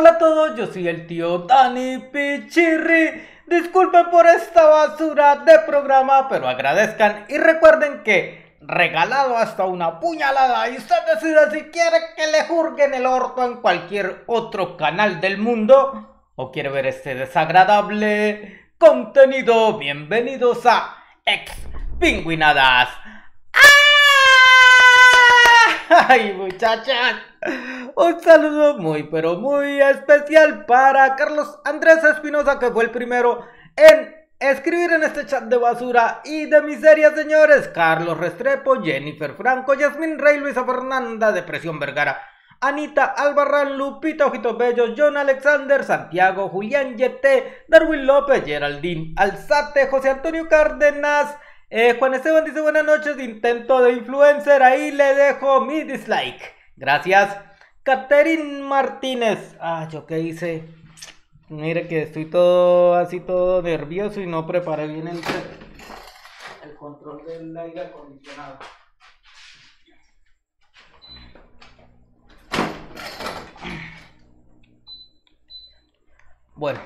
Hola a todos, yo soy el tío Dani Pichirri. Disculpen por esta basura de programa, pero agradezcan y recuerden que regalado hasta una puñalada y usted decide si quiere que le jurguen el orto en cualquier otro canal del mundo o quiere ver este desagradable contenido. Bienvenidos a Ex Pingüinadas. ¡Ay, muchachas! Un saludo muy, pero muy especial para Carlos Andrés Espinosa, que fue el primero en escribir en este chat de basura y de miseria, señores. Carlos Restrepo, Jennifer Franco, Yasmin Rey, Luisa Fernanda, Depresión Vergara, Anita Albarrán, Lupita Ojitos Bellos, John Alexander, Santiago, Julián Yete, Darwin López, Geraldine Alzate, José Antonio Cárdenas, eh, Juan Esteban dice buenas noches, intento de influencer, ahí le dejo mi dislike. Gracias. Catherine Martínez. Ah, yo qué hice. Mire que estoy todo así todo nervioso y no preparé bien el, el control del aire acondicionado. Bueno,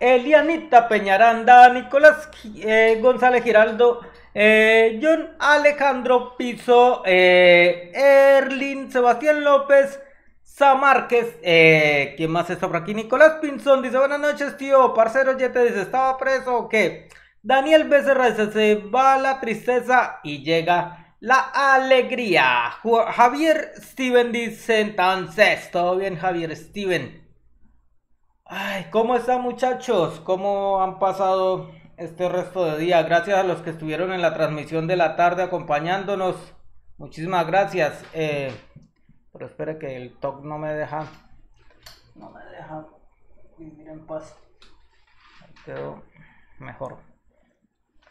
Elianita Peñaranda, Nicolás eh, González Giraldo, eh, John Alejandro Piso, eh, Erlin Sebastián López, Samárquez, eh, ¿quién más está por aquí? Nicolás Pinzón dice, buenas noches, tío, parcero, ya te dice, ¿estaba preso o qué? Daniel Becerra dice, se va la tristeza y llega la alegría. Javier Steven dice, entonces, ¿todo bien, Javier Steven? Ay, ¿cómo están muchachos? ¿Cómo han pasado este resto de día? Gracias a los que estuvieron en la transmisión de la tarde acompañándonos. Muchísimas gracias. Eh, pero espere que el TOC no me deja. No me deja vivir en paz. Ahí quedó mejor.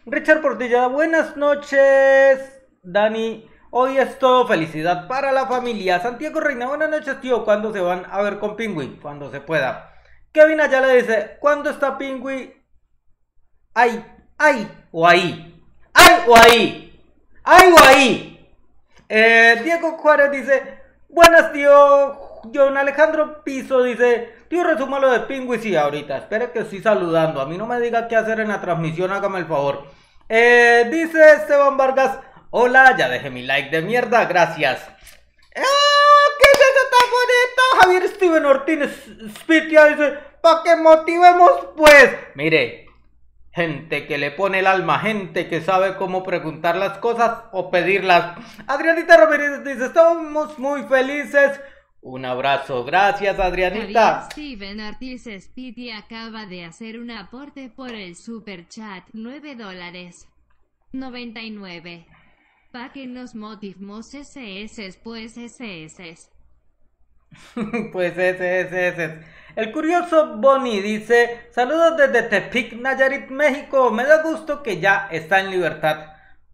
Richard Portilla, buenas noches. Dani, hoy es todo felicidad para la familia. Santiago Reina, buenas noches, tío. ¿Cuándo se van a ver con Pingüi? Cuando se pueda. Kevin le dice, ¿cuándo está Pingüi? Ay, ay o ahí. Ay o ahí. Ay o ahí. Eh, Diego Juárez dice, buenas tío. John Alejandro Piso dice, tío, resuma lo de Pingüi. Sí, ahorita, espere que estoy saludando. A mí no me diga qué hacer en la transmisión, hágame el favor. Eh, dice Esteban Vargas, hola, ya dejé mi like de mierda, gracias. ¡Ah! ¿Qué es eso tan bonito? Javier Steven Ortiz Spitia dice, para que motivemos, pues. Mire, gente que le pone el alma, gente que sabe cómo preguntar las cosas o pedirlas. Adrianita Ramírez dice, estamos muy felices. Un abrazo, gracias Adrianita. Steven Ortiz Spiti acaba de hacer un aporte por el super chat, 9 dólares. 99. Pa' que nos motivemos SS pues SS. pues ese. El curioso Bonnie dice, saludos desde Tepic, Nayarit, México. Me da gusto que ya está en libertad.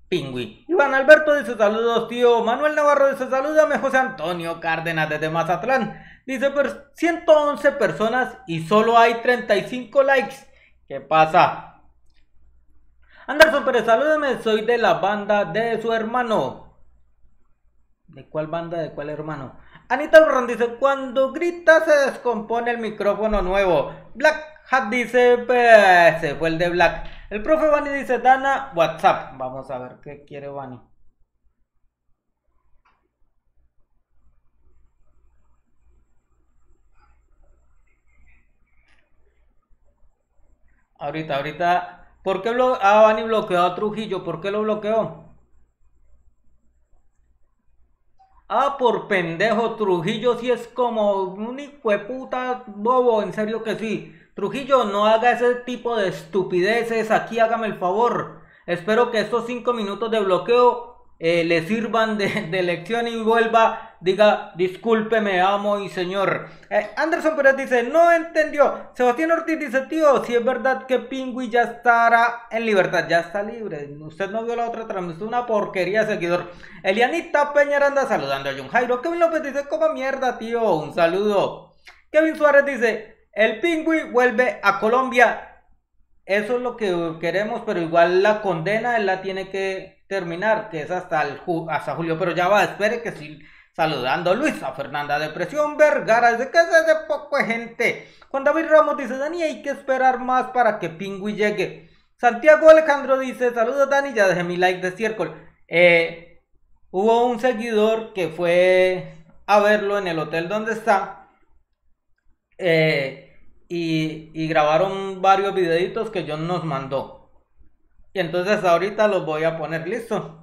Pingüi. Iván Alberto dice saludos, tío. Manuel Navarro dice salúdame, José Antonio Cárdenas desde Mazatlán. Dice, pero 111 personas y solo hay 35 likes. ¿Qué pasa? Anderson Pérez, salúdame, soy de la banda de su hermano. ¿De cuál banda? ¿De cuál hermano? Anita Albarrán dice, cuando grita se descompone el micrófono nuevo. Black Hat dice, pues, se fue el de Black. El profe Bani dice, Dana, WhatsApp. Vamos a ver qué quiere Bani. Ahorita, ahorita. ¿Por qué blo ah, Bani bloqueó a Trujillo? ¿Por qué lo bloqueó? Ah, por pendejo, Trujillo sí es como un hijo de puta bobo, en serio que sí. Trujillo, no haga ese tipo de estupideces, aquí hágame el favor. Espero que estos cinco minutos de bloqueo eh, le sirvan de, de, lección y vuelva, diga, discúlpeme, amo y señor. Eh, Anderson Pérez dice, no entendió. Sebastián Ortiz dice, tío, si es verdad que Pingüi ya estará en libertad, ya está libre. Usted no vio la otra transmisión, una porquería seguidor. Elianita Peñaranda saludando a John Jairo. Kevin López dice, coma mierda, tío, un saludo. Kevin Suárez dice, el Pingüi vuelve a Colombia. Eso es lo que queremos, pero igual la condena él la tiene que terminar, que es hasta, el hasta julio, pero ya va, espere que si, Saludando Luisa Fernanda Depresión Vergara, de que se de poco gente. Juan David Ramos dice, Dani, hay que esperar más para que Pingüi llegue. Santiago Alejandro dice, saludos Dani, ya dejé mi like de ciércol. Eh, hubo un seguidor que fue a verlo en el hotel donde está. Eh, y, y, grabaron varios videitos que John nos mandó. Y entonces ahorita los voy a poner listo.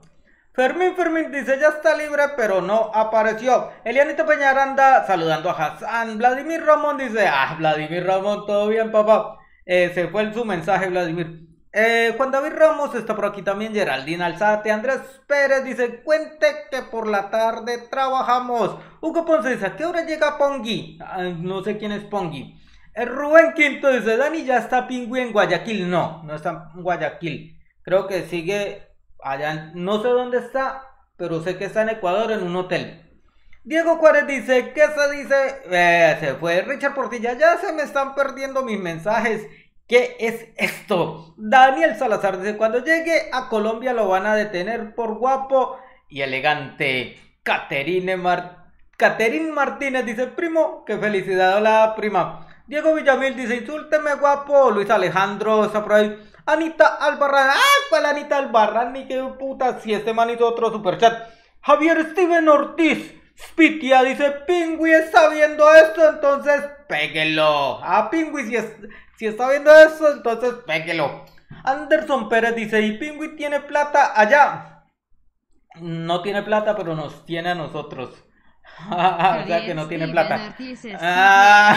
Fermín Fermín dice, ya está libre, pero no apareció. Elianito Peñaranda saludando a Hassan. Vladimir Ramón dice, ah, Vladimir Ramón, todo bien, papá. Eh, se fue su mensaje, Vladimir. Eh, Juan David Ramos está por aquí también. Geraldine Alzate. Andrés Pérez dice, cuente que por la tarde trabajamos. Hugo Ponce dice, ¿a qué hora llega Pongi? no sé quién es Pongi. Eh, Rubén Quinto dice, Dani ya está pingüe en Guayaquil. No, no está en Guayaquil. Creo que sigue allá, no sé dónde está, pero sé que está en Ecuador en un hotel. Diego Juárez dice, ¿qué se dice? Eh, se fue Richard Portilla, ya se me están perdiendo mis mensajes. ¿Qué es esto? Daniel Salazar dice, cuando llegue a Colombia lo van a detener por guapo y elegante. Caterine, Mar Caterine Martínez dice, primo, qué felicidad, hola prima. Diego Villamil dice, insúlteme guapo. Luis Alejandro ahí. Anita Albarrán. ¡Ah! ¿Cuál Anita Albarrán? Ni qué puta. Si este man hizo otro superchat. Javier Steven Ortiz. Spitia dice, Pingüi está viendo esto, entonces péguelo. Ah, Pingüi, si, si está viendo esto, entonces péguelo. Anderson Pérez dice, ¿y Pingüi tiene plata allá? No tiene plata, pero nos tiene a nosotros. o sea que no tiene plata. Ah.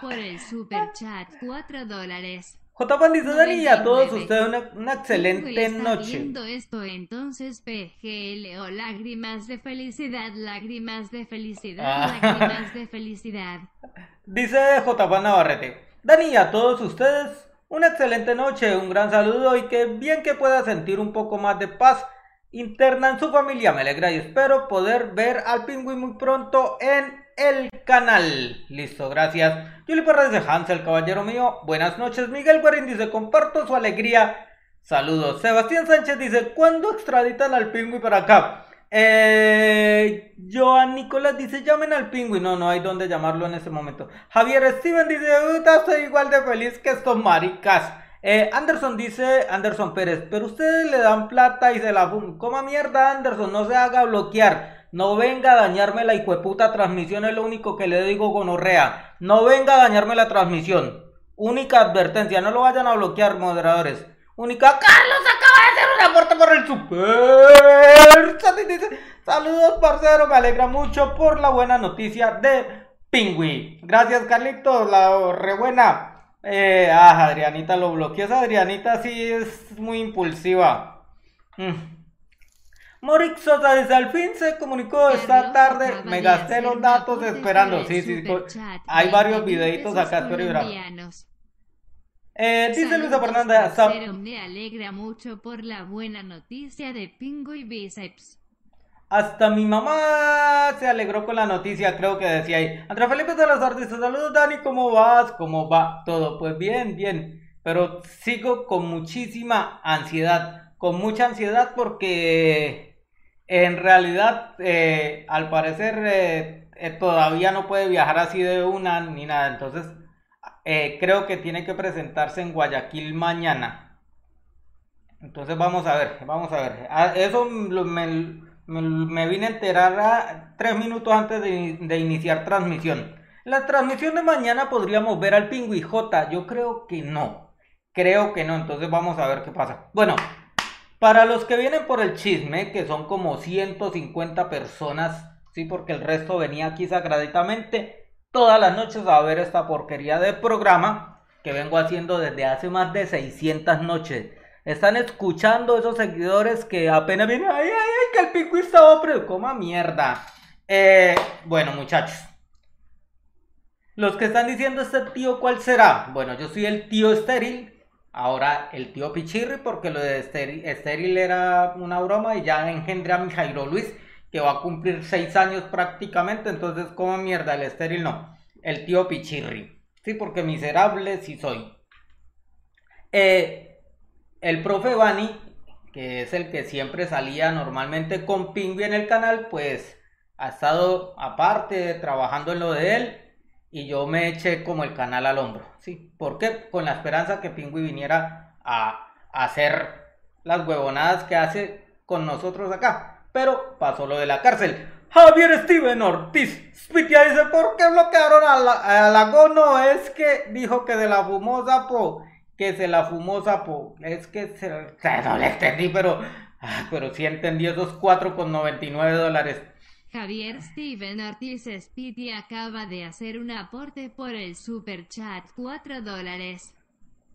por el super chat, 4 dólares. J. dice Dani a todos ustedes una, una excelente noche. Viendo esto entonces PGL o lágrimas de felicidad, lágrimas de felicidad, ah. lágrimas de felicidad. Dice J. Navarrete. Dani a todos ustedes una excelente noche, un gran saludo y que bien que pueda sentir un poco más de paz interna en su familia. Me alegra y espero poder ver al pingüín muy pronto en el canal. Listo, gracias. Juli Parras de Hansel, caballero mío. Buenas noches. Miguel Guarín dice, comparto su alegría. Saludos. Sebastián Sánchez dice, ¿cuándo extraditan al pingüín para acá? Eh, Joan Nicolás dice, llamen al pingüín. No, no hay dónde llamarlo en ese momento. Javier Steven dice, estoy igual de feliz que estos maricas. Eh, Anderson dice, Anderson Pérez, pero ustedes le dan plata y se la... Coma mierda, Anderson, no se haga bloquear. No venga a dañarme la hijueputa transmisión, es lo único que le digo gonorrea. No venga a dañarme la transmisión. Única advertencia, no lo vayan a bloquear, moderadores. Única, Carlos acaba de hacer un aporte por el super. Saludos, parcero, me alegra mucho por la buena noticia de Pingüi. Gracias, Carlitos, la re buena. Eh, ah, Adrianita lo bloqueó. Adrianita sí es muy impulsiva. Mm. Morix Sosa desde al fin se comunicó esta tarde. Me gasté los datos esperando. Sí, sí, hay varios videitos acá, espero eh, dice Luisa Fernanda. Me alegra mucho por la buena noticia de Pingo y Biceps. Hasta mi mamá se alegró con la noticia, creo que decía ahí. Andrea Felipe de los Artistas, saludos Dani, ¿cómo vas? ¿Cómo va todo? Pues bien, bien. Pero sigo con muchísima ansiedad. Con mucha ansiedad porque en realidad, eh, al parecer, eh, eh, todavía no puede viajar así de una ni nada. Entonces, creo que tiene que presentarse en Guayaquil mañana. Entonces, vamos a ver, vamos a ver. Ah, eso me, vine a enterar tres minutos antes de, de iniciar transmisión. La transmisión de mañana podríamos ver al Pingüi J. Yo creo que no. Creo que no. Entonces, vamos a ver qué pasa. Bueno, para los que vienen por el chisme, que son como 150 personas, sí, porque el resto venía aquí sagraditamente todas las noches a ver esta porquería de programa que vengo haciendo desde hace más de 600 noches. Están escuchando esos seguidores que apenas vienen, ay, ay, ay, que el pico estaba, pero coma mierda. Eh, bueno, muchachos. Los que están diciendo este tío, ¿cuál será? Bueno, yo soy el tío estéril Ahora el tío Pichirri, porque lo de estéril, era una broma y ya engendré a mi Jairo Luis, que va a cumplir seis años prácticamente, entonces como mierda, el estéril no, el tío Pichirri. Sí, porque miserable sí soy. Eh, el profe Bani, que es el que siempre salía normalmente con Pingui en el canal, pues ha estado aparte trabajando en lo de él y yo me eché como el canal al hombro, ¿sí? ¿Por qué? Con la esperanza que Pingüi viniera a, hacer las huevonadas que hace con nosotros acá. Pero pasó lo de la cárcel. Javier Steven Ortiz. Spitia dice, ¿por qué bloquearon a, la, a? Es que dijo que se la fumó Zapo. Que se la fumó Zapo. Es que se, no le entendí, pero, ah, pero sí entendí esos 4,99 dólares. Javier Steven Ortiz Spiti acaba de hacer un aporte por el super chat 4 dólares.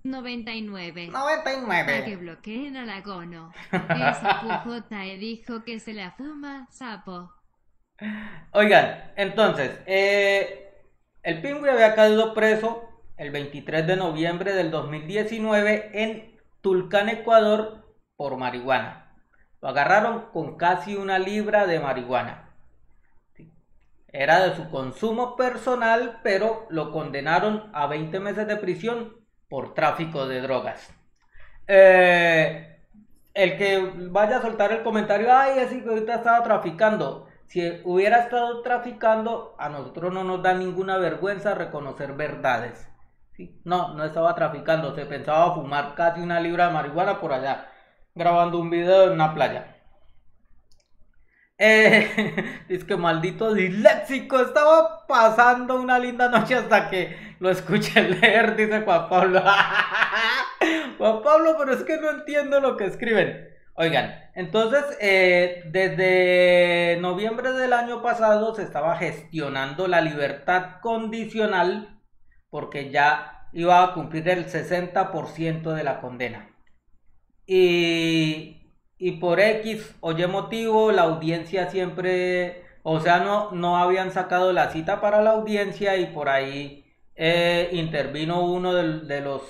99. 99. Para que bloqueen a Lagono. Esa pujota dijo que se la fuma sapo. Oigan, entonces, eh, el pingüe había caído preso el 23 de noviembre del 2019 en Tulcán, Ecuador, por marihuana. Lo agarraron con casi una libra de marihuana. Era de su consumo personal, pero lo condenaron a 20 meses de prisión por tráfico de drogas. Eh, el que vaya a soltar el comentario, ay, así que ahorita estaba traficando. Si hubiera estado traficando, a nosotros no nos da ninguna vergüenza reconocer verdades. No, no estaba traficando, se pensaba fumar casi una libra de marihuana por allá, grabando un video en una playa. Eh, es que maldito disléxico, estaba pasando una linda noche hasta que lo escuché leer, dice Juan Pablo. Juan Pablo, pero es que no entiendo lo que escriben. Oigan, entonces, eh, desde noviembre del año pasado se estaba gestionando la libertad condicional porque ya iba a cumplir el 60% de la condena. Y y por X o Y motivo la audiencia siempre, o sea, no, no habían sacado la cita para la audiencia y por ahí eh, intervino uno de, los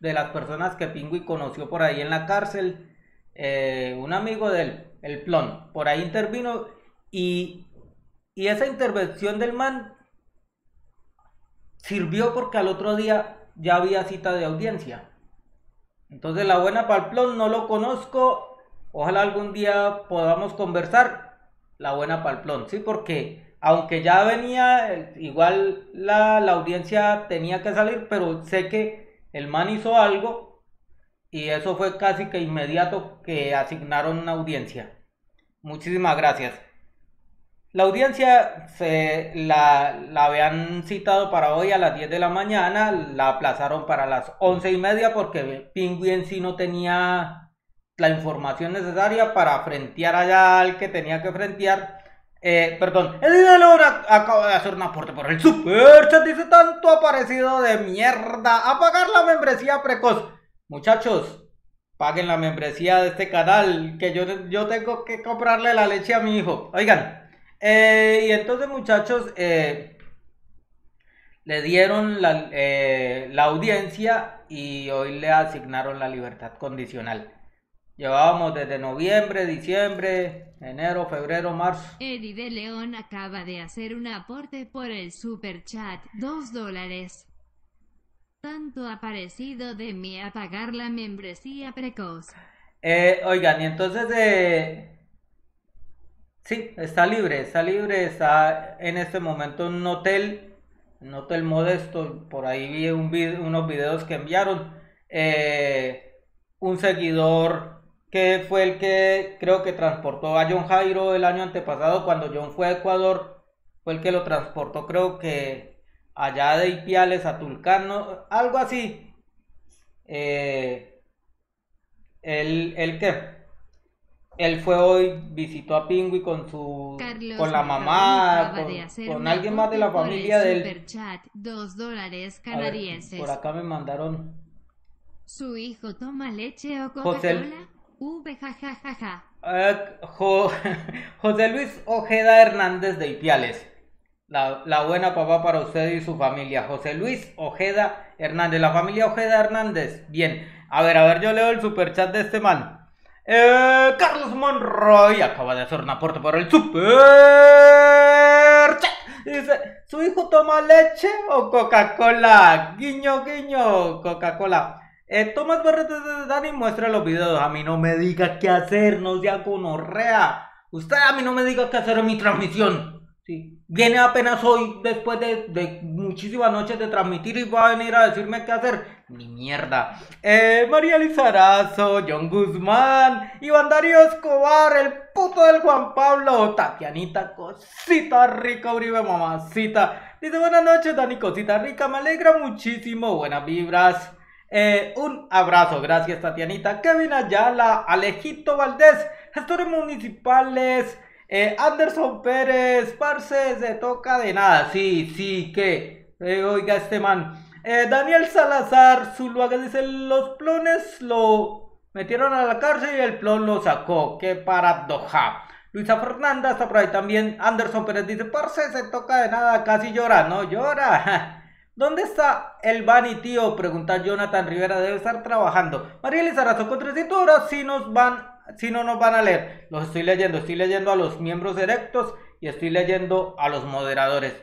de las personas que Pingui conoció por ahí en la cárcel, eh, un amigo del el Plon, por ahí intervino y, y esa intervención del man sirvió porque al otro día ya había cita de audiencia. Entonces la buena Palplón no lo conozco Ojalá algún día podamos conversar la buena palplón, ¿sí? Porque aunque ya venía, igual la, audiencia tenía que salir, pero sé que el man hizo algo y eso fue casi que inmediato que asignaron una audiencia. Muchísimas gracias. La audiencia se la, la, habían citado para hoy a las 10 de la mañana, la aplazaron para las 11 y media porque Pingüi en sí no tenía la información necesaria para frentear allá al que tenía que frentear. Eh, perdón, el ahora acaba de hacer un aporte por el super chat. Dice tanto aparecido de mierda. A pagar la membresía precoz. Muchachos, paguen la membresía de este canal. Que yo, yo tengo que comprarle la leche a mi hijo. Oigan, eh, y entonces, muchachos, eh, le dieron la, la audiencia y hoy le asignaron la libertad condicional. Llevábamos desde noviembre, diciembre, enero, febrero, marzo. Eddie de León acaba de hacer un aporte por el super chat, dos dólares. Tanto ha parecido de mí a pagar la membresía precoz. Eh, oigan, y entonces, eh, sí, está libre, está libre, está en este momento en un hotel, un hotel modesto, por ahí vi un unos videos que enviaron. Eh, un seguidor que fue el que creo que transportó a John Jairo el año antepasado cuando John fue a Ecuador, fue el que lo transportó creo que allá de Ipiales a Tulcano, algo así. Eh, él, él que él fue hoy, visitó a Pingui con su con la mamá, con, alguien más de la familia del dos dólares canadienses. por acá me mandaron. Su hijo toma leche o Coca-Cola. V, eh, José Luis Ojeda Hernández de Ipiales. La, buena papá para usted y su familia. José Luis Ojeda Hernández. La familia Ojeda Hernández. Bien. A ver, a ver, yo leo el superchat de este man. Eh, Carlos Monroy acaba de hacer un aporte por el super Dice, ¿su hijo toma leche o Coca-Cola? Guiño, guiño, Coca-Cola. Eh, Tomás Barreto de Dani muestra los videos. A mí no me diga qué hacer, no sea gonorrea. Usted a mí no me diga qué hacer en mi transmisión. Sí. Viene apenas hoy, después de, muchísimas noches de transmitir, y va a venir a decirme qué hacer. Mi mierda. Eh, María Lizarazo, John Guzmán, Iván Darío Escobar, el puto del Juan Pablo, Tatianita, cosita rica, Uribe, mamacita. Dice buenas noches, Dani, cosita rica, me alegra muchísimo, buenas vibras. Eh, un abrazo, gracias Tatianita. Kevin Ayala, Alejito Valdés, gestores municipales. Eh, Anderson Pérez, parce, se toca de nada. Sí, sí, que. Eh, oiga, este man. Daniel Salazar, Zuluaga dice: Los plones lo metieron a la cárcel y el plon lo sacó. Qué paradoja. Luisa Fernanda está por ahí también. Anderson Pérez dice: Parce, se toca de nada, casi llora. No llora. ¿Dónde está el Bani, tío? Pregunta Jonathan Rivera. Debe estar trabajando. María Elizarazo, con 300 horas si nos van, si no nos van a leer. Los estoy leyendo. Estoy leyendo a los miembros directos y estoy leyendo a los moderadores.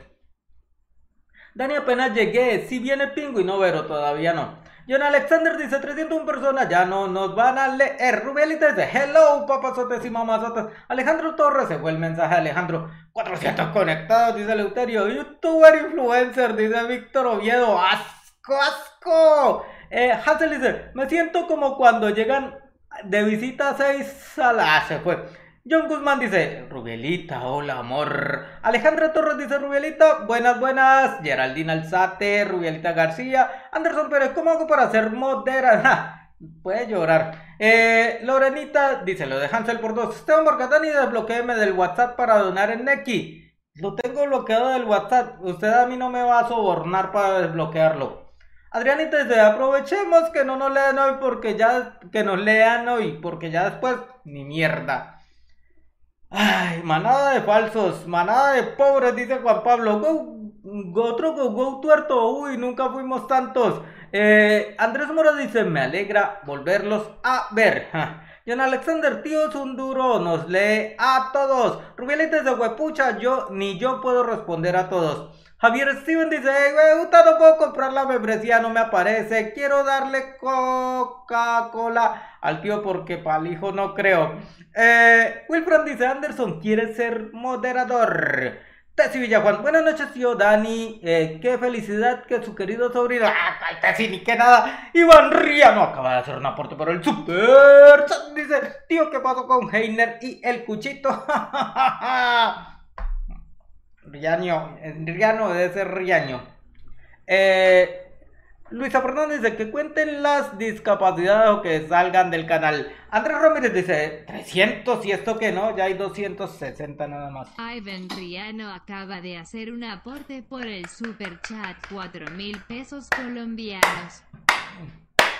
Dani, apenas llegué. Si viene Pingo y no Vero, todavía no. John Alexander dice 301 personas, ya no nos van a leer. Rubelita dice, hello papazotes y mamazotes. Alejandro Torres, se fue el mensaje Alejandro. 400 conectados, dice Leuterio. Youtuber influencer, dice Víctor Oviedo. Asco, asco. Eh, dice, me siento como cuando llegan de visita a 6 a la... Se fue. John Guzmán dice, Rubielita, hola amor. Alejandra Torres dice, Rubielita, buenas, buenas. Geraldine Alzate, Rubielita García. Anderson Pérez, ¿cómo hago para ser moderna? Puede llorar. Eh, Lorenita dice, lo de Hansel por dos. Esteban Morgatani, desbloqueeme del WhatsApp para donar en Neki. Lo tengo bloqueado del WhatsApp. Usted a mí no me va a sobornar para desbloquearlo. Adrianita dice, aprovechemos que no nos lean hoy porque ya, que nos lean hoy, porque ya después, ni mierda. Ay, manada de falsos, manada de pobres, dice Juan Pablo. Go, otro go, go tuerto. Uy, nunca fuimos tantos. Eh, Andrés Mora dice, me alegra volverlos a ver. John Alexander, tío, es un duro, nos lee a todos. Rubielites de huepucha, yo ni yo puedo responder a todos. Javier Steven dice, güey, no puedo comprar la membresía, no me aparece. Quiero darle Coca-Cola al tío porque para el hijo no creo. Eh, Wilfred dice, Anderson quiere ser moderador. Tessie Villajuan, buenas noches tío Dani, eh, qué felicidad que su querido sobrino, ah, Tessie ni que nada, Iván Riano acaba de hacer un aporte por el super, dice, tío, ¿qué pasó con Heiner y el cuchito? Riaño, Riano debe ser Riaño. Eh, Luisa Fernández dice que cuenten las discapacidades o que salgan del canal. Andrés Ramírez dice 300 y esto que no, ya hay 260 nada más. Ivan Riano acaba de hacer un aporte por el super chat, 4 mil pesos colombianos.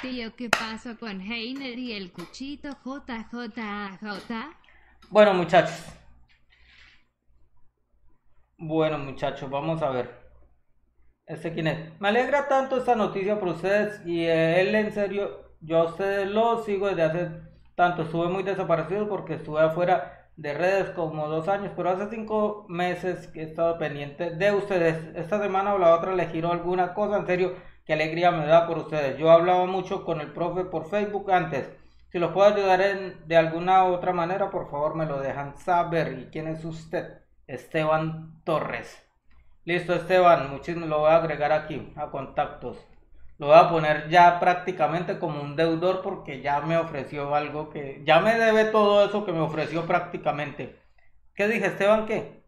Tío, ¿qué pasó con Heiner y el cuchito JJAJ? Bueno muchachos, bueno, muchachos, vamos a ver. ¿Este quién es? Me alegra tanto esta noticia por ustedes y él en serio, yo a ustedes lo sigo desde hace tanto. Estuve muy desaparecido porque estuve afuera de redes como dos años, pero hace cinco meses que he estado pendiente de ustedes. Esta semana o la otra le giro alguna cosa, en serio, qué alegría me da por ustedes. Yo hablaba mucho con el profe por Facebook antes. Si los puedo ayudar en, de alguna otra manera, por favor me lo dejan saber. ¿Y quién es usted? Esteban Torres. Listo, Esteban, muchísimo lo voy a agregar aquí a contactos. Lo voy a poner ya prácticamente como un deudor porque ya me ofreció algo que ya me debe todo eso que me ofreció prácticamente. ¿Qué dije, Esteban? ¿Qué?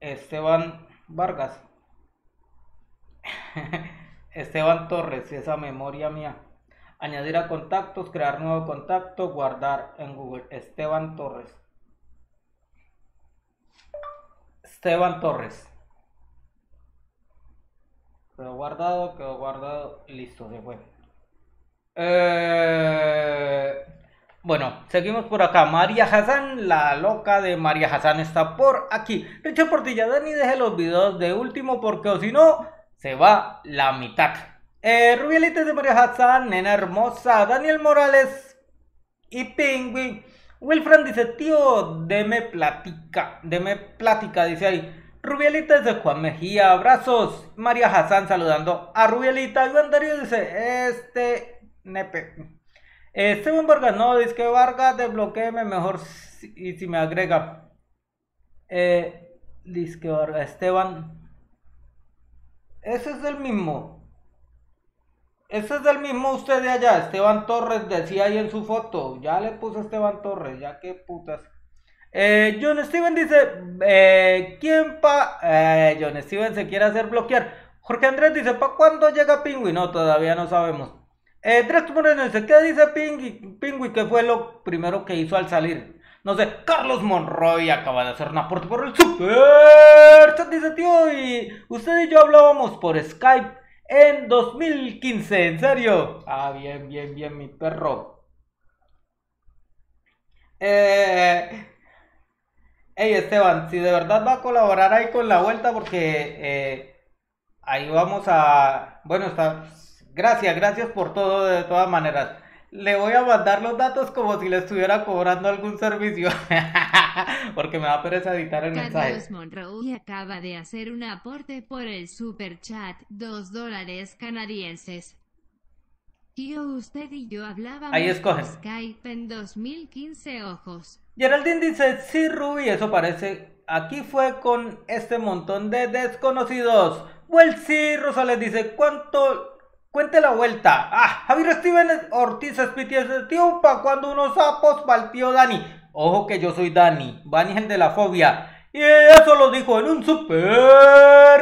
Esteban Vargas. Esteban Torres, esa memoria mía. Añadir a contactos, crear nuevo contacto, guardar en Google. Esteban Torres. Esteban Torres. Quedó guardado, quedó guardado listo, se fue. Eh, bueno, seguimos por acá. María Hassan, la loca de María Hassan está por aquí. Richard Portilla, Dani, deje los videos de último porque o si no, se va la mitad. Eh, Rubielites de María Hassan, nena hermosa. Daniel Morales y Penguin. Wilfran dice, tío, deme plática, deme plática, dice ahí. Rubielita de Juan Mejía, abrazos. María Hassan saludando a Rubielita. Iván Darío dice, este, nepe. Esteban Vargas, no, dice que Vargas desbloqueeme mejor y si me agrega. Eh, Dice Vargas Esteban. Ese es el mismo. Ese es el mismo usted de allá. Esteban Torres decía ahí en su foto. Ya le puse Esteban Torres. Ya qué putas. Eh, John Steven dice. Eh, ¿Quién pa.? Eh, John Steven se quiere hacer bloquear. Jorge Andrés dice. ¿Para cuándo llega Pingüi? No, todavía no sabemos. Eh, Moreno dice. ¿Qué dice Pingüi? Pingüi, ¿qué fue lo primero que hizo al salir? No sé, Carlos Monroy acaba de hacer un aporte por el super chat, dice tío, y usted y yo hablábamos por Skype en 2015, ¿en serio? Ah, bien, bien, bien, mi perro. Eh... Hey Esteban, si de verdad va a colaborar ahí con la vuelta, porque eh, ahí vamos a... Bueno, está... Gracias, gracias por todo de todas maneras le voy a mandar los datos como si le estuviera cobrando algún servicio. Porque me va a pereza editar el mensaje. Carlos Monroe acaba de hacer un aporte por el super chat, 2 dólares canadienses. Tío, usted y yo hablábamos Ahí escogen. por Skype en 2015 ojos. Geraldine dice, sí, Ruby, eso parece. Aquí fue con este montón de desconocidos. Well, sí, Rosales dice, ¿cuánto Cuente la vuelta. Ah, Javier Steven Ortiz Espitier, tío, pa' cuando unos sapos tío Dani. Ojo que yo soy Dani, Dani el de la fobia. Y eso lo dijo en un super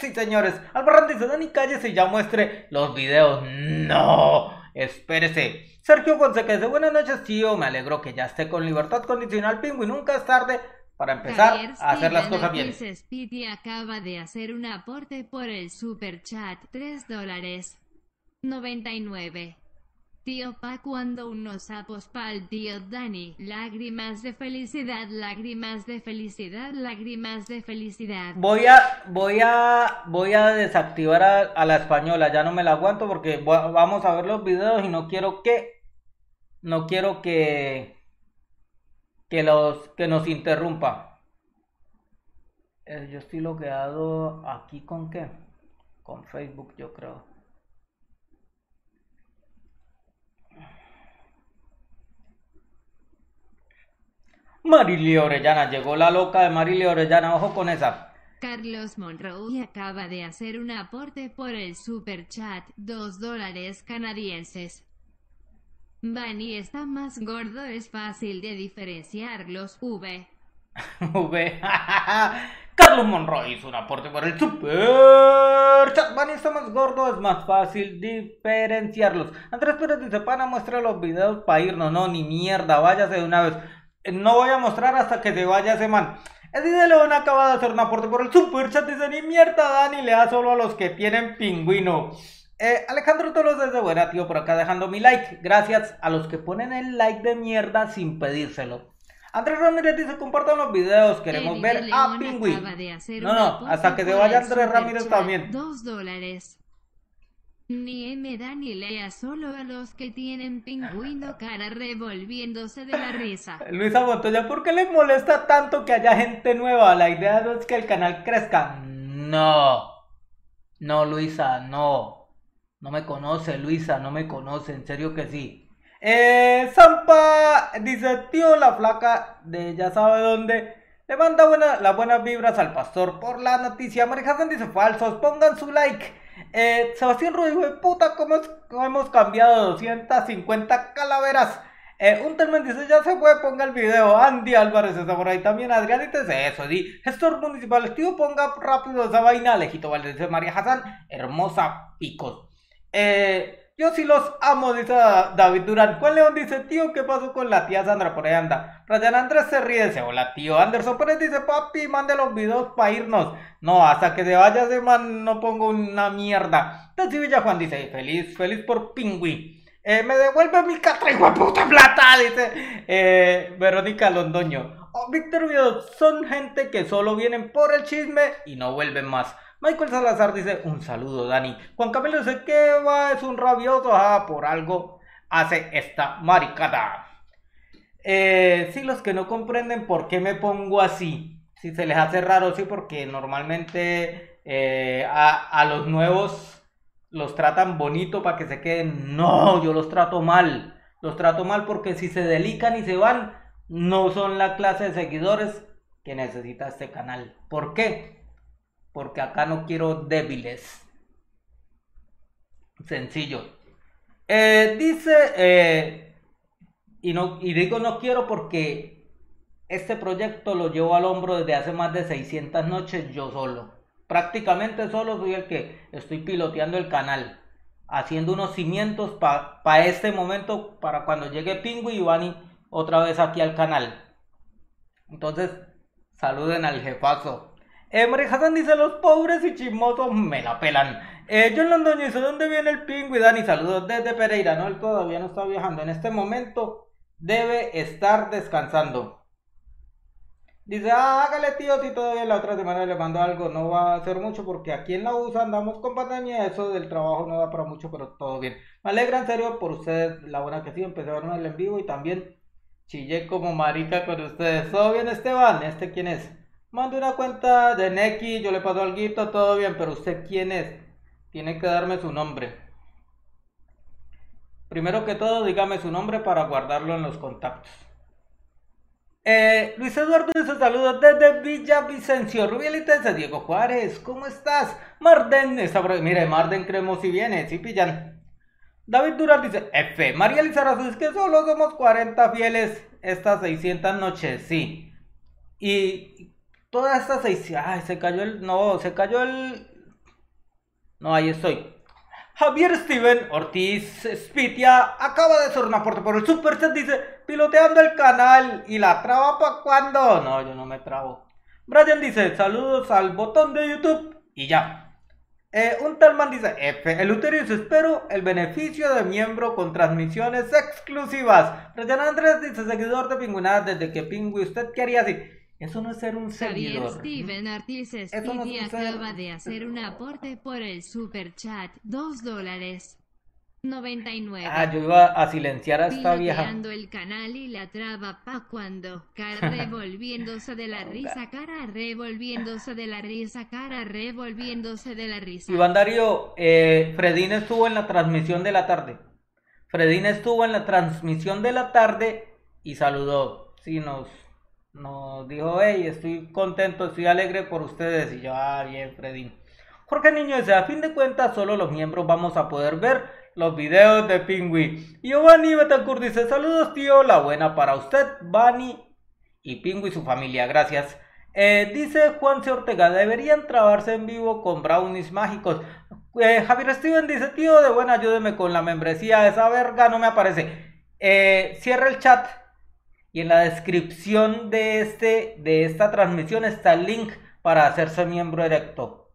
Sí, señores. Albarrán dice, Dani, cállese y ya muestre los videos. No, espérese. Sergio Fonseca dice, buenas noches, tío. Me alegro que ya esté con libertad condicional, pingüi. Nunca es tarde para empezar Javier a hacer las cosas bien. Speedy acaba de hacer un aporte por el super chat, 3 dólares. 99. Tío Pa cuando unos sapos pa'l tío Dani. Lágrimas de felicidad, lágrimas de felicidad, lágrimas de felicidad. Voy a, voy a, voy a desactivar a, a la española, ya no me la aguanto porque va- vamos a ver los videos y no quiero que, no quiero que, que los, que nos interrumpa. Eh, yo estoy logueado aquí con qué? Con Facebook, yo creo. Marilia Orellana, llegó la loca de Marilia Orellana, ojo con esa. Carlos Monroe acaba de hacer un aporte por el super chat, 2 dólares canadienses. Bunny está más gordo, es fácil de diferenciar los V. V. Carlos Monroy hizo un aporte por el super chat. Van está más gordo, es más fácil diferenciarlos. Andrés Pérez dice: Pana, muestra los videos para irnos. No, ni mierda, váyase de una vez. No voy a mostrar hasta que se vaya ese man. Eddie León acaba de hacer un aporte por el super chat. Dice: Ni mierda, Dani, le da solo a los que tienen pingüino. Eh, Alejandro Tolos desde Buena, tío, por acá dejando mi like. Gracias a los que ponen el like de mierda sin pedírselo. Andrés Ramírez dice, compartan los videos, queremos ver a hacer No, no, hasta que se vaya Andrés Ramírez también. 2 dólares. Ni me da ni lea solo a los que tienen pingüino cara revolviéndose de la risa. Luisa Montoya, ¿por qué les molesta tanto que haya gente nueva? La idea no es que el canal crezca. No. No, Luisa, no. No me conoce, Luisa, no me conoce, en serio que sí. Eh, Zampa dice, tío, la flaca de ya sabe dónde. Le manda buena, las buenas vibras al pastor por la noticia. Marijazen dice falsos, pongan su like. Eh, Sebastián Ruiz, puta, ¿cómo, es- hemos cambiado 250 calaveras? Eh, un termen dice, ya se fue, ponga el video. Andy Álvarez está por ahí también. Adrián dice eso. Di, gestor municipal, tío, ponga rápido esa vaina. Alejito Valdez dice María Hassan, hermosa picos. Eh, yo sí los amo, dice David Durán. Juan León dice, tío, ¿qué pasó con la tía Sandra? Por ahí anda. Ryan Andrés se ríe, dice, hola tío. Anderson Pérez dice, papi, mande los videos para irnos. No, hasta que se vaya ese man no pongo una mierda. Villa Juan dice, feliz, feliz por Pingüi. Eh, me devuelve mi catra, hijo puta plata, dice eh, Verónica Londoño. Oh, Víctor Viedo, son gente que solo vienen por el chisme y no vuelven más. Michael Salazar dice, un saludo, Dani. Juan Camilo dice, que va? Es un rabioso, ah, por algo hace esta maricada. Eh, sí, los que no comprenden por qué me pongo así. Si se les hace raro, sí, porque normalmente eh, a, a los nuevos los tratan bonito para que se queden. No, yo los trato mal. Los trato mal porque si se delican y se van, no son la clase de seguidores que necesita este canal. ¿Por qué? Porque acá no quiero débiles. Sencillo. Eh, dice, eh, y, digo no quiero porque este proyecto lo llevo al hombro desde hace más de 600 noches yo solo. Prácticamente solo soy el que estoy piloteando el canal. Haciendo unos cimientos para este momento, para cuando llegue Pingu y Ivani otra vez aquí al canal. Entonces, saluden al jefazo. Eh, Hassan dice, los pobres y chismosos me la pelan. Eh, John Londoño dice, ¿dónde viene el pingüi? Dani, saludos desde Pereira. No, él todavía no está viajando. En este momento debe estar descansando. Dice, ah, hágale tío, si todavía la otra semana le mando algo, no va a hacer mucho porque aquí en la USA andamos con pandemia, eso del trabajo no da para mucho, pero todo bien. Me alegra en serio por ustedes, la buena que sí, empecé a el en vivo y también chillé como marica con ustedes. ¿Todo bien Esteban? ¿Este quién es? Mando una cuenta de Neki, yo le paso algo, todo bien, pero usted quién es? Tiene que darme su nombre. Primero que todo, dígame su nombre para guardarlo en los contactos. Eh, Luis Eduardo dice saludos desde Villavicencio, Rubielitense, Diego Juárez, ¿cómo estás? Marden, está mire, Marden creemos si viene, si pillan. David Durán dice, F, María Lizarazu, es que solo somos 40 fieles estas 600 noches, sí. Y todas estas 600, ay, se cayó el, no, se cayó el, no, ahí estoy. Javier Steven Ortiz Spitia acaba de hacer un aporte por el Superchat. Dice: Piloteando el canal y la traba para cuando. No, yo no me trabo. Brian dice: Saludos al botón de YouTube y ya. Eh, un tal man dice: F. El Uterius espero el beneficio de miembro con transmisiones exclusivas. Brian Andrés dice: Seguidor de Pingüinadas desde que Pingüi. ¿Usted qué haría así? Eso no es ser un seguidor. Steven Ortiz Speedy acaba de hacer un aporte por el super chat. Dos dólares. 99. Ah, yo iba a silenciar a esta vieja. el canal y la traba pa' cuando. Cara revolviéndose de la risa, cara revolviéndose de la risa, cara revolviéndose de la risa. Iván Darío, eh, Fredín estuvo en la transmisión de la tarde. Fredín estuvo en la transmisión de la tarde y saludó. Sí, nos nos dijo, hey, estoy contento, estoy alegre por ustedes. Y yo, ah, bien, Freddy. Jorge Niño dice, a fin de cuentas, solo los miembros vamos a poder ver los videos de Pingüi. Giovanni Betancourt dice, saludos tío, la buena para usted, Bani y Pingüi y su familia, gracias. Eh, dice Juan C. Ortega, deberían trabarse en vivo con brownies mágicos. Eh, Javier Steven dice, tío, de buena, ayúdeme con la membresía, esa verga no me aparece. Eh, cierra el chat y en la descripción de, este, de esta transmisión está el link para hacerse miembro directo.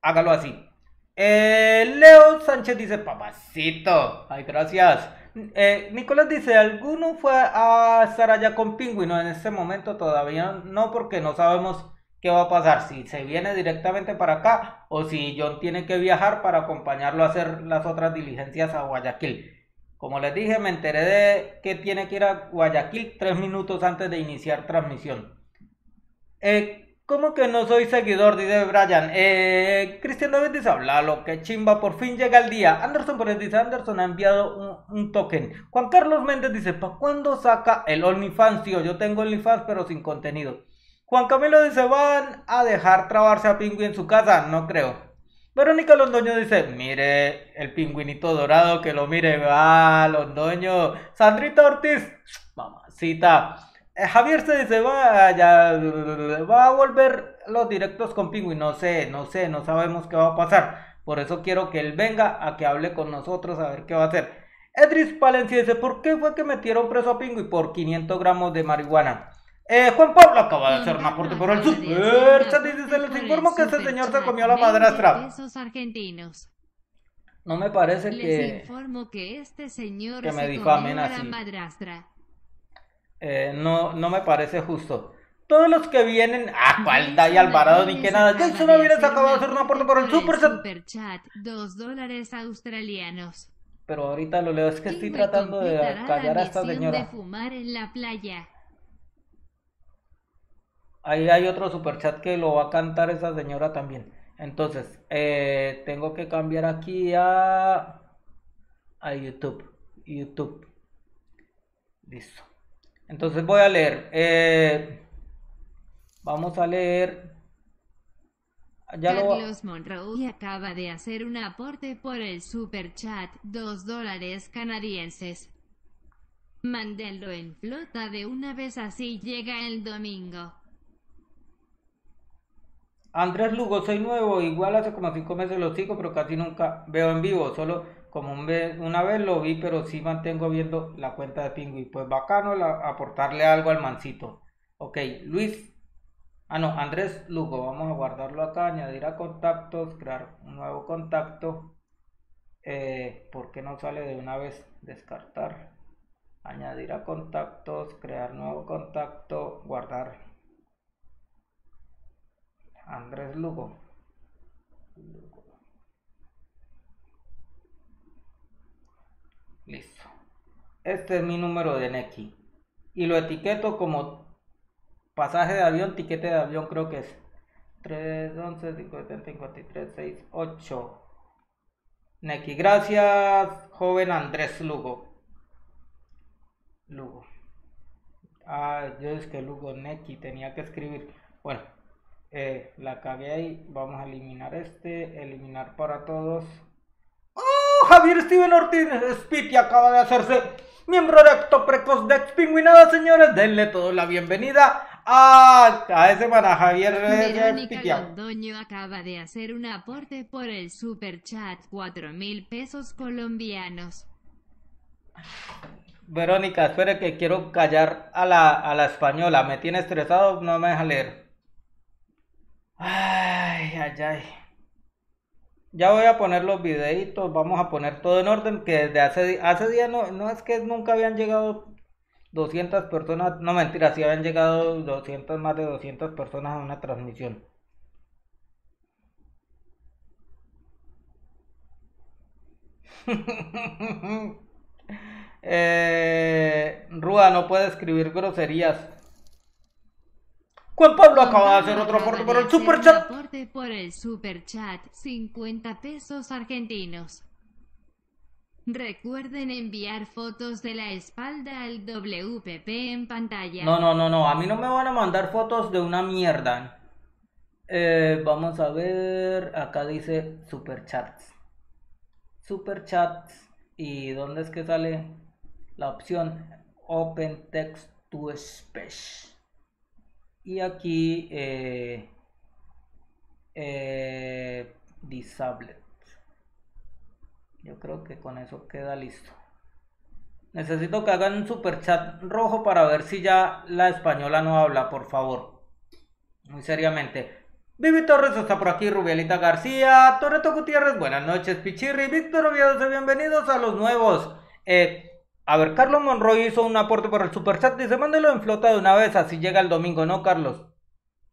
Hágalo así. Eh, Leo Sánchez dice, papacito. Ay, gracias. Eh, Nicolás dice, ¿alguno fue a estar allá con Pingüino? En este momento todavía no, porque no sabemos qué va a pasar. Si se viene directamente para acá o si John tiene que viajar para acompañarlo a hacer las otras diligencias a Guayaquil. Como les dije, me enteré de que tiene que ir a Guayaquil tres minutos antes de iniciar transmisión. Eh, ¿Cómo que no soy seguidor? Dice Brian. Eh, Cristian David dice, hablalo, que chimba, por fin llega el día. Anderson Pérez dice, Anderson ha enviado un, token. Juan Carlos Méndez dice, ¿para cuándo saca el OnlyFans, tío? Yo tengo OnlyFans, pero sin contenido. Juan Camilo dice, ¿van a dejar trabarse a Pingüi en su casa? No creo. Verónica Londoño dice, mire el pingüinito dorado que lo mire, va, Londoño. Sandrita Ortiz, mamacita. Eh, Javier se dice, vaya, va a volver los directos con Pingüin. No sé, no sé, no sabemos qué va a pasar. Por eso quiero que él venga a que hable con nosotros a ver qué va a hacer. Edris Palencia dice, ¿por qué fue que metieron preso a Pingüin por 500 gramos de marihuana? Eh, Juan Pablo acaba de hacer un aporte por el super chat y se les informo que este señor se comió a la madrastra. argentinos. No me parece que. informo que este señor que me difamen así. Madrastra. Eh, no, no me parece justo. Todos los que vienen. Ah, Falda y Alvarado ni que nada. Jason Avieres acaba de hacer un aporte por el super chat. Dos dólares australianos. Pero ahorita lo leo. Es que estoy tratando de callar a esta señora. de fumar en la playa. Ahí hay otro superchat que lo va a cantar esa señora también. Entonces, eh, tengo que cambiar aquí a, a YouTube. YouTube. Listo. Entonces voy a leer. Eh, Vamos a leer. Carlos Monroe acaba de hacer un aporte por el super chat, 2 dólares canadienses. Mándenlo en flota de una vez así llega el domingo. Andrés Lugo, soy nuevo, igual hace como cinco meses lo sigo, pero casi nunca veo en vivo, solo como un vez, una vez lo vi, pero sí mantengo viendo la cuenta de Pingüi. Pues bacano aportarle algo al mancito. Ok, Luis. Ah, no, Andrés Lugo, vamos a guardarlo acá, añadir a contactos, crear un nuevo contacto. Eh, ¿Por qué no sale de una vez? Descartar. Añadir a contactos, crear nuevo contacto, guardar Andrés Lugo. Listo. Este es mi número de Neki. Y lo etiqueto como pasaje de avión, tiquete de avión creo que es 3, 11, 50, 53, 6, 8. Neki. Gracias, joven Andrés Lugo. Lugo. Ah, yo es que Lugo Neki tenía que escribir. Bueno. Eh, la cagué ahí. Vamos a eliminar este. Eliminar para todos. ¡Oh! Javier Steven Ortiz Spiti acaba de hacerse miembro de acto precoz de Expingüinada, señores. Denle toda la bienvenida a, a ese para Javier Verónica Londoño acaba de hacer un aporte por el super chat. Cuatro mil pesos colombianos. Verónica, espere que quiero callar a la, a la española. Me tiene estresado, no me deja leer. Ay, ay, ay. Ya voy a poner los videitos, vamos a poner todo en orden, que desde hace, hace días no, es que nunca habían llegado 200 personas, no mentira, sí habían llegado 200, más de 200 personas a una transmisión. eh, no puede escribir groserías. Juan Pablo acaba de hacer otro aporte por el super chat. Aporte por el super chat, 50 pesos argentinos. Recuerden enviar fotos de la espalda al WPP en pantalla. No, no, no, no. A mí no me van a mandar fotos de una mierda. Eh, vamos a ver. Acá dice super chats. Super chats. ¿Y dónde es que sale la opción Open Text to Speech? Y aquí eh, eh, disabled yo creo que con eso queda listo. Necesito que hagan un super chat rojo para ver si ya la española no habla por favor. Muy seriamente. Vivi Torres está por aquí, Rubialita García, Toreto Gutiérrez, buenas noches, Pichirri, Víctor Oviedo, bienvenidos a los nuevos. Eh, a ver, Carlos Monroy hizo un aporte por el superchat. Dice, mándelo en flota de una vez, así llega el domingo. No, Carlos.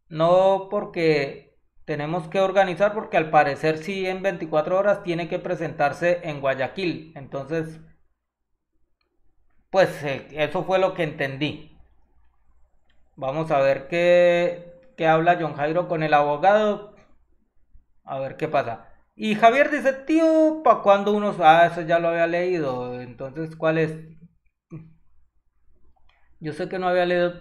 No porque tenemos que organizar, porque al parecer sí en 24 horas tiene que presentarse en Guayaquil. Entonces, pues eh, eso fue lo que entendí. Vamos a ver qué, qué habla John Jairo con el abogado. A ver qué pasa. Y Javier dice, tío, ¿para cuando uno? Ah, eso ya lo había leído. Entonces, ¿cuál es? Yo sé que no había leído.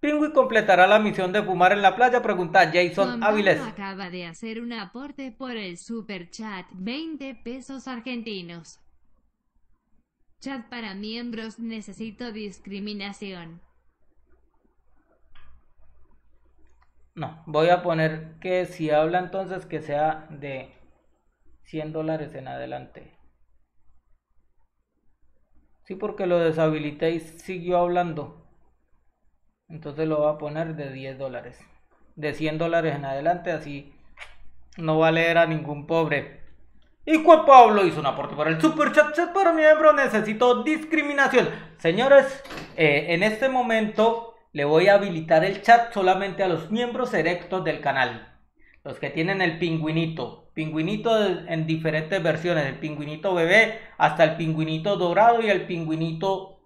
Pingüi completará la misión de fumar en la playa, pregunta Jason Áviles. acaba de hacer un aporte por el super chat, 20 pesos argentinos. Chat para miembros, necesito discriminación. No, voy a poner que si habla entonces que sea de 100 dólares en adelante. Sí, porque lo deshabilité y siguió hablando. Entonces lo voy a poner de 10 dólares. De 100 dólares en adelante, así no va a leer a ningún pobre. Y Juan Pablo hizo un aporte para el super chat, chat para miembro. Necesito discriminación. Señores, eh, en este momento le voy a habilitar el chat solamente a los miembros erectos del canal. Los que tienen el pingüinito. Pingüinito en diferentes versiones. El pingüinito bebé hasta el pingüinito dorado y el pingüinito...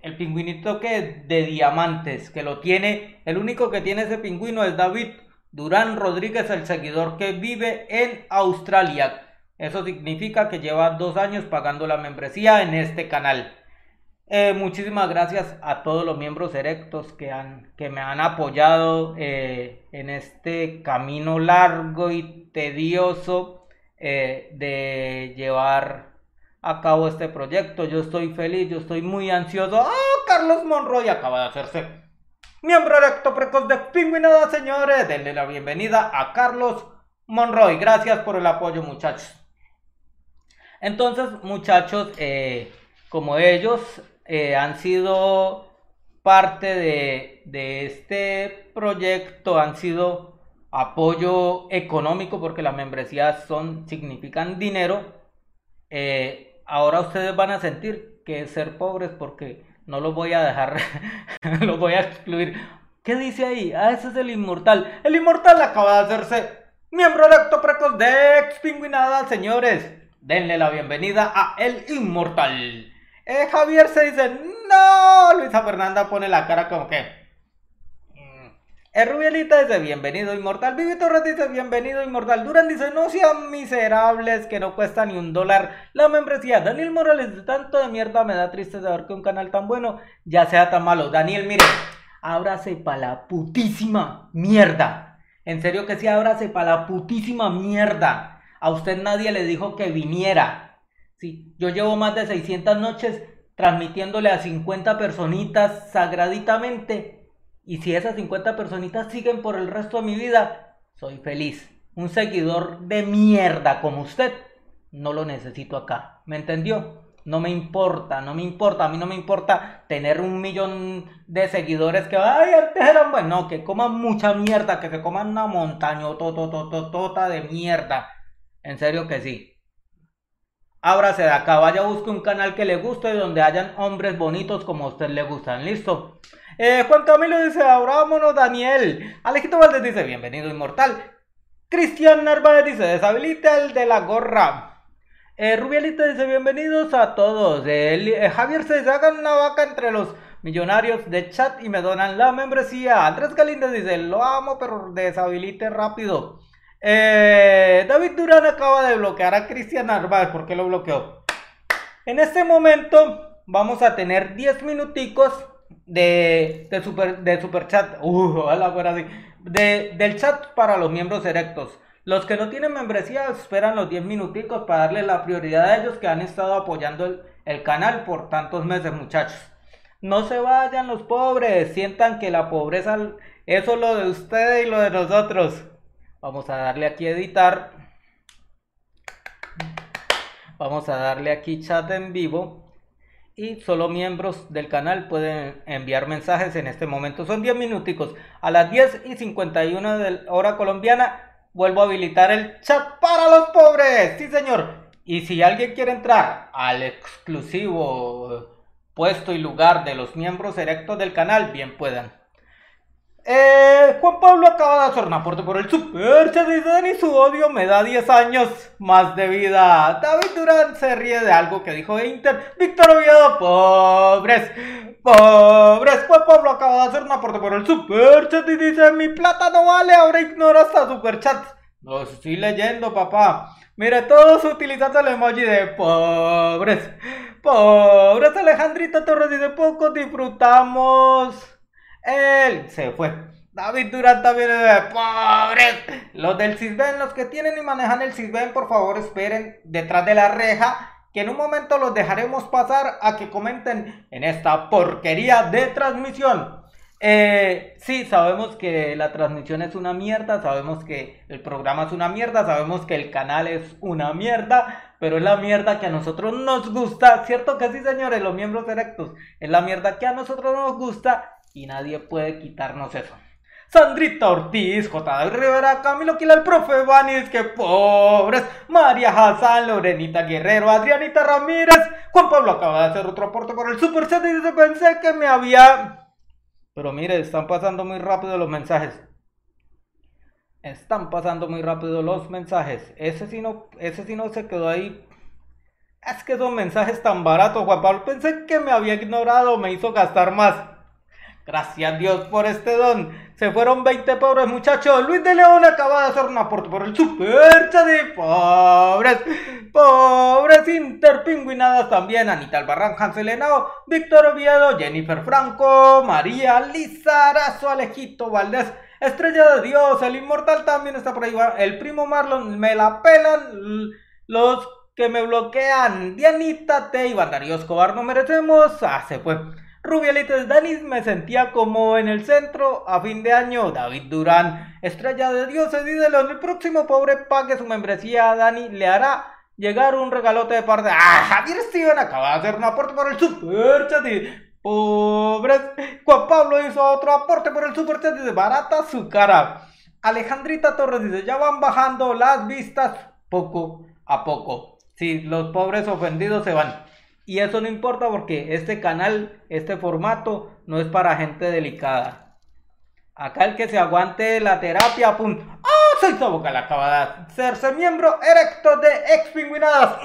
El pingüinito que de diamantes. Que lo tiene... El único que tiene ese pingüino es David Durán Rodríguez, el seguidor que vive en Australia. Eso significa que lleva dos años pagando la membresía en este canal. Eh, muchísimas gracias a todos los miembros erectos que, han, que me han apoyado eh, en este camino largo y tedioso eh, de llevar a cabo este proyecto. Yo estoy feliz, yo estoy muy ansioso. ¡Ah! Carlos Monroy acaba de hacerse miembro erecto precoz de Pingüinada, señores. Denle la bienvenida a Carlos Monroy. Gracias por el apoyo, muchachos. Entonces, muchachos, como ellos eh, han sido parte de, este proyecto, han sido apoyo económico porque las membresías son, significan dinero. Eh, ahora ustedes van a sentir que es ser pobres porque no los voy a dejar, los voy a excluir. ¿Qué dice ahí? Ah, ese es el inmortal. El inmortal acaba de hacerse miembro electo precoz de Expinguinada, señores. Denle la bienvenida a El Inmortal. Eh, Javier se dice, no. Luisa Fernanda pone la cara como que. Mm. El Rubielita dice, bienvenido inmortal. Vivi Torres dice, bienvenido inmortal. Duran dice, no sean miserables, que no cuesta ni un dólar la membresía. Daniel Morales tanto de mierda me da triste saber que un canal tan bueno ya sea tan malo. Daniel, mire, ábrase pa' la putísima mierda. En serio que sí, ábrase pa' la putísima mierda. A usted nadie le dijo que viniera. Sí, yo llevo más de 600 noches transmitiéndole a 50 personitas sagraditamente. Y si esas 50 personitas siguen por el resto de mi vida, soy feliz. Un seguidor de mierda como usted, no lo necesito acá. ¿Me entendió? No me importa, no me importa. A mí no me importa tener un millón de seguidores que, ay, antes eran bueno, que coman mucha mierda, que se coman una montaña tota de mierda. En serio que sí. Ábrase de acá, vaya busque un canal que le guste donde hayan hombres bonitos como a usted le gustan. Listo. Eh, Juan Camilo dice, abrámonos Daniel. Alejito Valdés dice, bienvenido inmortal. Cristian Narváez dice, deshabilita el de la gorra. Eh, dice, bienvenidos a todos. Eh, Javier se hagan una vaca entre los millonarios de chat y me donan la membresía. Andrés Galíndez dice, lo amo, pero deshabilite rápido. Eh, David Durán acaba de bloquear a Cristian Narváez. ¿Por qué lo bloqueó? En este momento vamos a tener 10 minuticos de, super, super chat. Uh, así. De, del chat para los miembros erectos. Los que no tienen membresía esperan los 10 minuticos para darle la prioridad a ellos que han estado apoyando el, el canal por tantos meses, muchachos. No se vayan los pobres, sientan que la pobreza es lo de ustedes y lo de nosotros. Vamos a darle aquí editar. Vamos a darle aquí chat en vivo. Y solo miembros del canal pueden enviar mensajes en este momento. Son 10 minuticos. A las 10 y 51 de hora colombiana vuelvo a habilitar el chat para los pobres. Sí, señor. Y si alguien quiere entrar al exclusivo puesto y lugar de los miembros erectos del canal, bien puedan. Eh, Juan Pablo acaba de hacer un aporte por el super chat y su odio me da 10 años más de vida. David Durán se ríe de algo que dijo Inter. Víctor Oviedo, pobres, pobres. Juan Pablo acaba de hacer un aporte por el super chat y dice: Mi plata no vale, ahora ignora hasta super chat. Lo estoy leyendo, papá. Mire, todos utilizando el emoji de pobres. Pobres, Alejandrita Torres dice: Poco disfrutamos él se fue. David Durán también es de pobre. Los del Cisben, los que tienen y manejan el Cisben, por favor esperen detrás de la reja. Que en un momento los dejaremos pasar a que comenten en esta porquería de transmisión. Eh, sí, sabemos que la transmisión es una mierda, sabemos que el programa es una mierda, sabemos que el canal es una mierda, pero es la mierda que a nosotros nos gusta, ¿cierto que sí, señores? Los miembros directos, es la mierda que a nosotros nos gusta y nadie puede quitarnos eso. Sandrita Ortiz, J. Rivera, Camilo Quila, el profe Vanis, que pobres, María Hassan, Lorenita Guerrero, Adrianita Ramírez, Juan Pablo acaba de hacer otro aporte por el Super Set y dice, pensé que me había... Pero mire, están pasando muy rápido los mensajes. Están pasando muy rápido los mensajes. Ese sí no, ese sí no se quedó ahí. Es que son mensajes tan baratos, Juan Pablo. Pensé que me había ignorado, me hizo gastar más. Gracias Dios por este don. Se fueron 20 pobres muchachos. Luis de León acaba de hacer un aporte por el super de pobres. Pobres. interpingüinadas también. Anita Albarrán, Hansel Víctor Oviedo, Jennifer Franco, María Lizarazo, Alejito Valdés. Estrella de Dios, el inmortal también está por ahí. El primo Marlon, me la pelan. Los que me bloquean. Dianita T. y Darío Escobar, no merecemos. Ah, se fue. Rubialites Danis me sentía como en el centro a fin de año. David Durán, estrella de Dios, dice León. El próximo pobre pague su membresía a Dani le hará llegar un regalote de parte. ¡Ah! Javier Steven acaba de hacer un aporte por el super chat. Pobres. Juan Pablo hizo otro aporte por el super chat. Dice: barata su cara. Alejandrita Torres dice: ya van bajando las vistas poco a poco. Si los pobres ofendidos se van. Y eso no importa porque este canal, este formato, no es para gente delicada. Acá el que se aguante la terapia, pum. ¡Oh! Soy Soboca la acaba de hacerse miembro erecto de Expingüinadas.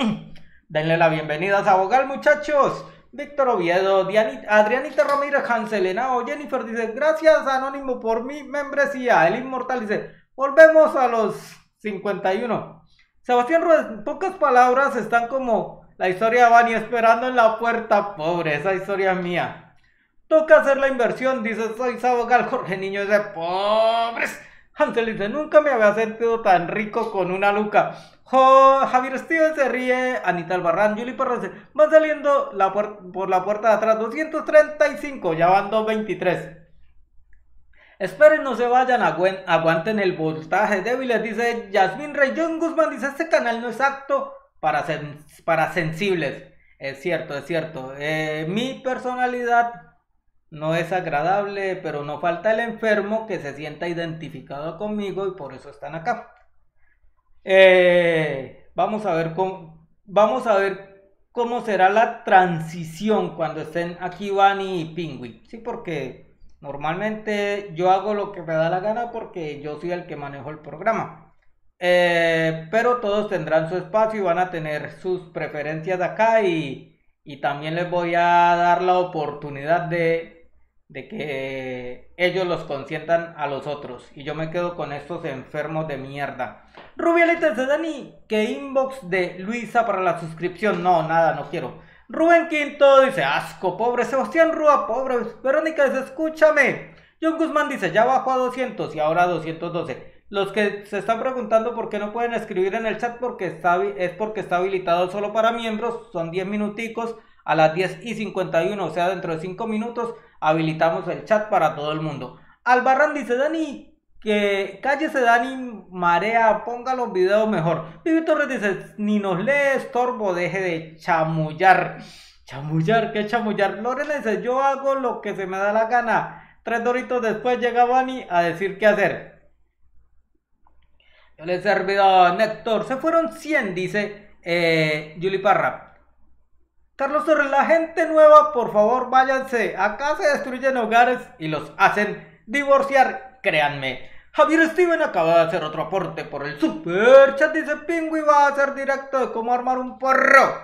Denle la bienvenida a Sabogal, muchachos. Víctor Oviedo, Adrianita Ramírez, Hanselenao, Jennifer dice, gracias Anónimo por mi membresía. El Inmortal dice, volvemos a los 51. Sebastián Ruiz, pocas palabras están como la historia va ni esperando en la puerta, pobre, esa historia es mía. Toca hacer la inversión, dice soy Sabogal, Jorge Niño de pobres. Hansel dice, nunca me había sentido tan rico con una luca. Javier Steven se ríe, Anita Albarrán, Juli Parra van saliendo la por la puerta de atrás, 235, ya van 223. Esperen, no se vayan, aguanten el voltaje débil, dice Yasmin. John Guzmán dice, este canal no es apto para, para sensibles. Es cierto, es cierto. Eh, mi personalidad no es agradable, pero no falta el enfermo que se sienta identificado conmigo y por eso están acá. Eh, vamos a ver cómo, vamos a ver cómo será la transición cuando estén aquí Bunny y Pingüi. Sí, porque normalmente yo hago lo que me da la gana porque yo soy el que manejo el programa. Eh, pero todos tendrán su espacio y van a tener sus preferencias acá y, y también les voy a dar la oportunidad de, de que ellos los consientan a los otros y yo me quedo con estos enfermos de mierda. Rubialita de Dani, que inbox de Luisa para la suscripción. No, nada, no quiero. Rubén Quinto dice, asco, pobre Sebastián Rúa, pobre Verónica escúchame. John Guzmán dice, ya bajó a 200 y ahora 212. Los que se están preguntando por qué no pueden escribir en el chat porque está, es porque está habilitado solo para miembros. Son 10 minuticos a las 10 y 51, o sea, dentro de 5 minutos habilitamos el chat para todo el mundo. Albarrán dice, Dani, que cállese Dani, marea, ponga los videos mejor. Vivi Torres dice, ni nos lee estorbo, deje de chamullar. Chamullar, ¿qué chamullar? Lorena dice, yo hago lo que se me da la gana. Tres doritos después llega Dani a decir qué hacer. Yo le he servido Néctor. Se fueron 100, dice eh, Parra. Carlos Torres, la gente nueva, por favor, váyanse. Acá se destruyen hogares y los hacen divorciar, créanme. Javier Steven acaba de hacer otro aporte por el super chat. Dice Pingüi va a hacer directo de cómo armar un porro.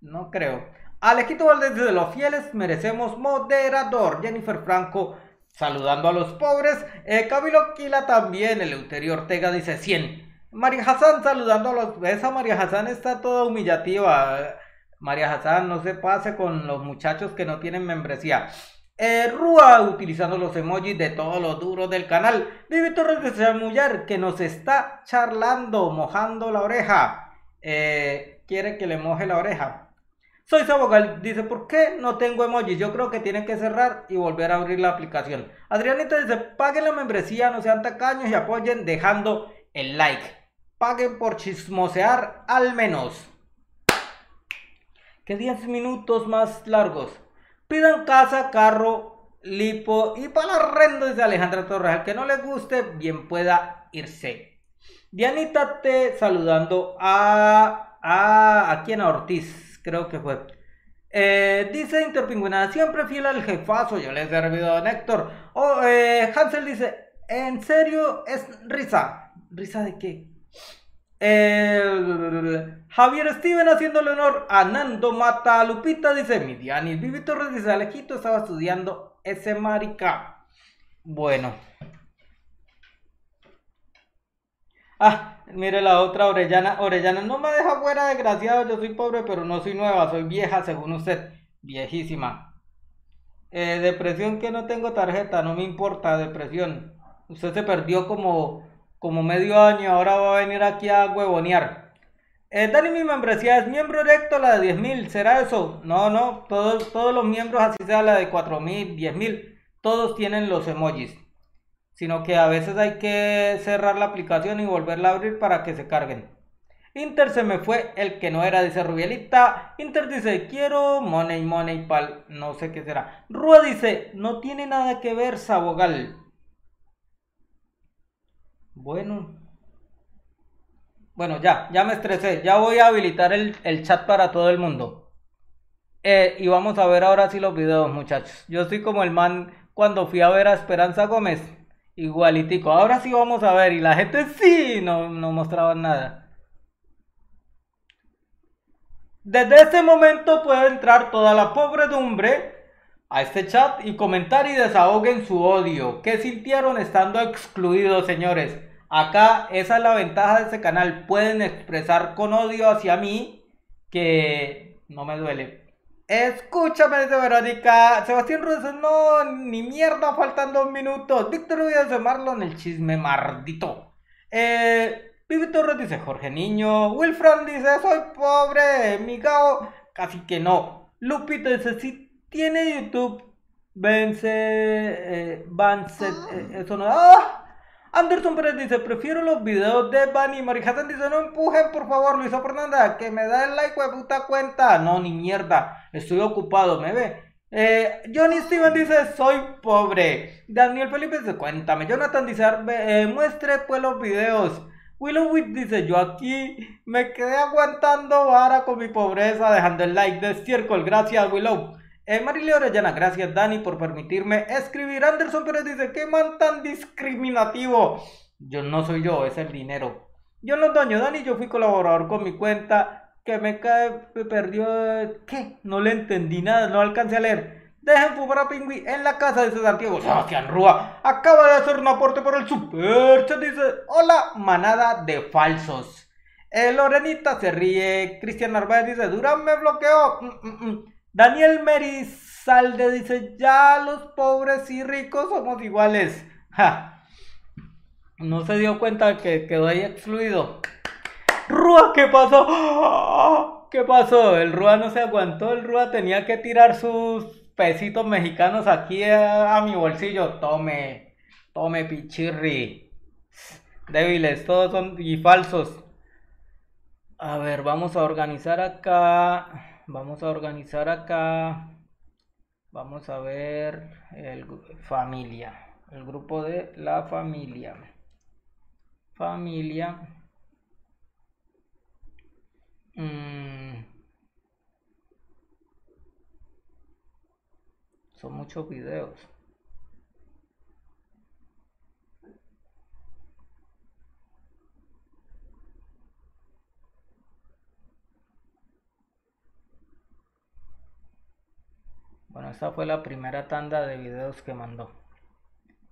No creo. Alejito Valdez de los fieles merecemos moderador. Jennifer Franco saludando a los pobres. Eh, Camilo Quila también, el Eleuterio Ortega dice 100. María Hassan saludando a los... Esa María Hassan está toda humillativa. María Hassan no se pase con los muchachos que no tienen membresía. Eh, Rúa utilizando los emojis de todos los duros del canal. David Torres de Chamullar que nos está charlando, mojando la oreja. Eh, quiere que le moje la oreja. Soy Sabogal, dice, ¿por qué no tengo emojis? Yo creo que tienen que cerrar y volver a abrir la aplicación. Adrianita dice, paguen la membresía, no sean tacaños y apoyen dejando el like. Paguen por chismosear al menos. Que 10 minutos más largos. Pidan casa, carro, lipo y para la dice Alejandra Torres. Al que no le guste, bien pueda irse. Dianita te saludando a, a, a quien a Ortiz creo que fue. Eh, dice Interpingüinada, siempre fiel al jefazo, yo le he servido a Néctor. Oh, eh, Hansel dice, ¿en serio es risa? ¿Risa de qué? Eh, Javier Steven haciéndole honor a Nando Mata Lupita dice, mi Dianis Vivi Torres dice, Alejito estaba estudiando ese marica. Bueno. Ah, mire la otra Orellana. Orellana, no me deja fuera, desgraciado. Yo soy pobre, pero no soy nueva. Soy vieja, según usted. Viejísima. Eh, depresión que no tengo tarjeta. No me importa, depresión. Usted se perdió como, como medio año. Ahora va a venir aquí a huevonear. Eh, Dani, mi membresía es miembro directo, la de 10.000. ¿Será eso? No, no. Todos, todos los miembros, así sea la de 4.000, 10.000, todos tienen los emojis sino que a veces hay que cerrar la aplicación y volverla a abrir para que se carguen. Inter se me fue el que no era, dice Rubielita. Inter dice, quiero money, money, pal. No sé qué será. Rua dice, no tiene nada que ver, Sabogal. Bueno. Bueno, ya, ya me estresé. Ya voy a habilitar el, chat para todo el mundo. Eh, y vamos a ver ahora sí los videos, muchachos. Yo soy como el man cuando fui a ver a Esperanza Gómez. Igualitico. Ahora sí vamos a ver. Y la gente sí no, no mostraba nada. Desde este momento puede entrar toda la pobredumbre a este chat y comentar y desahoguen su odio. ¿Qué sintieron estando excluidos, señores? Acá esa es la ventaja de este canal. Pueden expresar con odio hacia mí que no me duele. Escúchame, Verónica. Sebastián Ruiz, no, ni mierda, faltan dos minutos. Víctor Díaz de Marlon, el chisme mardito. Eh, Pibi Torres dice Jorge Niño. Wilfran dice, soy pobre. Migao, casi que no. Lupito dice, si tiene YouTube, vence, eh, vance, eh, eso no. ¡Ah! Anderson Pérez dice, prefiero los videos de Bunny. Marijasen dice, no empujen, por favor, Luisa Fernanda, que me da el like de puta cuenta. No, ni mierda, estoy ocupado, me ve. Eh, Johnny Steven dice, soy pobre. Daniel Felipe dice, cuéntame. Jonathan dice, eh, muestre pues los videos. Willow dice, yo aquí me quedé aguantando vara con mi pobreza, dejando el like de estiércol. Gracias, Willow. Eh, Marilia Orellana, gracias Dani por permitirme escribir. Anderson Pérez dice, qué man tan discriminativo. Yo no soy yo, es el dinero. Yo no daño, Dani, yo fui colaborador con mi cuenta. Que me cae, me perdió. ¿Qué? No le entendí nada, no alcancé a leer. Dejen fumar a Pingüi en la casa de Santiago Sebastián Rúa. Acaba de hacer un aporte por el super. Se dice: Hola, manada de falsos. Eh, Lorenita se ríe. Cristian Narváez dice: Durán me bloqueó. Mm, mm, mm. Daniel Merizalde dice, ya los pobres y ricos somos iguales. No se dio cuenta que quedó ahí excluido. Rúa, ¿qué pasó? ¿Qué pasó? El Rúa no se aguantó, el Rúa tenía que tirar sus pesitos mexicanos aquí a, mi bolsillo. Tome, tome pichirri. Débiles, todos son y falsos. A ver, vamos a organizar acá vamos a organizar acá vamos a ver el familia el grupo de la familia. Familia. Mm. son muchos videos Bueno, esta fue la primera tanda de videos que mandó.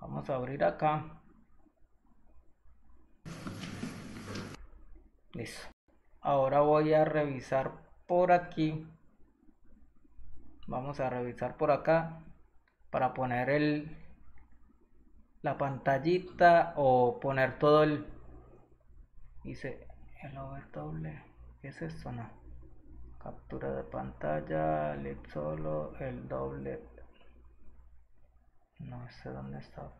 Vamos a abrir acá. Listo. Ahora voy a revisar por aquí. Vamos a revisar por acá para poner el la pantallita o poner todo el dice el over doble. ¿Qué es esto? No captura de pantalla lip solo el doble. No sé dónde está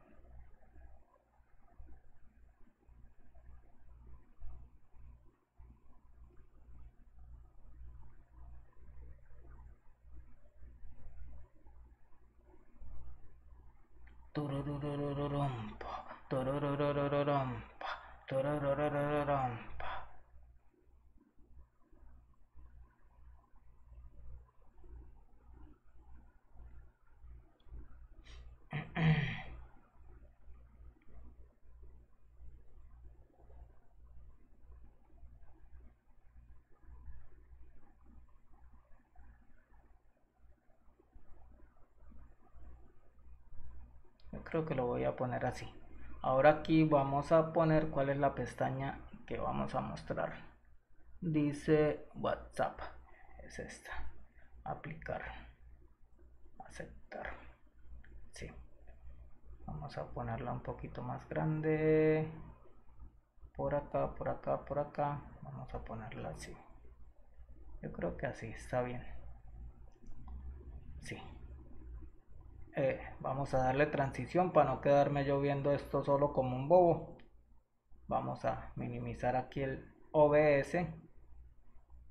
creo que lo voy a poner así. Ahora aquí vamos a poner cuál es la pestaña que vamos a mostrar. Dice whatsapp. Es esta. Aplicar aceptar sí vamos a ponerla un poquito más grande. Por acá por acá por acá. Vamos a ponerla así. Yo creo que así está bien. Sí. Eh, vamos a darle transición para no quedarme yo viendo esto solo como un bobo. Vamos a minimizar aquí el OBS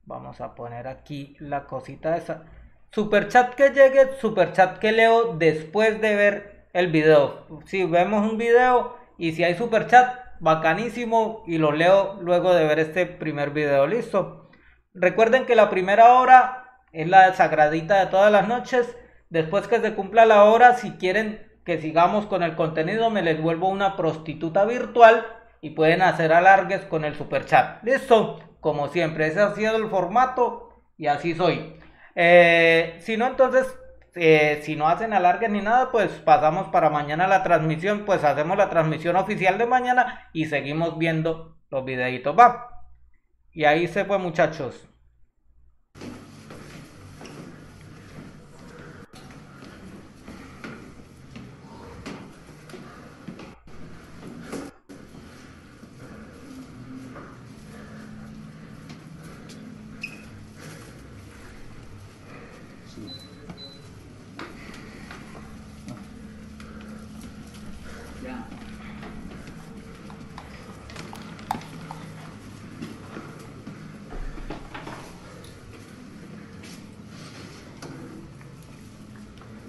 vamos a poner aquí la cosita esa. Super chat que llegue super chat que leo después de ver el video si vemos un video y si hay super chat bacanísimo y lo leo luego de ver este primer video listo recuerden que la primera hora es la sagradita de todas las noches Después que se cumpla la hora, si quieren que sigamos con el contenido, me les vuelvo una prostituta virtual y pueden hacer alargues con el super chat. Listo, como siempre, ese ha sido el formato y así soy. Eh, si no, entonces, eh, si no hacen alargues ni nada, pues pasamos para mañana la transmisión, pues hacemos la transmisión oficial de mañana y seguimos viendo los videitos. Va. Y ahí se fue, muchachos.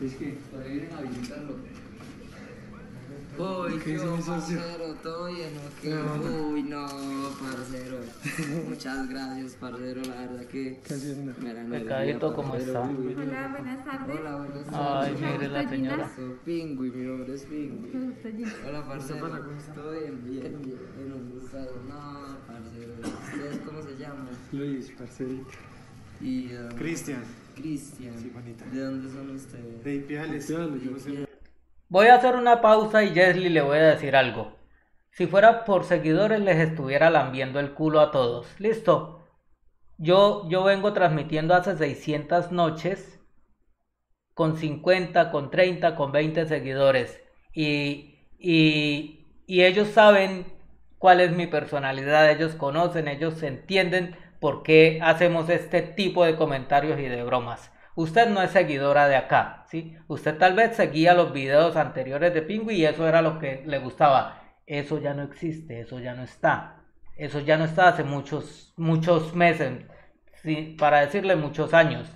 Es que para ir a visitarlo. Uy, ¿Qué qué hizo mi qué? No. Uy, no, parcero. Muchas gracias, parcero, la verdad que ¿Qué haciendo? me la Pecadito, ¿cómo está? Uy, Hola, buenas tardes. Hola, buenas Ay, tardes. mire la señora. Soy Pingüi, mi nombre es Pingüi. Hola, parcero. pana, ¿cómo está? Todo bien, bien, bien. Un gusto. No, parcero. ¿Ustedes cómo se llaman? Luis, parcerito. Y, um, Cristian, Cristian. Sí, bonita. ¿De dónde son ustedes? de Ipiales. Voy a hacer una pausa y Jesly le voy a decir algo. Si fuera por seguidores les estuviera lambiendo el culo a todos. Listo. Yo, yo vengo transmitiendo hace 600 noches con 50, con 30, con 20 seguidores. Y, y, ellos saben cuál es mi personalidad, ellos conocen, ellos entienden por qué hacemos este tipo de comentarios y de bromas. Usted no es seguidora de acá, ¿sí? Usted tal vez seguía los videos anteriores de Pingüi y eso era lo que le gustaba. Eso ya no existe, eso ya no está. Eso ya no está hace muchos, muchos meses, para decirle muchos años.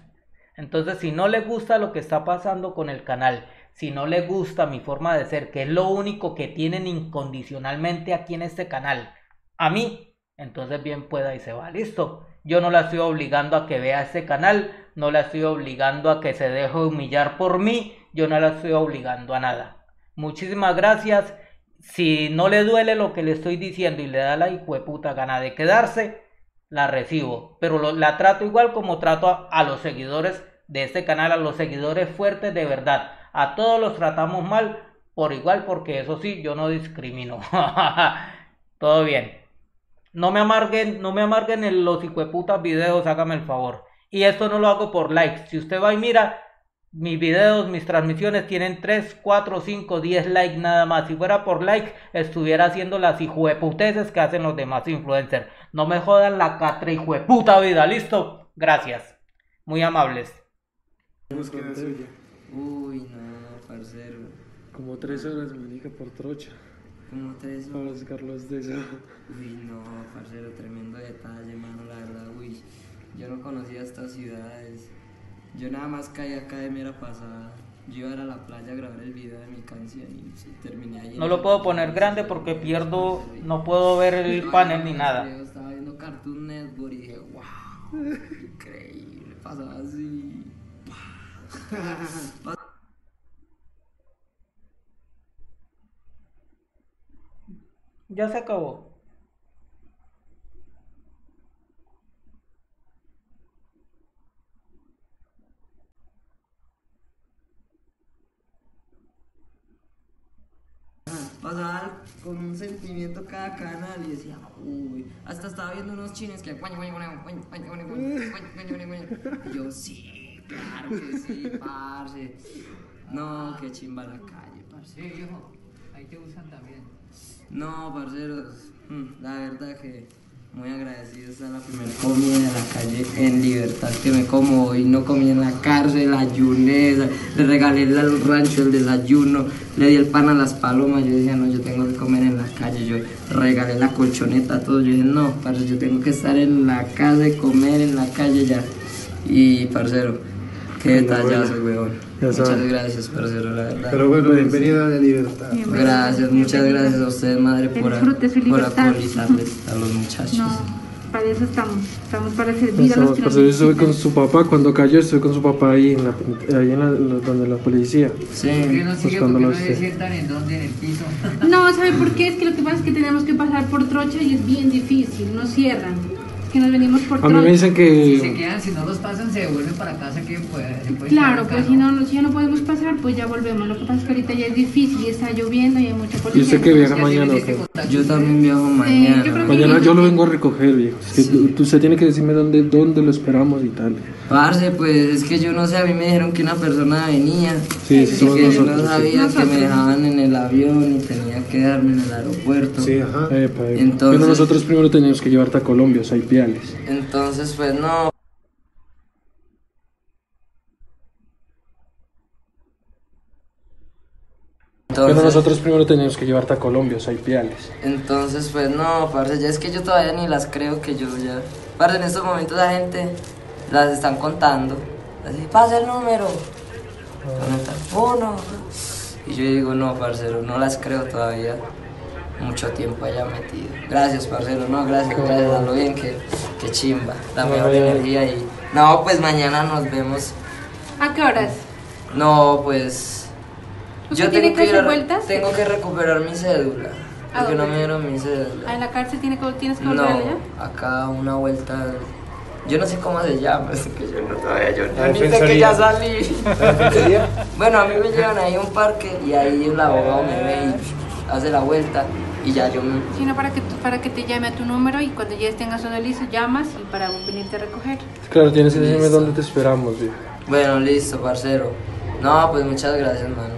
Entonces, si no le gusta lo que está pasando con el canal, si no le gusta mi forma de ser, que es lo único que tienen incondicionalmente aquí en este canal, a mí, entonces bien pueda y se va, listo. Yo no la estoy obligando a que vea este canal, no la estoy obligando a que se deje humillar por mí, yo no la estoy obligando a nada. Muchísimas gracias. Si no le duele lo que le estoy diciendo y le da la puta gana de quedarse, la recibo. Pero la trato igual como trato a, a los seguidores de este canal, a los seguidores fuertes de verdad. A todos los tratamos mal por igual, porque eso sí, yo no discrimino. Todo bien. No me amarguen, no me amarguen en los hijueputas videos, hágame el favor. Y esto no lo hago por likes. Si usted va y mira, mis videos, mis transmisiones tienen 3, 4, 5, 10 likes nada más. Si fuera por like, estuviera haciendo las hijueputeces que hacen los demás influencers. No me jodan la catra hijueputa vida, ¿listo? Gracias. Muy amables. Búsqueda suya. Uy, no, parcero. Como tres horas, manica, por trocha. Como tres Para buscarlos de eso. Uy, no, parcero, tremendo detalle, mano, la verdad, uy. Yo no conocía estas ciudades. Yo nada más caí acá de mera pasada. Yo iba a ir a la playa a grabar el video de mi canción y sí, terminé ahí. No lo puedo poner grande porque pierdo, no puedo ver el Ay, panel no, ni nada. serio, Estaba viendo Cartoon Network y dije, wow, increíble, pasaba así. Ya se acabó. Pasaba con un sentimiento cada canal y decía, uy, hasta estaba viendo unos chinos que... Y yo, sí, claro que sí, parce. No, qué chimba la calle, parce. Sí, viejo. Ahí te usan también. No, parceros, mm, la verdad que muy agradecido. Esta es la primera comida de la calle en libertad que me como hoy. No comí en la cárcel, ayuné, le regalé al rancho el desayuno, le di el pan a las palomas. Yo decía, no, yo tengo que comer en la calle. Yo regalé la colchoneta a todos. Yo dije, no, parce, yo tengo que estar en la casa y comer en la calle ya. Y, parcero, qué detallazo, weón. Ya Muchas saben. gracias, parcero, la verdad. Pero bueno, bienvenida a la libertad. Gracias, muchas gracias a ustedes, madre, por, su por alcoholizarles a los muchachos. No, para eso estamos. Estamos para servir a los que nos parce, yo estuve con su papá cuando cayó, estuve con su papá ahí en la, ahí en la, donde la policía. Sí, ¿Por qué no qué no a usted. se sientan en donde? En el piso. No, ¿sabe por qué? Es que lo que pasa es que tenemos que pasar por trocha y es bien difícil, nos cierran. Que nos venimos por A mí me dicen Si se que... quedan, si no los pasan, se devuelven para casa que puede, se puede Claro, quedar pues si no, si ya no podemos pasar, pues ya volvemos. Lo que pasa es que ahorita ya es difícil y está lloviendo y hay mucha ¿Y policía. usted que viaja mañana yo también viajo mañana. yo que- Mañana yo lo vengo a recoger, viejo. Que tú- usted tiene que decirme dónde, dónde lo esperamos y tal. Parce, pues es que yo no sé, a mí me dijeron que una persona venía. Sí, sí, y somos que yo no sí. sabía que me dejaban en el avión y tenía que quedarme en el aeropuerto. Sí, ajá. Epa, epa. Entonces- Pero nosotros primero teníamos que llevarte a Colombia, o sea, hay piales. Entonces, pues no. Pero Entonces, nosotros primero teníamos que llevarte a Colombia, o sea, hay piales. entonces, pues no, parce, ya es que yo todavía ni las creo que yo ya. Parce, en estos momentos la gente las están contando. Así, pasa el número. Uno. Y yo digo, no, parcero, no las creo todavía. Mucho tiempo allá metido. Gracias, parcero, no, gracias, gracias a lo bien, que, que chimba. La No, mejor energía y. No, pues mañana nos vemos. ¿A qué horas? No, pues. ¿Usted tiene que ir hacer a- vueltas? Tengo que recuperar mi cédula. ¿A Porque no me dieron mi cédula. ¿A la cárcel tiene que, tienes que No, volver allá? acá una vuelta. Yo no sé cómo se llama, es que yo no todavía, yo, ni sé que ya salí. Bueno, a mí me llevan ahí a un parque y ahí el abogado me ve y hace la vuelta y ya yo me. Sino para que, para que te llame a tu número y cuando ya tengas todo listo, llamas y para venirte a recoger. Claro, tienes que decirme dónde te esperamos, viejo. Bueno, listo, parcero. No, pues muchas gracias, mano.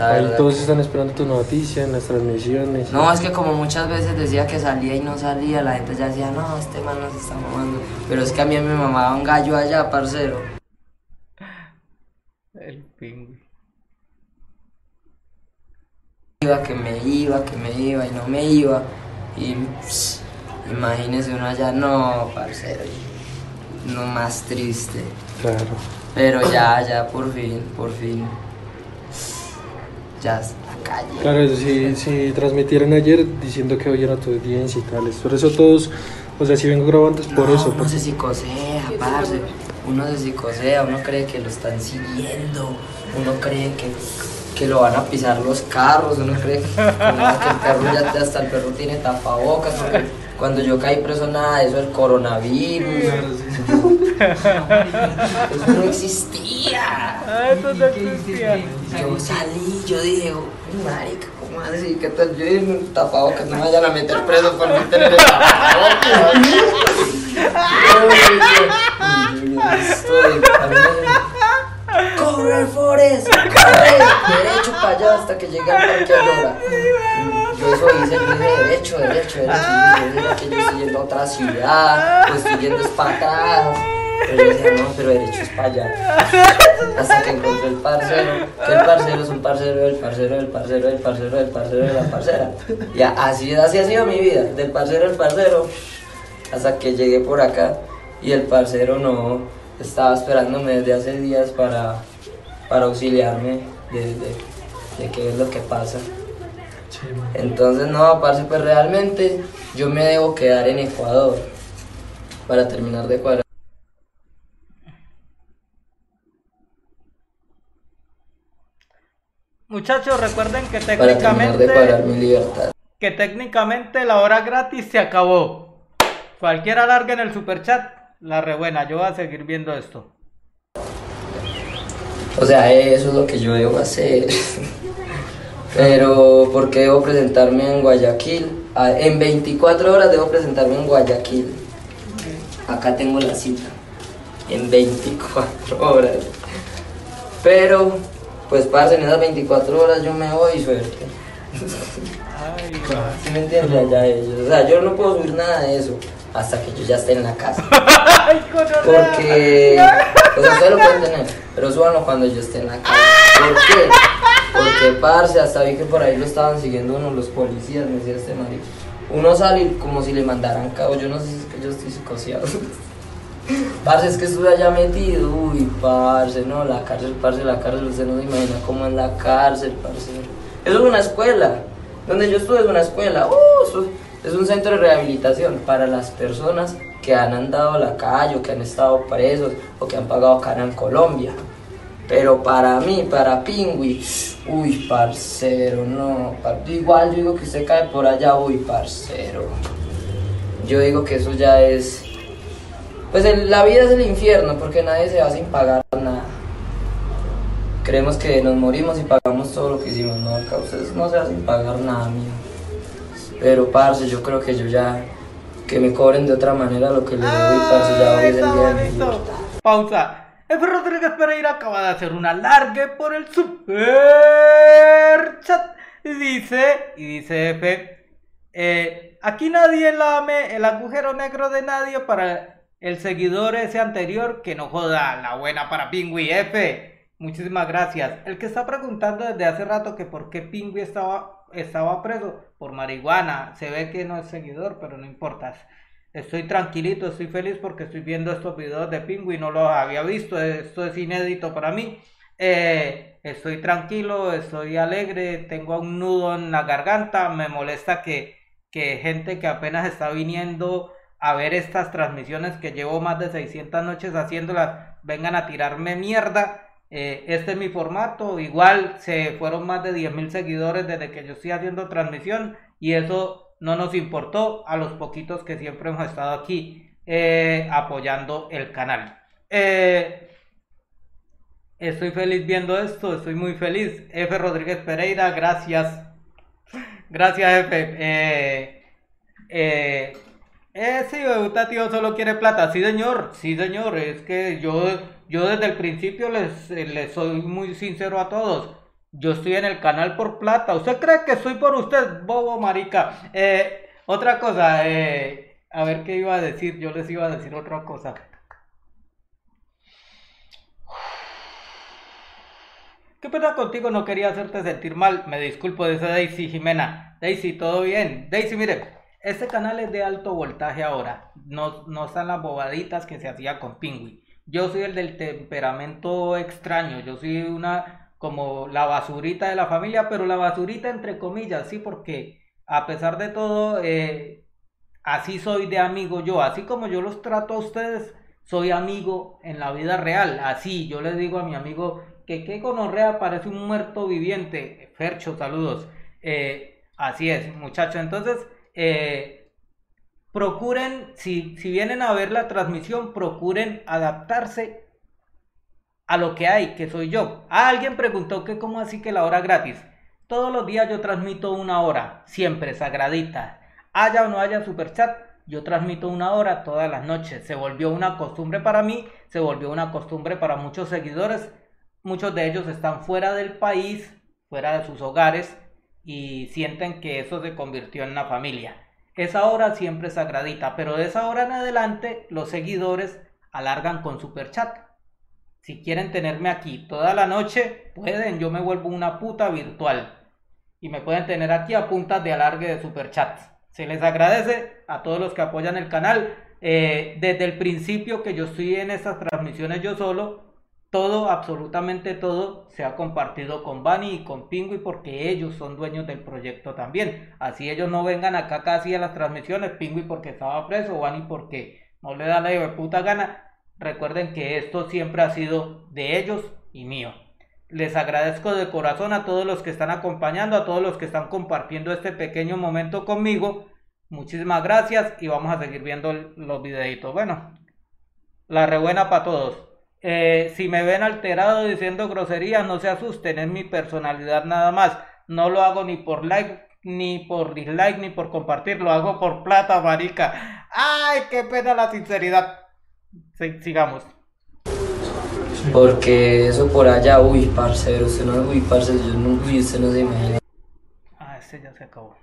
La Ahí todos están esperando tu noticia en las transmisiones. No, es que como muchas veces decía que salía y no salía, la gente ya decía, no, este man nos está mamando. Pero es que a mí me mamaba un gallo allá, parcero. El pingüi. Iba, que me iba, que me iba y no me iba. Y pss, imagínese uno allá, no, parcero. No más triste. Claro. Pero ya, ya, por fin, por fin. Ya es la calle. Claro, si, si transmitieran ayer diciendo que hoy era tu audiencia y tales. Por eso todos, o sea, si vengo grabando es por No, eso. Uno se psicosea, parce. Uno se psicosea, uno cree que lo están siguiendo. Uno cree que, que lo van a pisar los carros. Uno cree que el perro ya hasta el perro tiene tapabocas. Porque cuando yo caí preso, nada de eso, el coronavirus. Eso no existía. Ah, eso no existía. Yo salí, yo dije, "Uy, marica, ¿cómo así? ¿Qué tal? Yo dije, tapabocas, no me vayan a meter preso por no tener el tapabocas. Estoy, ¡Corre, Forest! ¡Corre! Derecho para allá hasta que llegue al parque Aurora. Yo eso hice, yo dije derecho, derecho, derecho. Y que yo estoy yendo a otra ciudad, pues estoy yendo es para atrás. Pero yo decía, no, pero derecho es para allá. Hasta que encontré el parcero, el parcero es un parcero del parcero del parcero del parcero del parcero de la parcera. Y así, así ha sido mi vida, del parcero al parcero, hasta que llegué por acá y el parcero no estaba esperándome desde hace días para, para auxiliarme de, de, de qué es lo que pasa. Entonces, no, parce, pues realmente yo me debo quedar en Ecuador para terminar de cuadrar. Muchachos, recuerden que Para de técnicamente, mi libertad. que técnicamente la hora gratis se acabó. Cualquier alargue en el superchat, la rebuena. Yo voy a seguir viendo esto. O sea, eso es lo que yo debo hacer. Pero porque debo presentarme en Guayaquil. Ah, En 24 horas debo presentarme en Guayaquil. Acá tengo la cita. En 24 horas. Pero, pues parce, en esas 24 horas yo me voy y suerte. Ay, ¿Sí me entiendes? Allá ellos. O sea, yo no puedo subir nada de eso hasta que yo ya esté en la casa. Porque, pues ustedes lo pueden tener, pero súbanlo cuando yo esté en la casa. ¿Por qué? Porque, parce, hasta vi que por ahí lo estaban siguiendo uno los policías, me decía este marido. Uno sale como si le mandaran cabo, yo no sé si es que yo estoy psicoseado. Parce, es que estuve allá metido, uy, parce, no, la cárcel, parce, la cárcel, usted no se imagina cómo es la cárcel, parce. Eso es una escuela, donde yo estuve es una escuela, uh, eso es un centro de rehabilitación para las personas que han andado a la calle o que han estado presos o que han pagado cana en Colombia. Pero para mí, para Pingüi, uy, parcero, no, igual yo digo que usted cae por allá, uy, parcero. Yo digo que eso ya es pues la vida es el infierno porque nadie se va sin pagar nada. Creemos que nos morimos y pagamos todo lo que hicimos, no, acá ustedes no se sin pagar nada, mío. Pero, parce, yo creo que yo ya, que me cobren de otra manera lo que les doy, parce, ya hoy es el día de mi libertad. Pausa. F. Rodríguez Pereira acaba de hacer un alargue por el super chat. Y dice, y dice F, eh, aquí nadie lame el agujero negro de nadie para el seguidor ese anterior que no joda la buena para Pingüi F. Muchísimas gracias. El que está preguntando desde hace rato que por qué Pingüi estaba, estaba preso por marihuana. Se ve que no es seguidor, pero no importa. Estoy tranquilito, estoy feliz porque estoy viendo estos videos de Pingüi, no los había visto, esto es inédito para mí. Eh, estoy tranquilo, estoy alegre, tengo un nudo en la garganta, me molesta que, que gente que apenas está viniendo a ver estas transmisiones que llevo más de 600 noches haciéndolas, vengan a tirarme mierda. Eh, este es mi formato, igual se fueron más de 10.000 seguidores desde que yo estoy haciendo transmisión y eso no nos importó a los poquitos que siempre hemos estado aquí eh, apoyando el canal. Eh, estoy feliz viendo esto, estoy muy feliz. F. Rodríguez Pereira, gracias. Gracias, F. Eh, eh, eh, sí, Beuta, tío, solo quiere plata. Sí, señor, sí, señor. Es que yo, yo desde el principio les, les soy muy sincero a todos. Yo estoy en el canal por plata. ¿Usted cree que soy por usted, bobo marica? Eh, otra cosa, eh, a ver qué iba a decir. Yo les iba a decir otra cosa. ¿Qué pena contigo? No quería hacerte sentir mal. Me disculpo, dice Daisy Jimena. Daisy, ¿todo bien? Daisy, mire, este canal es de alto voltaje ahora. No, no están las bobaditas que se hacía con Pingüi. Yo soy el del temperamento extraño. Yo soy una como la basurita de la familia, pero la basurita entre comillas, sí, porque a pesar de todo, eh, así soy de amigo yo. Así como yo los trato a ustedes, soy amigo en la vida real. Así, yo les digo a mi amigo que qué gonorrea parece un muerto viviente. Fercho, saludos. Eh, así es, muchachos. Entonces, eh, procuren, si, si vienen a ver la transmisión, procuren adaptarse a lo que hay, que soy yo. Ah, alguien preguntó que cómo así que la hora gratis. Todos los días yo transmito una hora, siempre sagradita. Haya o no haya superchat, yo transmito una hora todas las noches. Se volvió una costumbre para mí, se volvió una costumbre para muchos seguidores. Muchos de ellos están fuera del país, fuera de sus hogares y sienten que eso se convirtió en una familia. Esa hora siempre es sagradita, pero de esa hora en adelante los seguidores alargan con superchat. Si quieren tenerme aquí toda la noche, pueden, yo me vuelvo una puta virtual. Y me pueden tener aquí a puntas de alargue de superchats. Se les agradece a todos los que apoyan el canal. Eh, desde el principio que yo estoy en estas transmisiones yo solo, todo, absolutamente todo, se ha compartido con Bani y con Pingui porque ellos son dueños del proyecto también. Así ellos no vengan acá casi a las transmisiones, Pingui porque estaba preso, Bani porque no le da la de puta gana. Recuerden que esto siempre ha sido de ellos y mío. Les agradezco de corazón a todos los que están acompañando, a todos los que están compartiendo este pequeño momento conmigo. Muchísimas gracias y vamos a seguir viendo los videitos. Bueno, la rebuena para todos. Eh, si me ven alterado diciendo groserías, no se asusten, es mi personalidad nada más. No lo hago ni por like, ni por dislike, ni por compartir. Lo hago por plata, marica. Ay, qué pena la sinceridad. Sí, sigamos. Porque eso por allá, uy, parcero, usted no, uy, parcero, yo no, uy, usted no se imagina. Ah, este ya se acabó.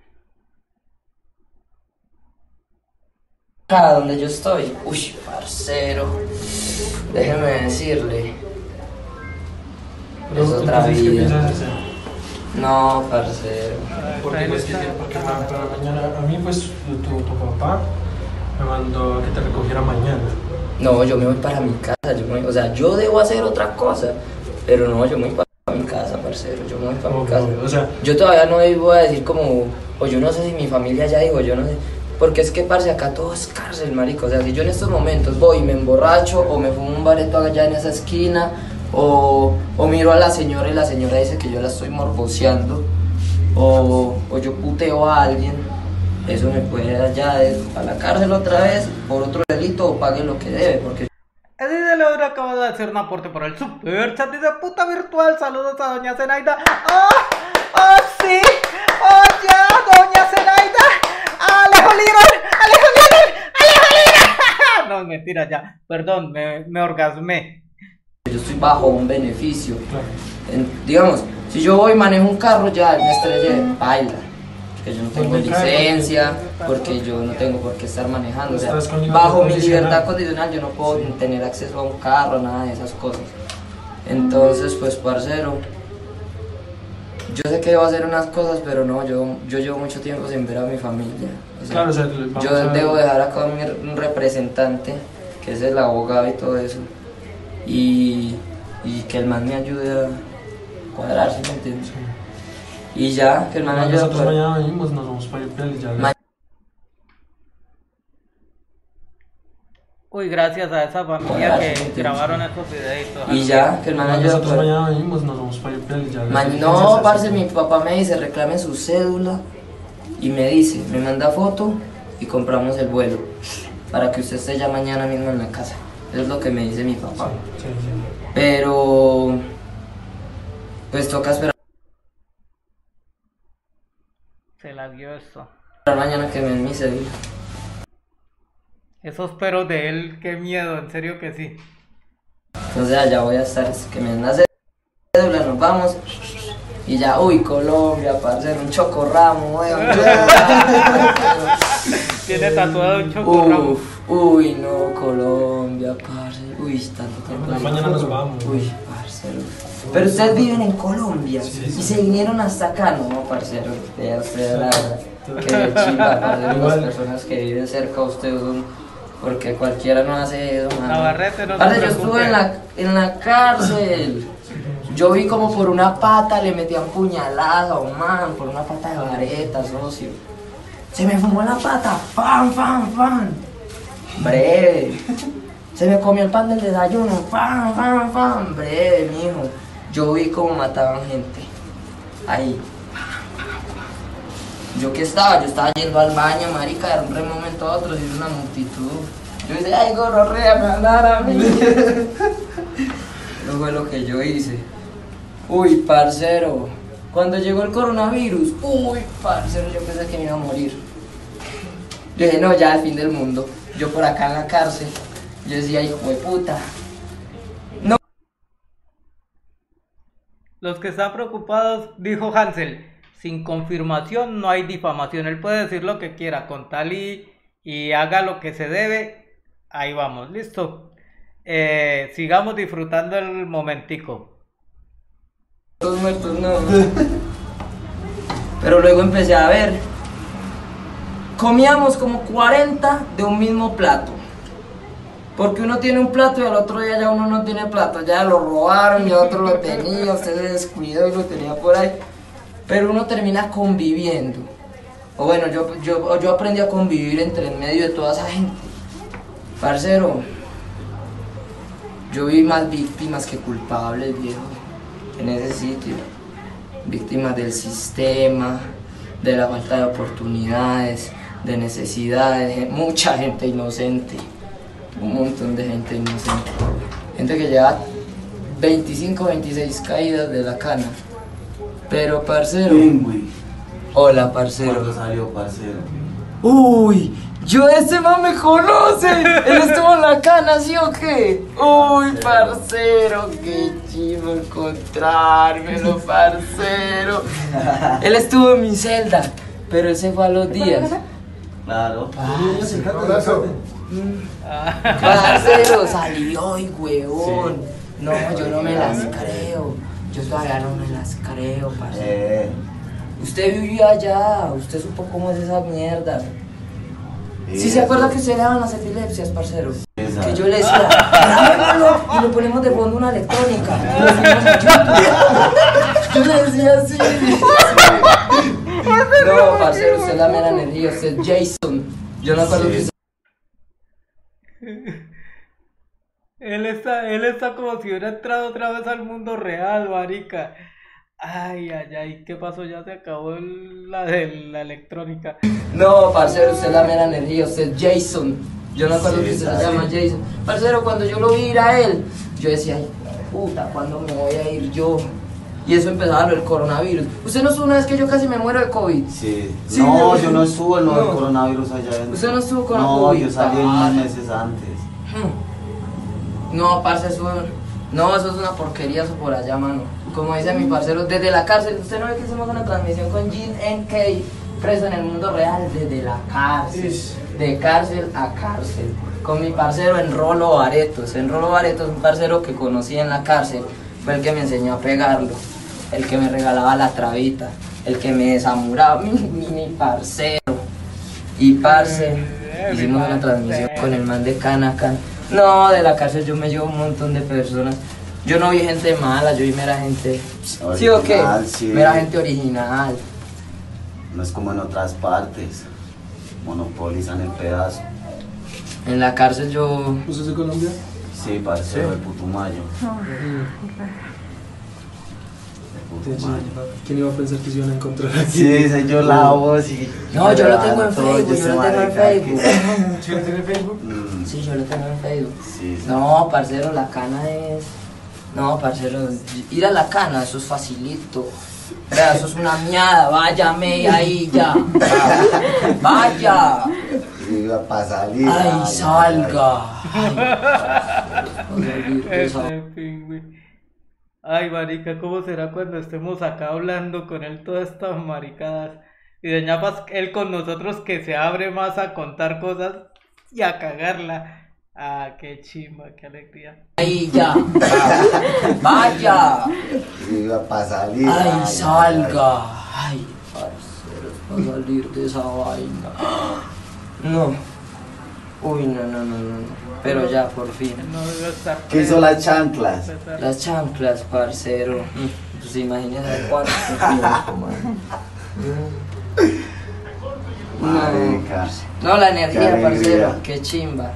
Acá donde yo estoy, uy, parcero, déjeme decirle, es otra Entonces, ¿qué vida. No, parcero. Porque, pues, que- porque para, para mañana, a mí pues tu, papá me mandó a que te recogiera mañana. No, yo me voy para mi casa, yo me- o sea, yo debo hacer otra cosa, pero no, yo me voy para mi casa, parcero, yo me voy para mi casa. O sea, Yo todavía no voy a decir como, o yo no sé si mi familia ya dijo, yo no sé. Porque es que, parce, acá todo es cárcel, marico. O sea, si yo en estos momentos voy y me emborracho, o me fumo un bareto allá en esa esquina, o, miro a la señora y la señora dice que yo la estoy morboceando, o, o yo puteo a alguien, eso me puede ya de- a la cárcel otra vez por otro delito o pague lo que debe, porque Eddie de acaba de hacer un aporte por el super chat de puta virtual. Saludos a doña Zenaida. ¡Oh! ¡Oh, sí! ¡Oh, ya! ¡Doña Zenaida! ¡Alejo Little! ¡Alejo Little! ¡Alejo Little! No, mentira, ya. Perdón, me, me orgasmé. yo estoy bajo un beneficio. En- digamos, si yo voy y manejo un carro, ya me estrellé, baila. Que yo no tengo Porque, licencia, porque yo no tengo por qué estar manejando. O sea, bajo mi libertad condicional yo no puedo tener acceso a un carro, nada de esas cosas. Entonces, pues, parcero, yo sé que debo hacer unas cosas, pero no, yo, yo llevo mucho tiempo sin ver a mi familia. O sea, Claro, o sea, vamos yo a- debo dejar acá a mi- un representante, que es el abogado y todo eso, y, y que el man me ayude a cuadrar, ¿sí me entiendes? Y ya, que el man me ayude a Nosotros cuadrar. mañana venimos, nos vamos para y ya. Uy, gracias a esa familia que sí, grabaron sí. estos videitos. Y ya, que el man me ayude a Nosotros mañana venimos, nos vamos para y ya. Ma- no, parce, mi papá me dice, reclame su cédula y me dice, me manda foto y compramos el vuelo para que usted esté ya mañana mismo en la casa. Eso es lo que me dice mi papá. Sí, sí. Pero, pues toca esperar Se la dio esto. mañana que me den mi cédula. Esos peros de él, qué miedo, en serio que sí. Entonces allá voy a estar, que me den la cédula, nos vamos. Y ya, uy, Colombia, parcero, un chocorramo, weón. Tiene tatuado un chocorramo. Uf, uy, no, Colombia, parce. Uy, tanto tiempo. Mañana- sin- mañana nos vamos. Uy, parcero. Pero ustedes viven en Colombia Sí, y se vinieron hasta acá, no, parcero. Vea usted la verdad. Qué chimba, parcero. Las personas que viven cerca a usted son. Porque cualquiera no hace eso, man. Navarrete, no se Parce, yo estuve en la, en la cárcel. Yo vi como por una pata le metían puñaladas a un man, por una pata de vareta, socio. Se me fumó la pata, fan, fan, fan. Breve. Se me comió el pan del desayuno, fan, fan, fan. Breve, mijo. Yo vi cómo mataban gente. Ahí. Yo que estaba, yo estaba yendo al baño, marica, de un momento a otro, y una multitud. Yo decía, ay, gororrea, me dar a mí. Eso fue lo que yo hice. Uy, parcero. Cuando llegó el coronavirus, uy, parcero, yo pensé que me iba a morir. Yo dije, no, ya el fin del mundo. Yo por acá en la cárcel. Yo decía, hijo de puta. No. Los que están preocupados, dijo Hansel, sin confirmación no hay difamación. Él puede decir lo que quiera con tal y, y haga lo que se debe. Ahí vamos, listo. Eh, sigamos disfrutando el momentico. Todos muertos, no. Pero luego empecé a ver. Comíamos como 40 de un mismo plato. Porque uno tiene un plato y al otro día ya uno no tiene plato. Ya lo robaron, ya otro lo tenía, usted se descuidó y lo tenía por ahí. Pero uno termina conviviendo. O bueno, yo, yo, yo aprendí a convivir entre en medio de toda esa gente. Parcero, yo vi más víctimas que culpables, viejo, en ese sitio. Víctimas del sistema, de la falta de oportunidades, de necesidades, mucha gente inocente, un montón de gente inocente. Gente que lleva 25, 26 caídas de la cana. Pero, parcero. Bien, güey. Hola, parcero. ¿Cuándo salió, parcero? Uy, yo ese man me conoce. Él estuvo en la cana, ¿sí o qué? Uy, parcero, qué chivo encontrármelo, parcero. Él estuvo en mi celda, pero ese fue a los días. Claro. Parcero, salió hoy, huevón. No, yo no me las creo. Yo todavía no me las creo, parcero. Eh, Usted vivía allá, usted supo cómo es esa mierda. ¿Sí eh, se acuerda que se le daban las epilepsias, parcero? Que yo le decía, y le ponemos de fondo una electrónica. Y lo a. Yo le decía así. No, parcero, usted es la mera energía, usted es Jason. Yo no acuerdo Sí. que usted Él está, él está como si hubiera entrado otra vez al mundo real, marica. Ay, ay, ay, ¿qué pasó? Ya se acabó el- la de la electrónica. No, parcero, usted es la mera energía, usted es Jason. Yo no acuerdo Sí, que usted se llama Jason. Parcero, cuando yo lo vi ir a él, yo decía, ay, puta, ¿cuándo me voy a ir yo? Y eso empezaba lo del coronavirus. ¿Usted no estuvo una vez que yo casi me muero de COVID? Sí. Sí, no, no, yo no estuve lo del no. coronavirus allá adentro. ¿Usted no estuvo con No, COVID? yo salí Ah. unos meses antes. Hmm. No, parce, eso, no, eso es una porquería eso por allá, mano. Como dice mi parcero, desde la cárcel, usted no ve que hicimos una transmisión con Jean NK, preso en el mundo real, desde la cárcel, de cárcel a cárcel. Con mi parcero en Rolo Baretos. En Rolo Baretos, un parcero que conocí en la cárcel, fue el que me enseñó a pegarlo, el que me regalaba la trabita, el que me desamuraba, mi, parcero. Y parce, Eh, hicimos una transmisión con el man de Canacan. No, de la cárcel yo me llevo un montón de personas. Yo no vi gente mala, yo vi mera gente. ¿Sí o qué? Original, sí. Mera gente original. No es como en otras partes. Monopolizan el pedazo. En la cárcel yo. ¿Usted es de Colombia? Sí, el Putumayo. El Putumayo. ¿Quién iba a pensar que se iban a encontrar aquí? Sí, sé yo la voz y... No, yo lo tengo en Facebook, yo lo tengo en Facebook. ¿Sí tiene Facebook? Mm, Sí, yo lo tengo en Facebook. Sí, sí. No, parcero, la cana es. No, parcero, ir a la cana, eso es facilito. Vea, eso es una miada, váyame ahí ya. Vaya. Iba para salir. Ay, ay, salga. Ay. Ay, marica, ¿cómo será cuando estemos acá hablando con él todas estas maricadas? Y de ñapas, él con nosotros que se abre más a contar cosas y a cagarla. Ah, qué chimba, qué alegría. Ahí ya. Vaya. Iba para salir. Ay, ay, salga. Ay, parceros, para salir de esa vaina. No. Uy, no, no, no, no. no. Pero ya, por fin. ¿Qué hizo las chanclas? Las chanclas, parcero. Mm, Pues imagínense cuánto tiempo, man. Marica. No, la energía, parcero. Qué chimba.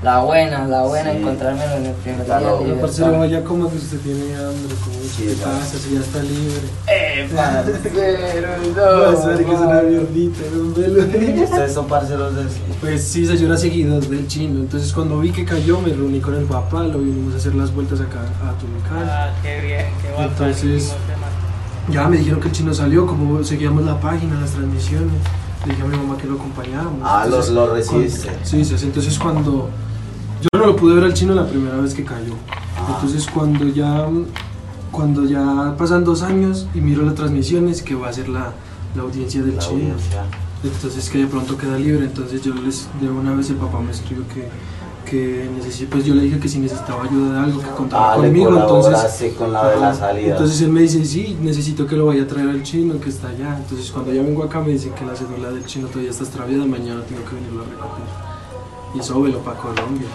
La buena, la buena, Sí. encontrármelo en el primer Ya día. No, parcero, libertad. vaya como que usted tiene hambre, como Sí, ¿qué ya. pasa? Si ya está libre. Eh, parcero, No, ver que es una mierdita, un velo. Ustedes son parceros del Pues sí, yo era seguidor del chino, entonces cuando vi que cayó me reuní con el papá, lo vinimos a hacer las vueltas acá a Tulican. Ah, qué bien, qué bacán. Entonces- Ya me dijeron que el chino salió, como seguíamos la página, las transmisiones, le dije a mi mamá que lo acompañáramos. Ah, lo- Entonces, lo recibiste. cuando- sí, sí, entonces cuando... Yo no lo pude ver al chino la primera vez que cayó. Ah. Entonces cuando ya, cuando ya pasan dos años y miro las transmisiones, que va a ser la, la audiencia del La chino. audiencia. Entonces que de pronto queda libre, entonces yo les, de una vez el papá me escribió que, que necesito, pues yo le dije que si necesitaba ayuda de algo, que contaba Ah, conmigo, entonces... con la de la salida. Entonces él me dice, sí, necesito que lo vaya a traer al chino que está allá. Entonces cuando ya vengo acá me dice que la cédula del chino todavía está extraviada, mañana tengo que venirlo a recoger. Y eso velo para Colombia.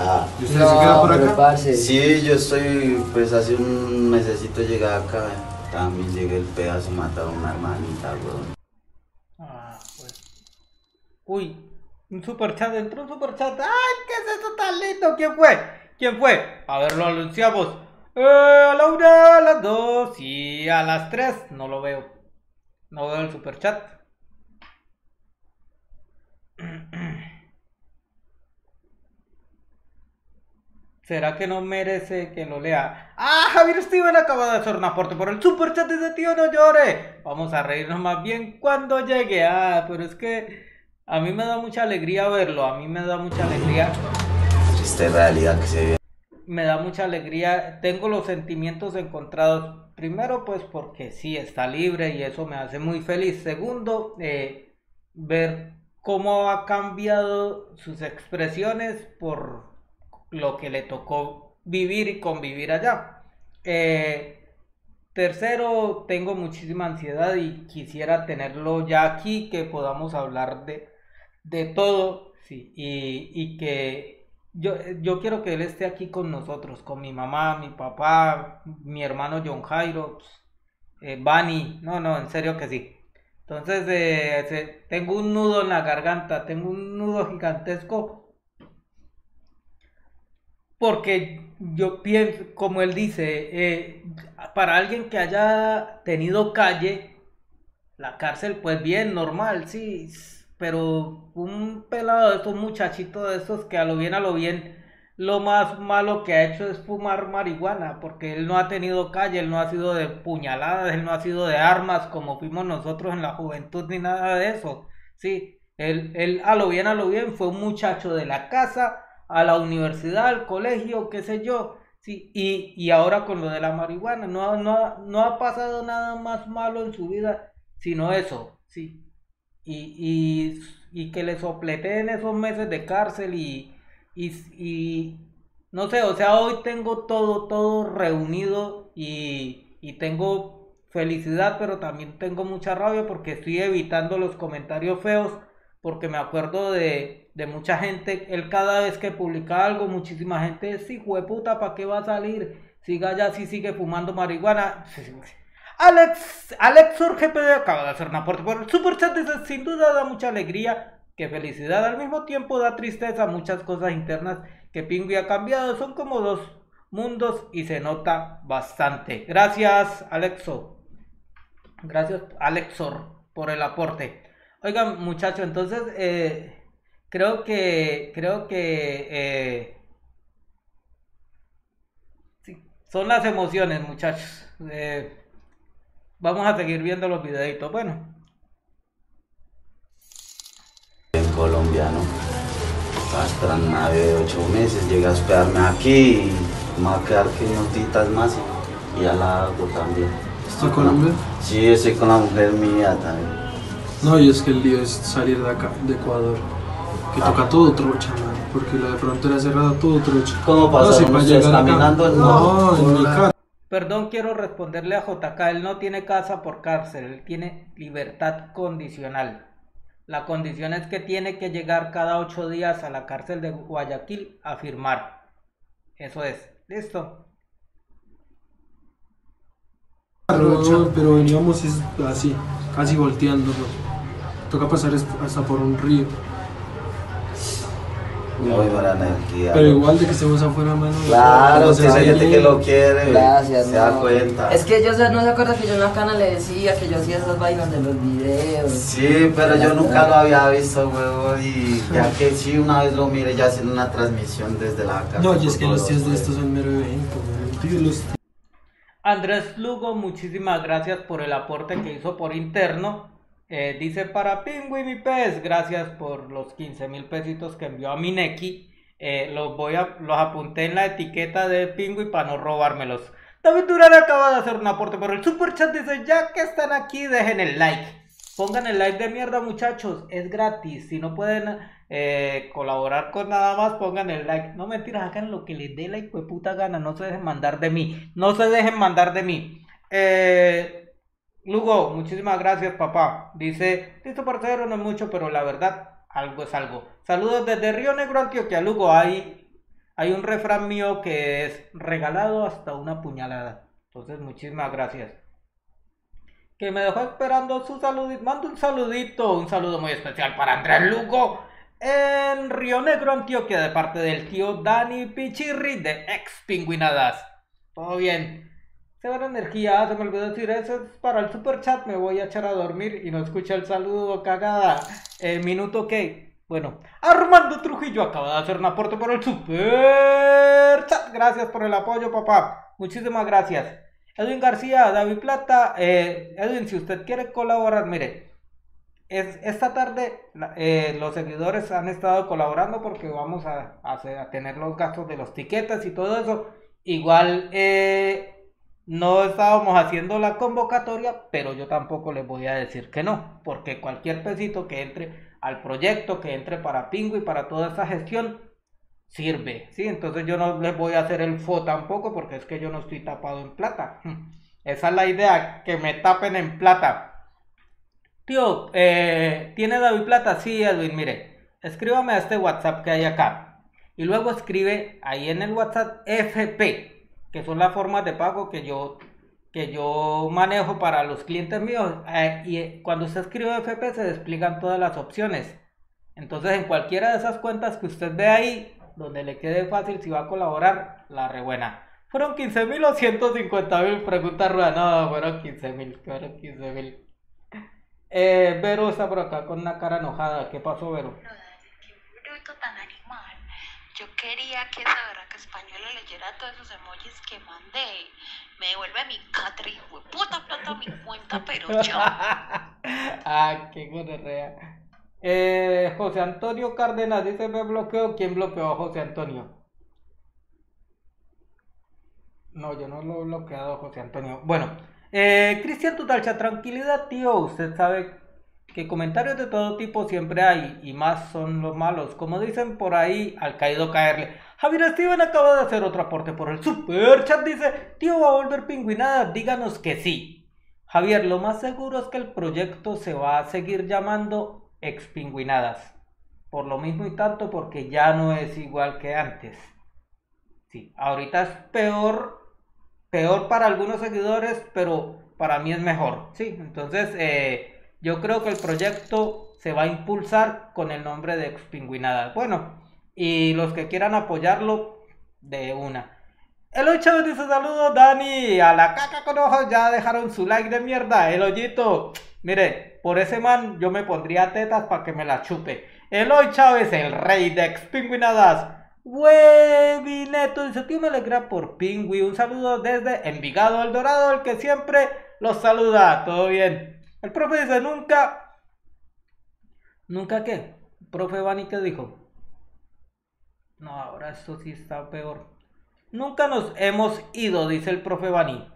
Ah. ¿Y usted se queda por acá? parce, Sí, yo estoy, pues hace un mesecito llegué acá. También llegué el pedazo, mataron a una hermanita, weón. Ah, pues. Uy, un superchat, entró un superchat. ¡Ay, qué es eso tan lindo! ¿Quién fue? ¿Quién fue? A ver, lo anunciamos. Eh, a la una, a las dos y a las tres. No lo veo. No veo el superchat. ¿Será que no merece que lo lea? Ah, Javier Steven acaba de hacer un aporte por el super chat de tío no llore. Vamos a reírnos más bien cuando llegue. Ah, pero es que a mí me da mucha alegría verlo. A mí me da mucha alegría. Triste realidad que se vive. Me da mucha alegría. Tengo los sentimientos encontrados. Primero, pues porque sí está libre y eso me hace muy feliz. Segundo, eh, ver cómo ha cambiado sus expresiones por lo que le tocó vivir y convivir allá. Eh, tercero, tengo muchísima ansiedad y quisiera tenerlo ya aquí, que podamos hablar de, de todo, sí, y, y que yo, yo quiero que él esté aquí con nosotros, con mi mamá, mi papá, mi hermano John Jairo, pues, eh, Bani, no, no, en serio que sí. Entonces, eh, tengo un nudo en la garganta, tengo un nudo gigantesco porque yo pienso, como él dice, eh, para alguien que haya tenido calle, la cárcel, pues bien, normal, sí, pero un pelado de estos muchachitos de estos que a lo bien, a lo bien, lo más malo que ha hecho es fumar marihuana, porque él no ha tenido calle, él no ha sido de puñaladas, él no ha sido de armas como fuimos nosotros en la juventud ni nada de eso, sí, él, él a lo bien, a lo bien fue un muchacho de la casa, a la universidad, al colegio, qué sé yo, sí, y, y ahora con lo de la marihuana, no, no, no ha pasado nada más malo en su vida, sino eso, sí, y, y, y que le sopleteen esos meses de cárcel y, y, y no sé, o sea, hoy tengo todo, todo reunido y, y tengo felicidad, pero también tengo mucha rabia porque estoy evitando los comentarios feos, porque me acuerdo de, de mucha gente, él cada vez que publica algo, muchísima gente, sí, puta, ¿para qué va a salir? Siga ya, si sigue fumando marihuana. Alex, Alex GPD acaba de hacer un aporte por el super chat, dice, sin duda da mucha alegría, que felicidad, al mismo tiempo da tristeza, muchas cosas internas que Pingui ha cambiado, son como dos mundos y se nota bastante. Gracias, Alexo. Gracias, Alexor, por el aporte. Oigan, muchachos, entonces eh, creo que creo que eh, sí, son las emociones, muchachos. Eh, vamos a seguir viendo los videitos. Bueno, En colombiano. Una bebé de ocho meses, llegué a hospedarme aquí y me va a quedar que notitas más y, y ya la hago también. ¿Está Colombia? Sí, estoy con la mujer mía también. No, y es que el lío es salir de acá, de Ecuador. Que toca todo trocha, man. Porque la de frontera cerrada, todo trocha. ¿Cómo pasaron si para ustedes acá- caminando? No, en mi Hola. carro. perdón, quiero responderle a JK, él no tiene casa por cárcel, él tiene libertad condicional. La condición es que tiene que llegar cada ocho días a la cárcel de Guayaquil a firmar. Eso es. Listo. Pero, pero veníamos así, casi volteándonos. Toca pasar hasta por un río. Muy buena energía. Pero igual de que estemos afuera, mano. Claro, se hay gente que lo quiere. Gracias, Se da cuenta. Es que yo no se acuerda que yo en la cana le decía que yo hacía esas vainas de los videos. Sí, pero yo nunca lo había visto, huevón, y ya que sí, una vez lo mire ya haciendo una transmisión desde la casa. No, y es que los tíos de estos son mero evento, man. Tío, los Andrés Lugo, muchísimas gracias por el aporte que hizo por interno. Eh, dice para Pingüi mi pez, gracias por los 15 mil pesitos que envió a Mineki. Eh, los voy a, los apunté en la etiqueta de Pingüi para no robármelos. David Durán acaba de hacer un aporte por el super chat. Dice, ya que están aquí, dejen el like. Pongan el like de mierda, muchachos. Es gratis. Si no pueden eh, colaborar con nada más, pongan el like. No mentiras, hagan lo que les dé la puta gana. No se dejen mandar de mí. No se dejen mandar de mí. Eh, Lugo, muchísimas gracias, papá. Dice, listo, parcero, no es mucho, pero la verdad, algo es algo. Saludos desde Río Negro, Antioquia. Lugo, hay, hay un refrán mío que es regalado hasta una puñalada. Entonces, muchísimas gracias. Que me dejó esperando su saludito. Mando un saludito, un saludo muy especial para Andrés Lugo en Río Negro, Antioquia, de parte del tío Dani Pichirri de Ex Pingüinadas. Todo bien. Se va la energía, se me olvidó decir eso es para el super chat. Me voy a echar a dormir y no escucha el saludo, cagada. Eh, minuto que, bueno, Armando Trujillo acaba de hacer un aporte por el super chat. gracias por el apoyo, papá. Muchísimas gracias. Edwin García, David Plata, eh, Edwin, si usted quiere colaborar, mire, es, esta tarde eh, los seguidores han estado colaborando porque vamos a, a tener los gastos de los tiquetes y todo eso. Igual eh, no estábamos haciendo la convocatoria, pero yo tampoco les voy a decir que no, porque cualquier pesito que entre al proyecto, que entre para Pingo y para toda esta gestión, sirve, ¿sí? Entonces yo no les voy a hacer el fo tampoco porque es que yo no estoy tapado en plata. Esa es la idea, que me tapen en plata. Tío, eh, ¿tiene David Plata? Sí, Edwin, mire, escríbame a este WhatsApp que hay acá. Y luego escribe ahí en el WhatsApp FP, que son las formas de pago que yo, que yo manejo para los clientes míos. Eh, y cuando usted escribe FP se despliegan todas las opciones. Entonces, en cualquiera de esas cuentas que usted ve ahí, donde le quede fácil si va a colaborar, la rebuena. ¿Fueron 15 mil o 150 mil? Pregunta Rueda. No, fueron 15 mil. Fueron 15 mil. Eh, Vero está por acá con una cara enojada. ¿Qué pasó, Vero? Qué bruto tan. Yo quería que esa verraca española leyera todos esos emojis que mandé. Me devuelve mi de puta plata mi cuenta, pero ya. ah, qué gonorrea. Eh, José Antonio Cárdenas dice me bloqueó. ¿Quién bloqueó a José Antonio? No, yo no lo he bloqueado José Antonio. Bueno, eh, Cristian Tutalcha, tranquilidad, tío. Usted sabe que comentarios de todo tipo siempre hay y más son los malos. Como dicen por ahí, al caído caerle. Javier Steven acaba de hacer otro aporte por el super chat. Dice, tío, va a volver pingüinada. Díganos que sí. Javier, lo más seguro es que el proyecto se va a seguir llamando Expingüinadas. Por lo mismo y tanto porque ya no es igual que antes. Sí, ahorita es peor, peor para algunos seguidores, pero para mí es mejor. Sí, entonces eh, yo creo que el proyecto se va a impulsar con el nombre de Expingüinadas. Bueno, y los que quieran apoyarlo, de una. Eloy Chávez dice saludos, Dani. A la caca con ojos ya dejaron su like de mierda. El hoyito. Mire, por ese man yo me pondría tetas para que me la chupe. Eloy Chávez, el rey de expingüinadas. Neto dice, tío, me alegra por Pingüi. Un saludo desde Envigado, El Dorado, el que siempre los saluda. Todo bien. El profe dice, nunca. ¿Nunca qué? Profe Bani, ¿qué dijo? No, ahora esto sí está peor. Nunca nos hemos ido, dice el profe Bani.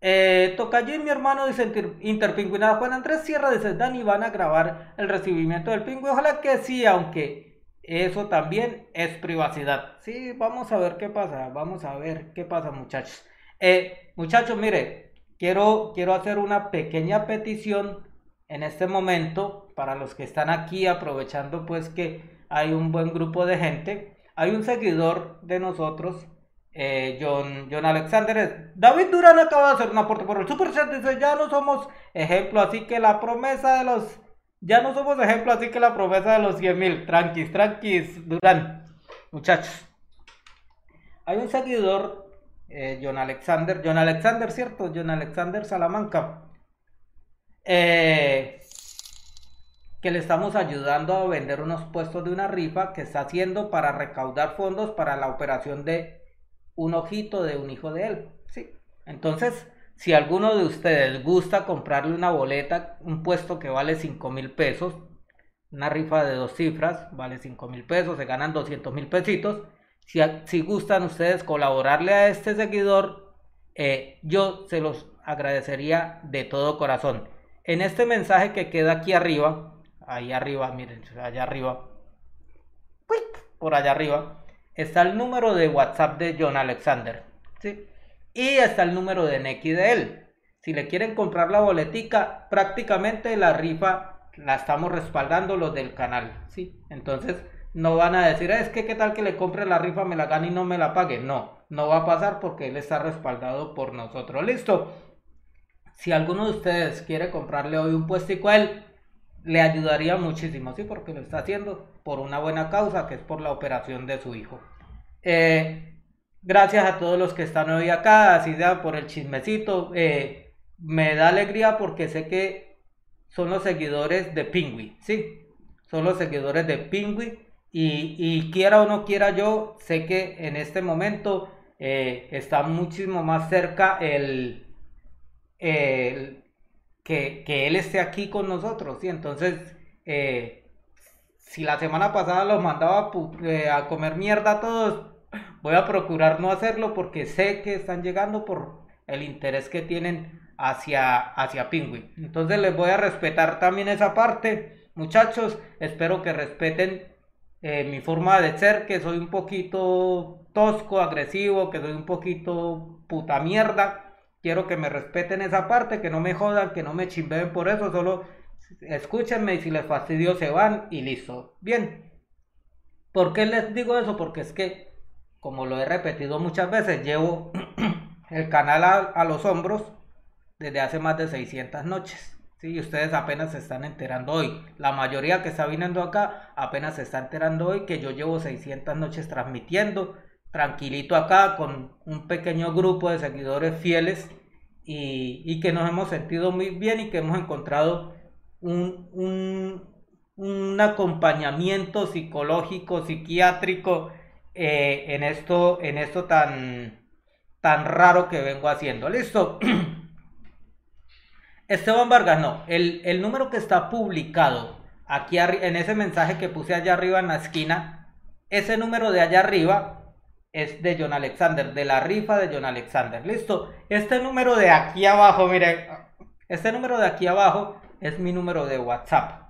Eh, Tocayín, mi hermano, dice inter- Interpingüinada. Juan Andrés Sierra dice, Dani, van a grabar el recibimiento del pingüe. Ojalá que sí, aunque eso también es privacidad. Sí, vamos a ver qué pasa. Vamos a ver qué pasa, muchachos. Eh, muchachos, mire, quiero, quiero hacer una pequeña petición en este momento para los que están aquí, aprovechando pues que hay un buen grupo de gente. Hay un seguidor de nosotros eh, John, John Alexander David Durán acaba de hacer un aporte por el Super Chat. Dice: Ya no somos ejemplo, así que la promesa de los. Ya no somos ejemplo, así que la promesa de los 100 mil. Tranquis, tranquis, Durán. Muchachos. Hay un seguidor, eh, John Alexander. John Alexander, ¿cierto? John Alexander Salamanca. Eh, que le estamos ayudando a vender unos puestos de una rifa que está haciendo para recaudar fondos para la operación de un ojito de un hijo de él. Sí. Entonces, si alguno de ustedes gusta comprarle una boleta, un puesto que vale 5 mil pesos, una rifa de dos cifras, vale 5 mil pesos, se ganan 200 mil pesitos. Si, gustan ustedes colaborarle a este seguidor, eh, yo se los agradecería de todo corazón. En este mensaje que queda aquí arriba, ahí arriba, miren, allá arriba, por allá arriba, está el número de WhatsApp de John Alexander. ¿sí? Y está el número de Neki de él. Si le quieren comprar la boletica, prácticamente la rifa la estamos respaldando los del canal. ¿sí? Entonces no van a decir, es que qué tal que le compre la rifa, me la gane y no me la pague. No, no va a pasar porque él está respaldado por nosotros. Listo. Si alguno de ustedes quiere comprarle hoy un puestico a él, le ayudaría muchísimo, sí, porque lo está haciendo por una buena causa, que es por la operación de su hijo. Eh, gracias a todos los que están hoy acá, así sea por el chismecito. eh, me da alegría porque sé que son los seguidores de Pingui, sí, son los seguidores de Pingui. Y, y quiera o no quiera yo, sé que en este momento eh, está muchísimo más cerca el, que, que él esté aquí con nosotros, ¿sí? Entonces, eh, si la semana pasada los mandaba eh, a comer mierda a todos, voy a procurar no hacerlo porque sé que están llegando por el interés que tienen hacia, hacia. Entonces les voy a respetar también esa parte. Muchachos, espero que respeten eh, mi forma de ser, que soy un poquito tosco, agresivo, que soy un poquito puta mierda. Quiero que me respeten esa parte, que no me jodan, que no me chimbeen por eso, solo escúchenme y si les fastidio se van y listo. Bien. ¿Por qué les digo eso? Porque es que, como lo he repetido muchas veces, llevo el canal a, los hombros desde hace más de 600 noches. ¿Sí? Ustedes apenas se están enterando hoy. La mayoría que está viniendo acá apenas se está enterando hoy que yo llevo 600 noches transmitiendo tranquilito acá con un pequeño grupo de seguidores fieles y, y que nos hemos sentido muy bien y que hemos encontrado un, un, un acompañamiento psicológico, psiquiátrico eh, en esto, en esto tan, tan raro que vengo haciendo. Listo. Esteban Vargas, no. El, el número que está publicado aquí en ese mensaje que puse allá arriba en la esquina, ese número de allá arriba es de John Alexander, de la rifa de John Alexander. Listo. Este número de aquí abajo, mire, este número de aquí abajo es mi número de WhatsApp.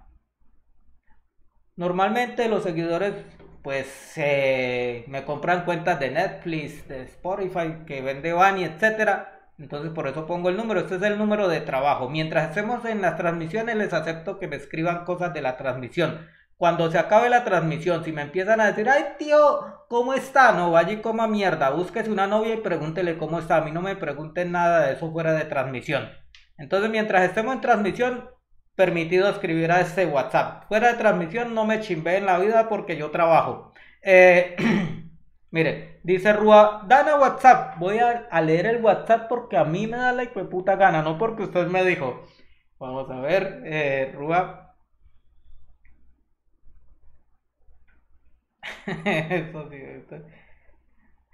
Normalmente los seguidores pues eh, me compran cuentas de Netflix, de Spotify, que vende Bani, etcétera. Entonces por eso pongo el número. Este es el número de trabajo. Mientras estemos en las transmisiones les acepto que me escriban cosas de la transmisión. Cuando se acabe la transmisión, si me empiezan a decir, ay tío, ¿cómo está? No, vaya y coma mierda. Búsquese una novia y pregúntele cómo está. A mí no me pregunten nada de eso fuera de transmisión. Entonces mientras estemos en transmisión, permitido escribir a este WhatsApp. Fuera de transmisión no me chimbe en la vida porque yo trabajo. Eh, mire, dice Rúa, Dana WhatsApp. Voy a, leer el WhatsApp porque a mí me da la puta gana, no porque usted me dijo. Vamos a ver, eh, sí, esto-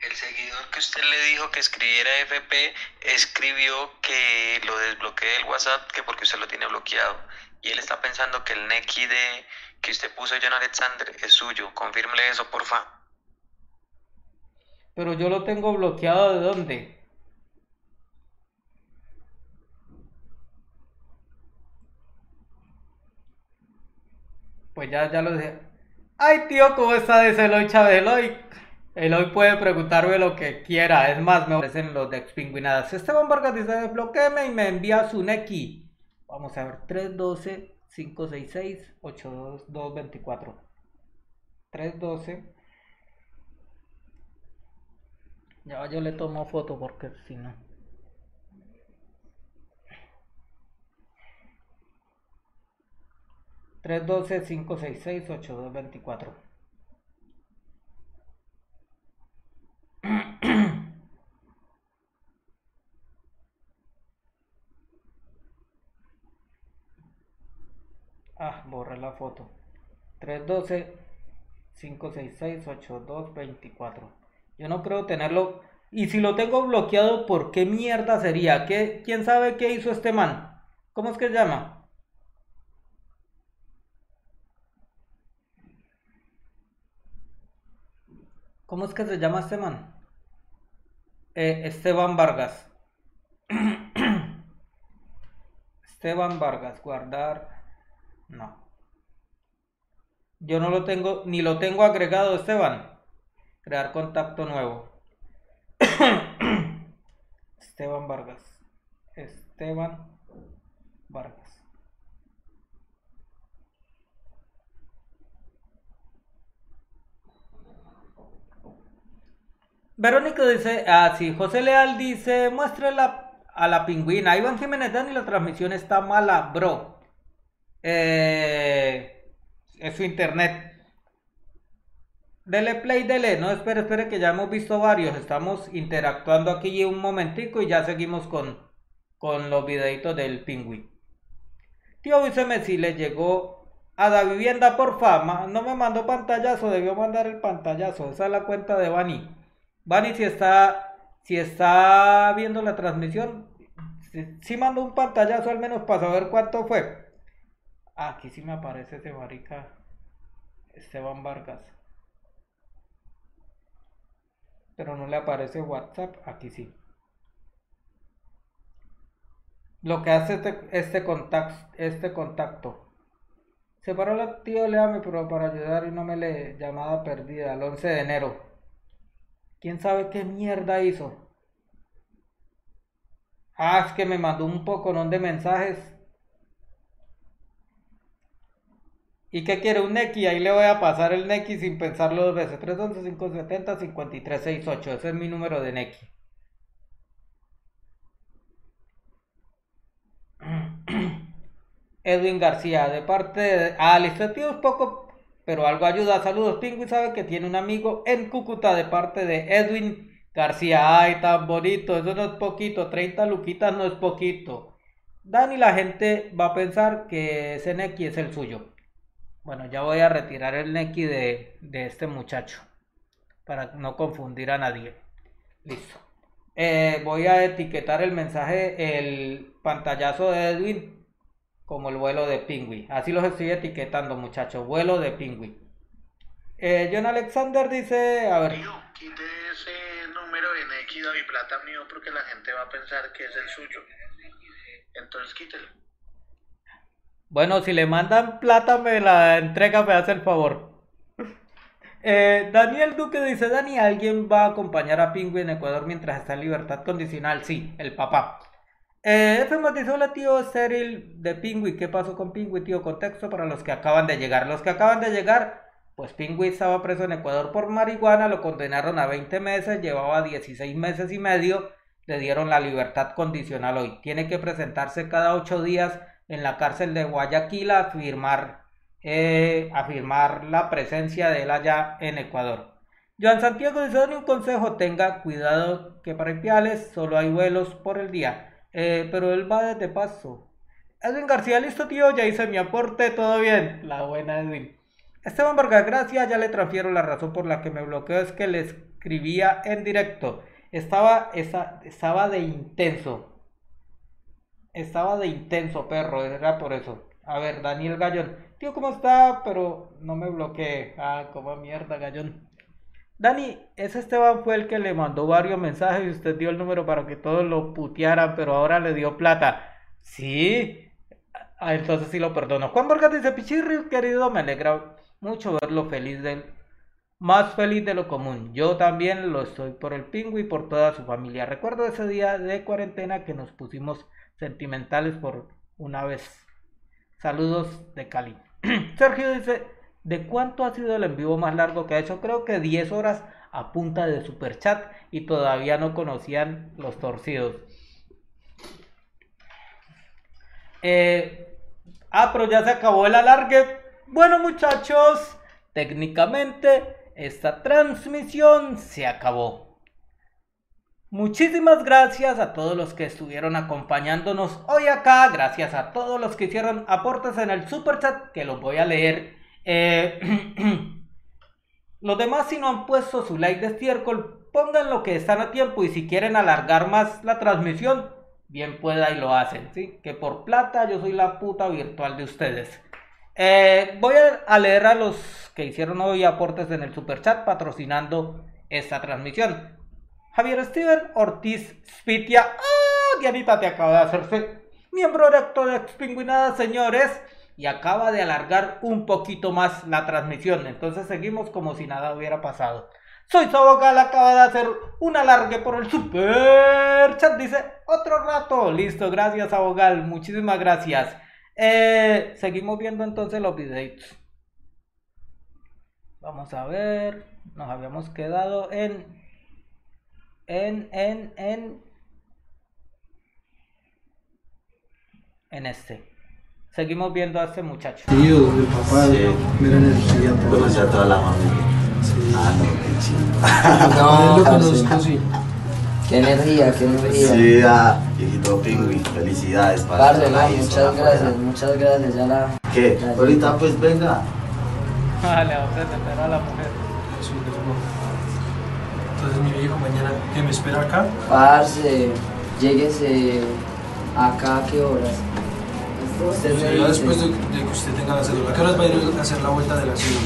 El seguidor que usted le dijo que escribiera FP escribió que lo desbloquee del WhatsApp que porque usted lo tiene bloqueado. Y él está pensando que el Neki de que usted puso John Alexander es suyo. Confírmele eso, porfa. Pero yo lo tengo bloqueado de dónde? Pues ya, ya lo dije. Ay, tío, ¿cómo está? Dice Eloy Chávez. Eloy, Eloy puede preguntarme lo que quiera. Es más, me ofrecen los de expingüinadas. Esteban Vargas dice, desbloquéeme y me envía su Neki. Vamos a ver, 312 566 82224. 312 Ya yo le tomo foto porque si no. Tres doce cinco seis seis ocho dos veinticuatro. Ah, borré la foto. 312 566 8224. Yo no creo tenerlo. Y si lo tengo bloqueado, ¿por qué mierda sería? ¿Qué, ¿Quién sabe qué hizo este man? ¿Cómo es que se llama? ¿Cómo es que se llama este man? Eh, Esteban Vargas. Esteban Vargas, guardar. No. Yo no lo tengo, ni lo tengo agregado, Esteban. Crear contacto nuevo. Esteban Vargas. Esteban Vargas. Verónica dice, ah sí, José Leal dice, muéstrela a la pingüina. Iván Jiménez Dani, la transmisión está mala, bro. Eh, es su internet. Dele play, dele. No, espere, espere, que ya hemos visto varios. Estamos interactuando aquí un momentico y ya seguimos con, con los videitos del pingüí. Tío, avíseme si le llegó a la vivienda por fama. No me mandó pantallazo, debió mandar el pantallazo. Esa es la cuenta de Bani. Vani, si está, si está viendo la transmisión, si, si mando un pantallazo al menos para saber cuánto fue. Ah, aquí sí me aparece ese marica Esteban Vargas. Pero no le aparece WhatsApp, aquí sí. Lo que hace este, este contacto, este contacto. Se paró la tío Leame, pero para ayudar y no me le llamada perdida el 11 de enero. ¿Quién sabe qué mierda hizo? Ah, es que me mandó un poco de mensajes. ¿Y qué quiere un Neki? Ahí le voy a pasar el Neki sin pensarlo dos veces. 311 570 5368. Ese es mi número de Neki. Edwin García, de parte de... Ah, es poco, pero algo ayuda. Saludos, Pingüi sabe que tiene un amigo en Cúcuta de parte de Edwin García. Ay, tan bonito, eso no es poquito, 30 luquitas no es poquito. Dani, la gente va a pensar que ese Neki es el suyo. Bueno, ya voy a retirar el Neki de, de este muchacho, para no confundir a nadie. Listo. Eh, voy a etiquetar el mensaje, el pantallazo de Edwin como el vuelo de Pingüi. Así los estoy etiquetando, muchachos. Vuelo de Pingüi. Eh, John Alexander dice, a ver. Quite ese número de Neki David Plata mío porque la gente va a pensar que es el suyo. Entonces quítelo. Bueno, si le mandan plata, me la entrega, me hace el favor. Eh, Daniel Duque dice, Dani, ¿alguien va a acompañar a Pingüi en Ecuador mientras está en libertad condicional? Sí, el papá. Eh, F matizó la tío estéril de Pingüi. ¿Qué pasó con Pingüi, tío? Contexto para los que acaban de llegar. Los que acaban de llegar, pues Pingüi estaba preso en Ecuador por marihuana, lo condenaron a 20 meses, llevaba 16 meses y medio, le dieron la libertad condicional hoy. Tiene que presentarse cada 8 días en la cárcel de Guayaquil a firmar, eh, a firmar la presencia de él allá en Ecuador. Joan Santiago dice, un consejo, tenga cuidado que para Ipiales solo hay vuelos por el día. Eh, pero él va desde paso. Edwin García, listo tío, ya hice mi aporte, todo bien. La buena Edwin. Esteban Vargas, gracias, ya le transfiero la razón por la que me bloqueó, es que le escribía en directo. Estaba, esa, estaba de intenso. Estaba de intenso, perro, era por eso. A ver, Daniel Gallón. Tío, ¿cómo está? Pero no me bloqueé. Ah, como mierda, Gallón. Dani, ese Esteban fue el que le mandó varios mensajes y usted dio el número para que todos lo putearan, pero ahora le dio plata. Sí, ah, entonces sí lo perdono. Juan Vargas dice, Pichirri, querido, me alegra mucho verlo feliz de más feliz de lo común. Yo también lo estoy por el pingüi y por toda su familia. Recuerdo ese día de cuarentena que nos pusimos sentimentales por una vez. Saludos de Cali. Sergio dice, ¿De cuánto ha sido el en vivo más largo que ha hecho? Creo que 10 horas a punta de super chat y todavía no conocían los torcidos. Eh, ah, pero ya se acabó el alargue. Bueno, muchachos, técnicamente esta transmisión se acabó. Muchísimas gracias a todos los que estuvieron acompañándonos hoy acá. Gracias a todos los que hicieron aportes en el super chat que los voy a leer eh, los demás, si no han puesto su like de estiércol, pongan lo que están a tiempo y si quieren alargar más la transmisión, bien pueda y lo hacen, ¿sí? Que por plata yo soy la puta virtual de ustedes. Eh, voy a leer a los que hicieron hoy aportes en el super chat patrocinando esta transmisión. Javier Steven Ortiz Spitia. ¡Ah! Dianita te acaba de hacerse miembro directo de Expingüinada, señores y acaba de alargar un poquito más la transmisión. Entonces seguimos como si nada hubiera pasado. Soy Sabogal, acaba de hacer un alargue por el super chat. Dice otro rato. Listo, gracias Sabogal. Muchísimas gracias. Eh, seguimos viendo entonces los videos. Vamos a ver. Nos habíamos quedado en. En, en, en. En este. Seguimos viendo a este muchacho. Tío, el papá, Sí. mera energía. todo. Conocí a toda la familia. Sí. Ah, no, qué chido. No, lo parce. conozco, sí. Qué energía, qué energía. Sí, ah, pingüi, felicidades para Parce, no, muchas gracias, muchas gracias. Ya la. ¿Qué? la- Ahorita pues venga. Ah, le va a presentar a la mujer. Sí, que es guapo. Entonces mi me dijo mañana que me espera acá. Parce, lléguese acá a qué horas. Usted me Ya dice. después de, de que usted tenga la cédula. ¿A qué horas va a ir a hacer la vuelta de la cédula?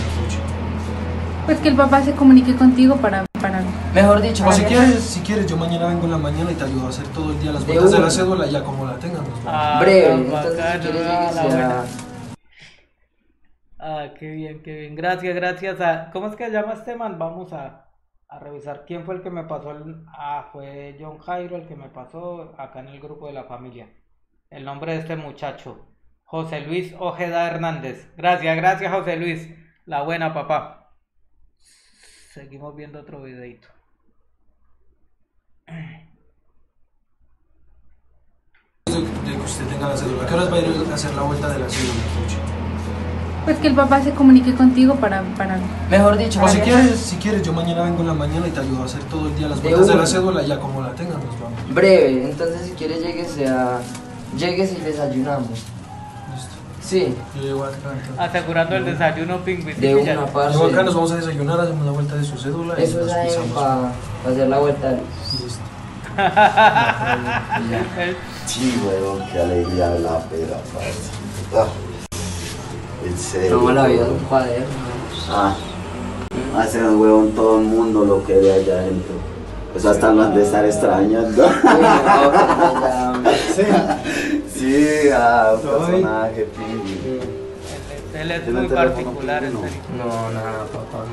Pues que el papá se comunique contigo para, para Mejor dicho, O si quieres, si quieres, yo mañana vengo en la mañana y te ayudo a hacer todo el día las vueltas de, la cédula y ya como la tengan. Ah, breve, si ah, la. Ah, qué bien, qué bien. Gracias, gracias a... ¿Cómo es que se llama este man? Vamos a, a revisar quién fue el que me pasó el... Ah, fue John Jairo el que me pasó acá en el grupo de la familia. El nombre de este muchacho. José Luis Ojeda Hernández. Gracias, gracias José Luis. La buena, papá. Seguimos viendo otro videito. De, que usted tenga la cédula. ¿A qué horas va a ir a hacer la vuelta de la? Pues que el papá se comunique contigo para, para Mejor dicho, O si mañana- quieres, si quieres, yo mañana vengo en la mañana y te ayudo a hacer todo el día las De vueltas de, una. la cédula y ya como la tengan nos vamos. Breve, entonces si quiere lléguese a... Lléguese y desayunamos. Listo. Sí, Yo llego acá. entonces. Asegurando el desayuno pingüino. de una parce. Llego acá, nos vamos a desayunar, hacemos la vuelta de su cédula y Eso nos es pisamos. para hacer la vuelta. Listo. Sí, weón, qué alegría de la pera, parce. Ah, en serio. No, la vida es weón. un cuaderno. Ah, hace un huevón todo el mundo lo que ve allá adentro. Pues hasta lo han de estar extrañando. Sí, ah, un personaje pingüino. Él es muy particular, en serio. No, nada, papá.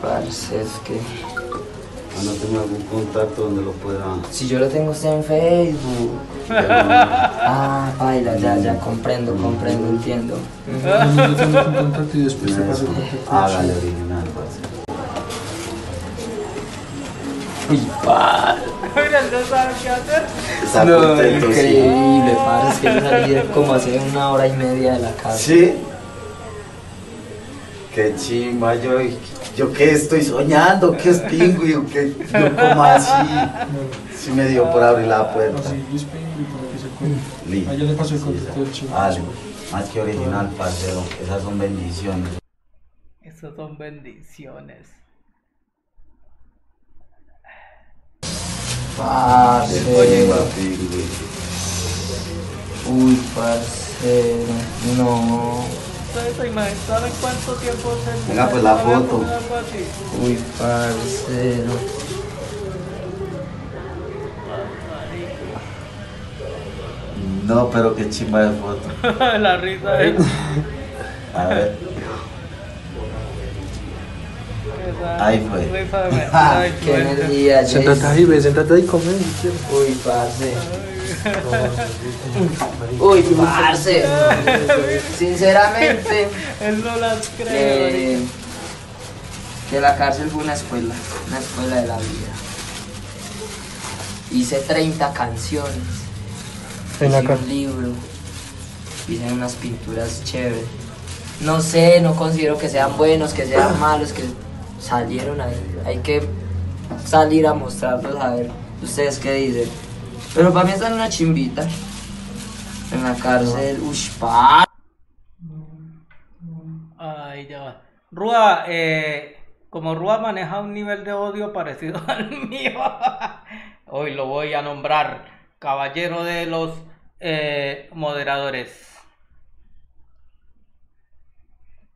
Parce, es que... Ah, ¿No tengo algún contacto donde lo pueda...? Si yo lo tengo usted en Facebook. Ah, baila, ya, ya, comprendo, comprendo, entiendo. Yo tengo un contacto y después te paso el contacto. Hágale original, parce. Uy, parce. Mira, él no sabe qué hacer. Está No, contento, sí. increíble, parce, es que yo salí de como hace una hora y media de la casa. ¿Sí? Qué chimba, yo, yo qué estoy soñando, qué es pingüino, que yo como así. Sí me dio por abrir la No, puerta. sí, Luis Pingüino, para que se ya le paso el contacto del chico. Vale, más que original, parcero, esas son bendiciones. Esas son bendiciones. Parce. Chimba, pingüino. Uy, parce. No. ¿Ustedes se imaginan ¿saben cuánto tiempo se Venga, pues, la foto. Uy, parcero. No, pero qué chimba de foto. La risa de A ver, Ahí fue. mentira de Qué energía, Sentate ahí, ve, sentate ahí y come. si quieres. Uy, parce. Uy, parce. Sinceramente, Él no las cree. eh, que la cárcel fue una escuela, una escuela de la vida. Hice 30 canciones, En hice un libro, hice unas pinturas chéveres. No sé, no considero que sean buenos, que sean malos, que salieron ahí. Hay que salir a mostrarlos a ver ustedes qué dicen. Pero para mí están una chimbita. En la cárcel, ush, pa. Ay, ya va. Rúa, eh, como Rúa maneja un nivel de odio parecido al mío, hoy lo voy a nombrar caballero de los eh, moderadores.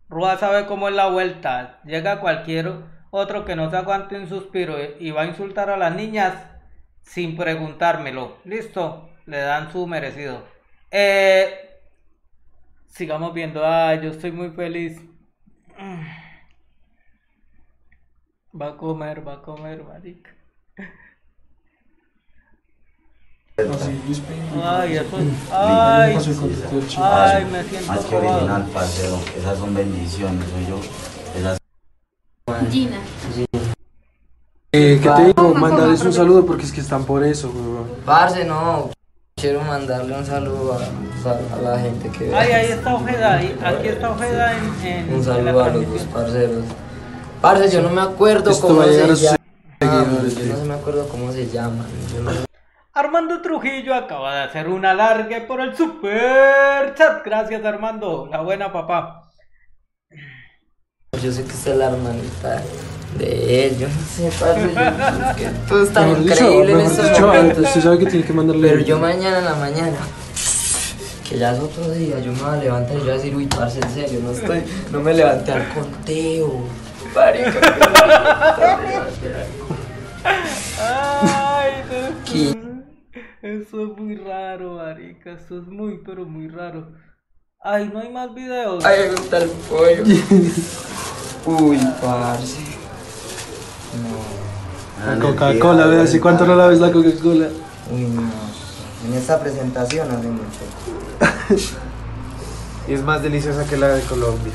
Rúa sabe cómo es la vuelta. Llega cualquier otro que no se aguante un suspiro y va a insultar a las niñas sin preguntármelo. Listo, le dan su merecido. Eh, sigamos viendo. Ay, yo estoy muy feliz. Va a comer, va a comer, marica. Ay, eso. Le Ay, ay, me siento Más que original, parcero, esas son bendiciones, soy yo. Esas Gina. Eh, ¿Qué te digo? Mandarles un saludo porque es que están por eso, weón. Parce, no. Quiero mandarle un saludo a, a la gente que ve. Ay, ahí está Ojeda. ahí- Aquí está Ojeda en. en Un en saludo a los dos parceros. Parce, yo no me acuerdo Esto cómo se llama. Yo no se me acuerdo cómo se llaman. Yo no sé. Armando Trujillo acaba de hacer un alargue por el super chat. Gracias, Armando. La buena papá. Yo sé que usted es la hermanita De él, yo no sé, parce, yo- es que todo es tan Mejor dicho, increíble en estos dicho, momentos. usted sabe que tiene que mandarle. Pero yo mañana en la mañana, que ya es otro día, yo me voy a levantar y yo voy a decir, uy, parce, en serio, no estoy, no me levanté al conteo. Marica, que no me levanté al conteo. Ay, no, ¿Qué? Eso es muy raro, marica. Eso es muy, pero muy raro. Ay, no hay más videos. Ay, me gusta el pollo. Uy, parce. La Coca-Cola, vea, ¿hace cuánto no la ves la Coca-Cola? Uy, no. En esta presentación hace mucho. Y es más deliciosa que la de Colombia.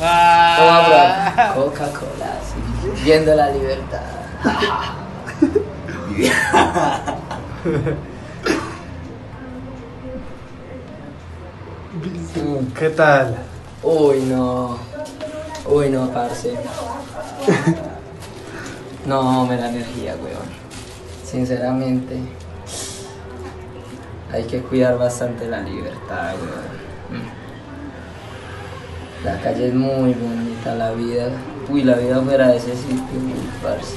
Ah. Bro. Coca-Cola, sí. Viendo la libertad. ¿Qué tal? Uy, no. Uy, no, parce. No, me da energía, weón. Sinceramente, hay que cuidar bastante la libertad, weón. Mm. La calle es muy bonita, la vida. Uy, la vida fuera de ese sitio, parce.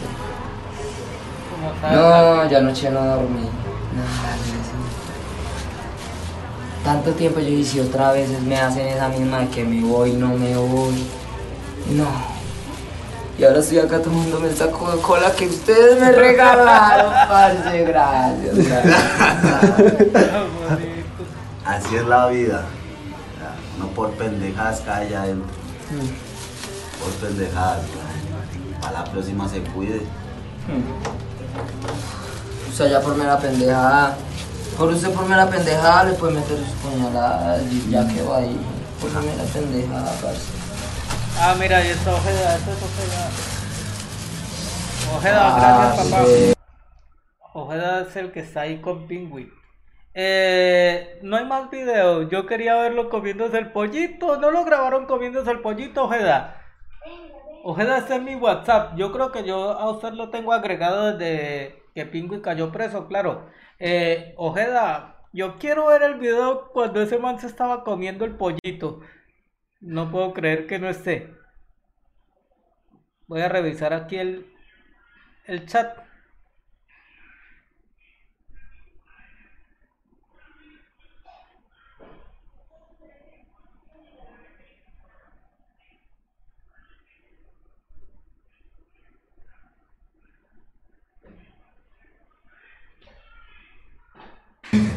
No, ya anoche no dormí. No, dale, sí. Tanto tiempo yo si otra vez me hacen esa misma de que me voy, no me voy. No. Y ahora estoy acá tomándome esta Coca-Cola que ustedes me regalaron, parce. Gracias, gracias. Así es la vida. No por pendejadas cae allá adentro. Por pendejadas. Para la próxima se cuide. O sea, ya por mera pendejada. Por usted por mera pendejada le puede meter sus puñaladas y ya quedó ahí. Por mera pendejada, parce. Ah, mira, y esta Ojeda, esto es Ojeda. Ojeda, Ah, gracias, papá. sí. Ojeda es el que está ahí con Pingüi. Eh, no hay más videos. Yo quería verlo comiéndose el pollito. No lo grabaron comiéndose el pollito, Ojeda. Ojeda está en mi WhatsApp. Yo creo que yo a usted lo tengo agregado desde que Pingüi cayó preso, claro. Eh, Ojeda, yo quiero ver el video cuando ese man se estaba comiendo el pollito. No puedo creer que no esté. Voy a revisar aquí el, el chat.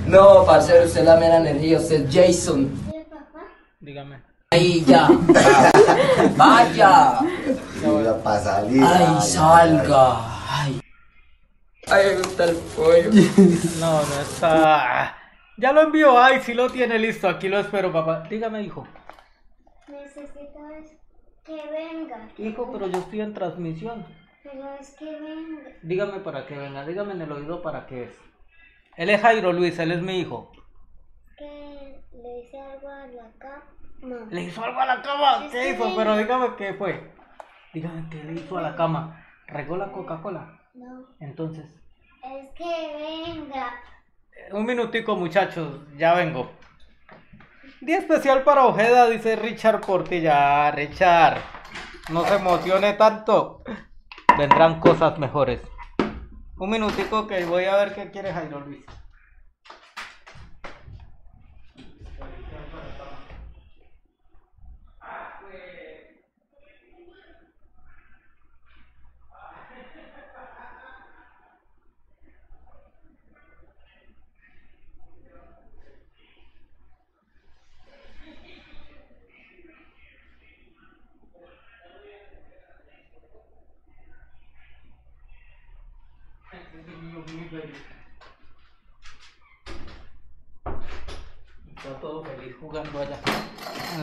No, parcero, usted es la mera energía, usted es Jason. Dígame. Ahí ya. Vaya. Para salir. Ay, salga. Ay. Ay, me gusta el pollo. No, no está. Ya lo envió. Ay, sí lo tiene listo. Aquí lo espero, papá. Dígame, hijo. Necesito es que venga. Hijo, pero yo estoy en transmisión. Pero es que venga. Dígame para que venga. Dígame en el oído para qué es. Él es Jairo Luis, él es mi hijo. Que le hice algo a la ¿Le hizo algo a la cama? ¿Qué hizo? Pero dígame qué fue. Dígame qué le hizo a la cama. ¿Regó la Coca-Cola? No. Entonces. Es que venga. eh, Un minutico, muchachos. Ya vengo. Día especial para Ojeda, dice Richard Portilla. Richard, no se emocione tanto. Vendrán cosas mejores. Un minutico que voy a ver qué quiere Jairo Luis.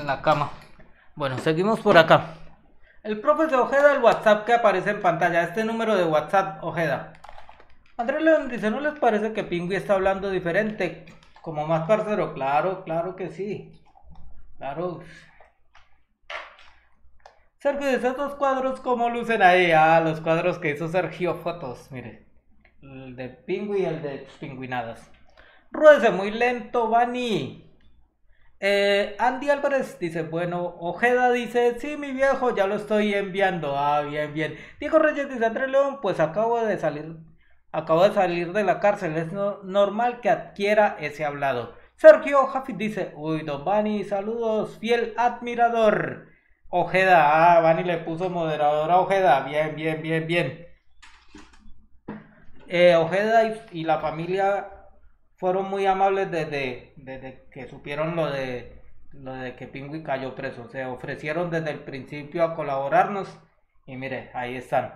La cama. Bueno, seguimos por acá. El profe de Ojeda, el WhatsApp que aparece en pantalla, este número de WhatsApp, Ojeda. Andrés León dice, ¿no les parece que Pingui está hablando diferente? Como más parcero, claro, claro que sí. Claro. Sergio dice, estos cuadros, ¿cómo lucen ahí? Ah, los cuadros que hizo Sergio Fotos, mire. El de Pingui y el de pingüinadas. Ruédese muy lento, Bani. Eh, Andy Álvarez dice, bueno, Ojeda dice, sí, mi viejo, ya lo estoy enviando. Ah, bien, bien. Diego Reyes dice, Andrés León, pues acabo de salir, acabo de salir de la cárcel, es no- normal que adquiera ese hablado. Sergio Jafit dice, uy, don Bani, saludos, fiel admirador. Ojeda, ah, Bani le puso moderador a Ojeda, bien, bien, bien, bien. Eh, Ojeda y, y la familia fueron muy amables desde, desde que supieron lo de lo de que Pingüi cayó preso. Se ofrecieron desde el principio a colaborarnos y mire, ahí están.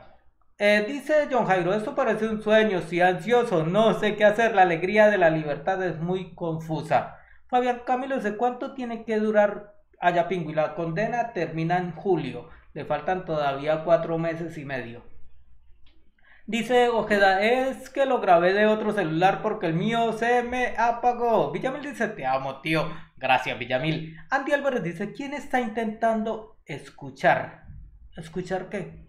Eh, dice John Jairo, esto parece un sueño, sí, ansioso, no sé qué hacer, la alegría de la libertad es muy confusa. Fabián Camilo dice, ¿cuánto tiene que durar allá Pingüi? La condena termina en julio, le faltan todavía cuatro meses y medio. Dice Ojeda, es que lo grabé de otro celular porque el mío se me apagó. Villamil dice, te amo, tío. Gracias, Villamil. Andy Álvarez dice, ¿quién está intentando escuchar? ¿Escuchar qué?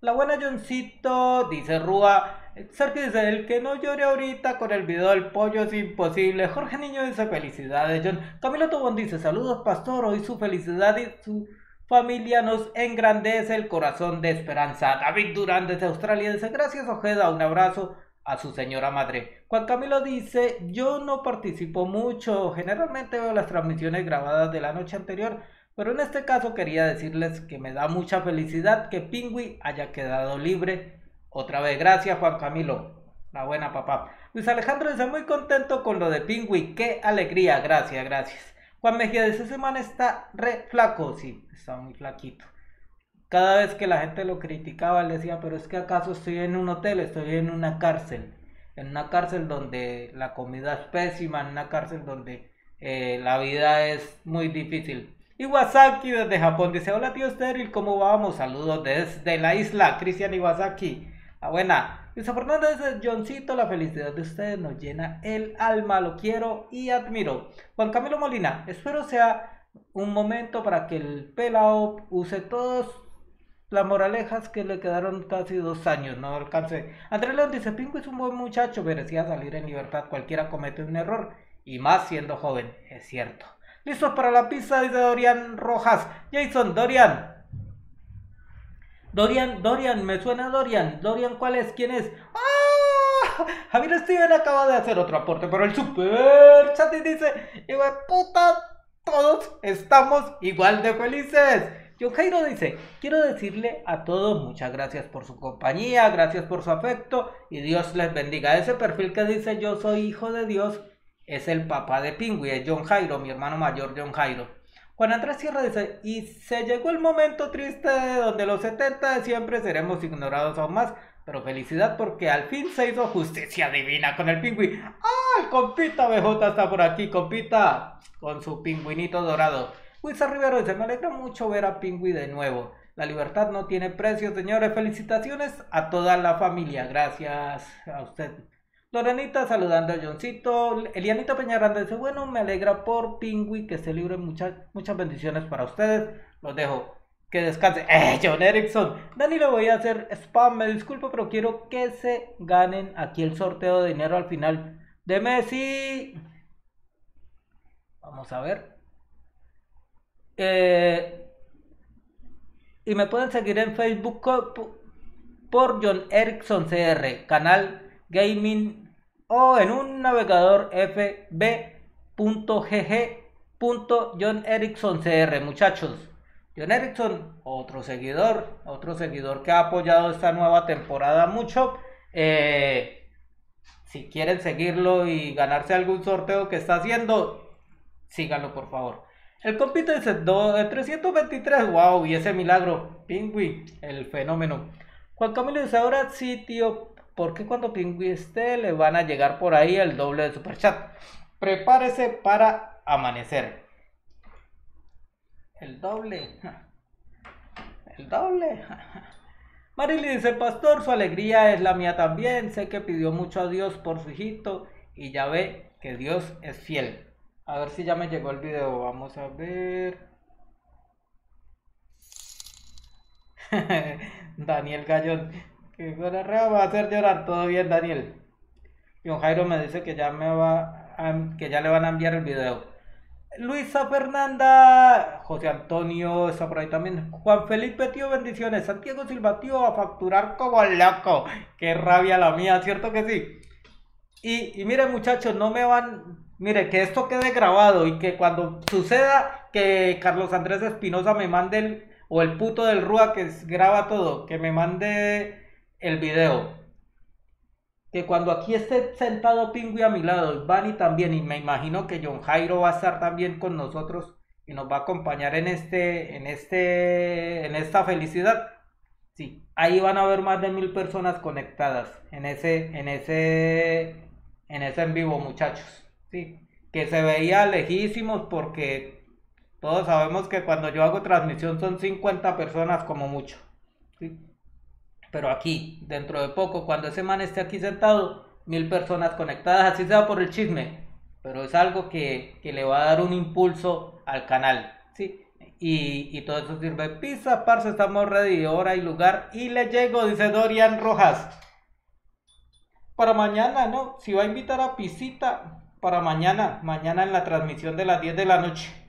La buena Johncito, dice Rúa. Sergio dice, el que no llore ahorita con el video del pollo es imposible. Jorge Niño dice, felicidades, John. Camilo Tobón dice, saludos, pastor. Hoy su felicidad y su familia nos engrandece el corazón de esperanza. David Durán desde Australia dice, gracias Ojeda, un abrazo a su señora madre. Juan Camilo dice, yo no participo mucho, generalmente veo las transmisiones grabadas de la noche anterior, pero en este caso quería decirles que me da mucha felicidad que Pingüi haya quedado libre. Otra vez, gracias Juan Camilo, la buena papá. Luis Alejandro dice, muy contento con lo de Pingüi, qué alegría, gracias, gracias. Juan Mejía dice, ese man está re flaco, sí, está muy flaquito. Cada vez que la gente lo criticaba, le decía, pero es que acaso estoy en un hotel, estoy en una cárcel. En una cárcel donde la comida es pésima, en una cárcel donde eh, la vida es muy difícil. Iwasaki desde Japón dice, hola tío Steril, ¿cómo vamos? Saludos desde la isla, Cristian Iwasaki. La buena. Dice Fernando dice, Johncito, la felicidad de ustedes nos llena el alma, lo quiero y admiro. Juan Camilo Molina, espero sea un momento para que el pelao use todas las moralejas que le quedaron casi dos años, no alcance. Andrés León dice, Pingo es un buen muchacho, merecía salir en libertad, cualquiera comete un error, y más siendo joven, es cierto. ¿Listos para la pizza? Dice Dorian Rojas. Jason, Dorian. Dorian, Dorian, me suena Dorian. Dorian, ¿cuál es? ¿Quién es? ¡Ah! Javier Steven acaba de hacer otro aporte, pero el super chat dice, hijo de puta, todos estamos igual de felices. John Jairo dice, quiero decirle a todos muchas gracias por su compañía, gracias por su afecto y Dios les bendiga. Ese perfil que dice yo soy hijo de Dios es el papá de Pingüi, es John Jairo, mi hermano mayor John Jairo. Juan Andrés Sierra dice, y se llegó el momento triste donde los 70 de siempre seremos ignorados aún más, pero felicidad porque al fin se hizo justicia divina con el pingüi. El compita BJ está por aquí, compita, con su pingüinito dorado. Luisa Rivero dice, me alegra mucho ver a Pingüi de nuevo. La libertad no tiene precio, señores. Felicitaciones a toda la familia. Gracias a usted. Lorenita saludando a Johncito. Elianita Peñaranda dice, bueno, me alegra por Pingüi que se libre. Muchas, muchas bendiciones para ustedes. Los dejo. Que descanse. ¡Eh, John Erickson! Dani, le voy a hacer spam. Me disculpo, pero quiero que se ganen aquí el sorteo de dinero al final de Messi. Vamos a ver. Eh, y me pueden seguir en Facebook por John Erickson CR, canal gaming o en un navegador fb.gg.johnericksoncr, muchachos. John Erickson, otro seguidor, otro seguidor que ha apoyado esta nueva temporada mucho. Eh, si quieren seguirlo y ganarse algún sorteo que está haciendo, síganlo por favor. El compito dice do- eh, 323, wow, y ese milagro, Pingüi, el fenómeno. Juan Camilo dice, ahora sí, tío, ¿por qué cuando Pingüi esté le van a llegar por ahí el doble de superchat? Prepárese para amanecer. El doble. El doble. Marily dice, pastor, su alegría es la mía también. Sé que pidió mucho a Dios por su hijito y ya ve que Dios es fiel. A ver si ya me llegó el video. Vamos a ver. Daniel Gallón. Que gonorrea va a hacer llorar. Todo bien, Daniel. John Jairo me dice que ya me va a- que ya le van a enviar el video. Luisa Fernanda, José Antonio está por ahí también. Juan Felipe, tío, bendiciones. Santiago Silva, tío, a facturar como loco. Qué rabia la mía, ¿cierto que sí? Y, y miren muchachos, no me van, mire, que esto quede grabado y que cuando suceda que Carlos Andrés Espinosa me mande el, o el puto del Rúa que graba todo, que me mande el video. Que cuando aquí esté sentado Pingüi a mi lado, Vani también, y me imagino que John Jairo va a estar también con nosotros y nos va a acompañar en este, en este, en esta felicidad. Sí, ahí van a haber más de mil personas conectadas en ese, en ese, en ese en vivo, muchachos. Sí, que se veía lejísimos porque todos sabemos que cuando yo hago transmisión son 50 personas como mucho. ¿sí? Pero aquí, dentro de poco, cuando ese man esté aquí sentado, mil personas conectadas, así sea por el chisme. Pero es algo que, que le va a dar un impulso al canal. ¿sí? Y, y todo eso sirve. Pizza, parce, estamos ready, hora y lugar. Y le llego, dice Dorian Rojas. Para mañana, ¿no? Si va a invitar a Pisita, para mañana, mañana en la transmisión de las 10 de la noche.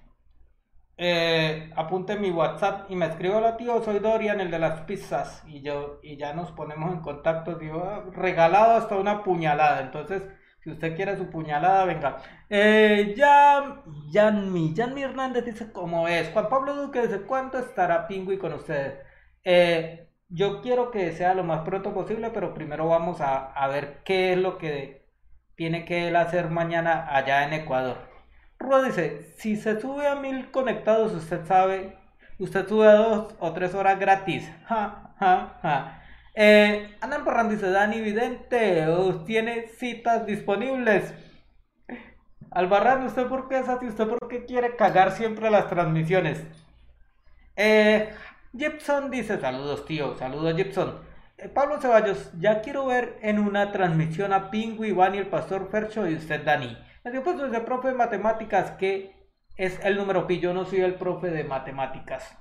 Eh, apunte mi WhatsApp y me escribo la tío, soy Dorian, el de las pizzas. Y yo, y ya nos ponemos en contacto. Digo, "Ah, regalado hasta una puñalada. Entonces, si usted quiere su puñalada, venga. Eh, ya, Yanmi, Hernández dice cómo es. Juan Pablo Duque dice, ¿cuánto estará Pingüi con ustedes? Eh, yo quiero que sea lo más pronto posible, pero primero vamos a, a ver qué es lo que tiene que él hacer mañana allá en Ecuador. Rua dice, si se sube a mil conectados, usted sabe, usted sube a dos o tres horas gratis. Ja, ja, ja. Eh, Ana Albarrán dice, Dani Vidente, tiene citas disponibles. Albarrán, ¿usted por qué es así? ¿Usted por qué quiere cagar siempre las transmisiones? Eh, Gibson dice, saludos tío, saludos Gibson. Eh, Pablo Ceballos, ya quiero ver en una transmisión a Pingui, Iván y el Pastor Fercho y usted Dani. Me dijo, pues de profe de matemáticas, que es el número pi, yo no soy el profe de matemáticas.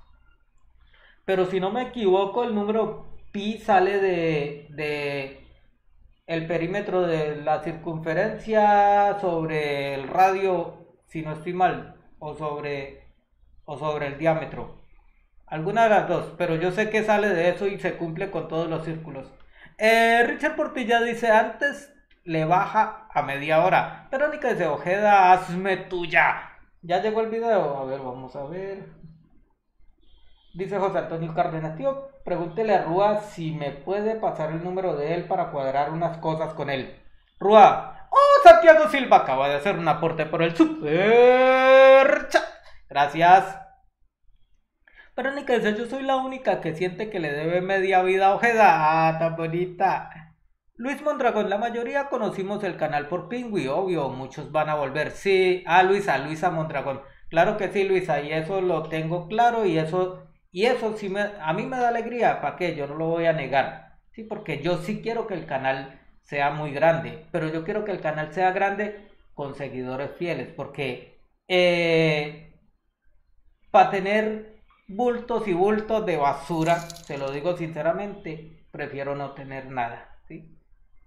Pero si no me equivoco, el número pi sale de, de el perímetro de la circunferencia sobre el radio, si no estoy mal, o sobre, o sobre el diámetro. Alguna de las dos, pero yo sé que sale de eso y se cumple con todos los círculos. Eh, Richard Portilla dice, antes le baja a media hora. Verónica dice, Ojeda, hazme tuya. ¿Ya llegó el video? A ver, vamos a ver. Dice José Antonio Cárdenas, tío, pregúntele a Rúa si me puede pasar el número de él para cuadrar unas cosas con él. Rúa, oh, Santiago Silva acaba de hacer un aporte por el super chat. Gracias. Verónica dice, yo soy la única que siente que le debe media vida a Ojeda. Ah, tan bonita. Luis Mondragón, la mayoría conocimos el canal por Pingüi, obvio, muchos van a volver. Sí, ah, Luisa, Luisa Mondragón. Claro que sí, Luisa, y eso lo tengo claro y eso, y eso sí me, a mí me da alegría, ¿para qué? Yo no lo voy a negar. Sí, porque yo sí quiero que el canal sea muy grande, pero yo quiero que el canal sea grande con seguidores fieles, porque eh, para tener bultos y bultos de basura, se lo digo sinceramente, prefiero no tener nada.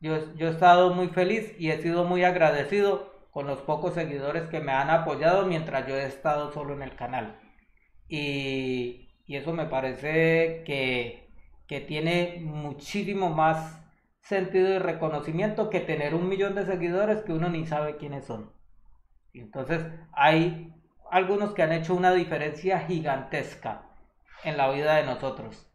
Yo, he estado muy feliz y he sido muy agradecido con los pocos seguidores que me han apoyado mientras yo he estado solo en el canal. Y, eso me parece que, que tiene muchísimo más sentido y reconocimiento que tener un millón de seguidores que uno ni sabe quiénes son. Entonces hay algunos que han hecho una diferencia gigantesca en la vida de nosotros.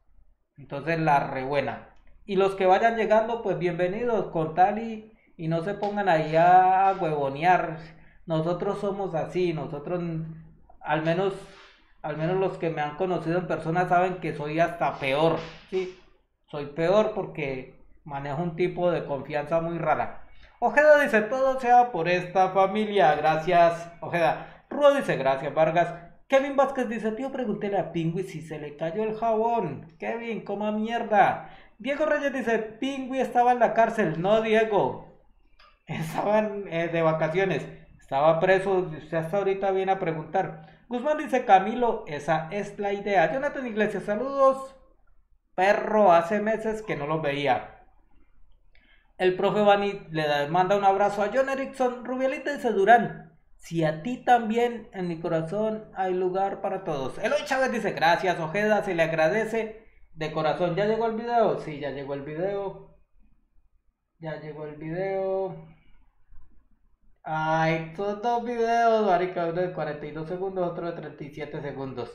Entonces la rebuena. Y los que vayan llegando, pues bienvenidos con tal y, no se pongan ahí a huevonear. Nosotros somos así, nosotros al menos al menos los que me han conocido en persona saben que soy hasta peor, ¿sí? Soy peor porque manejo un tipo de confianza muy rara. Ojeda dice, todo sea por esta familia. Gracias, Ojeda. Ruo dice, gracias, Vargas. Kevin Vázquez dice, tío, pregúntele a Pingüi si se le cayó el jabón. Kevin, coma mierda. Diego Reyes dice, Pingüi estaba en la cárcel. No, Diego. Estaban eh, de vacaciones. Estaba preso. Usted hasta ahorita viene a preguntar. Guzmán dice, Camilo, esa es la idea. Jonathan Iglesias, saludos. Perro, hace meses que no lo veía. El profe Bani le da- manda un abrazo a John Erickson. Rubialita dice Durán. Si a ti también en mi corazón hay lugar para todos. Eloy Chávez dice gracias, Ojeda, se le agradece de corazón. ¿Ya llegó el video? Sí, ya llegó el video. Ya llegó el video. Ay, son dos videos, marica, uno de 42 segundos, otro de 37 segundos.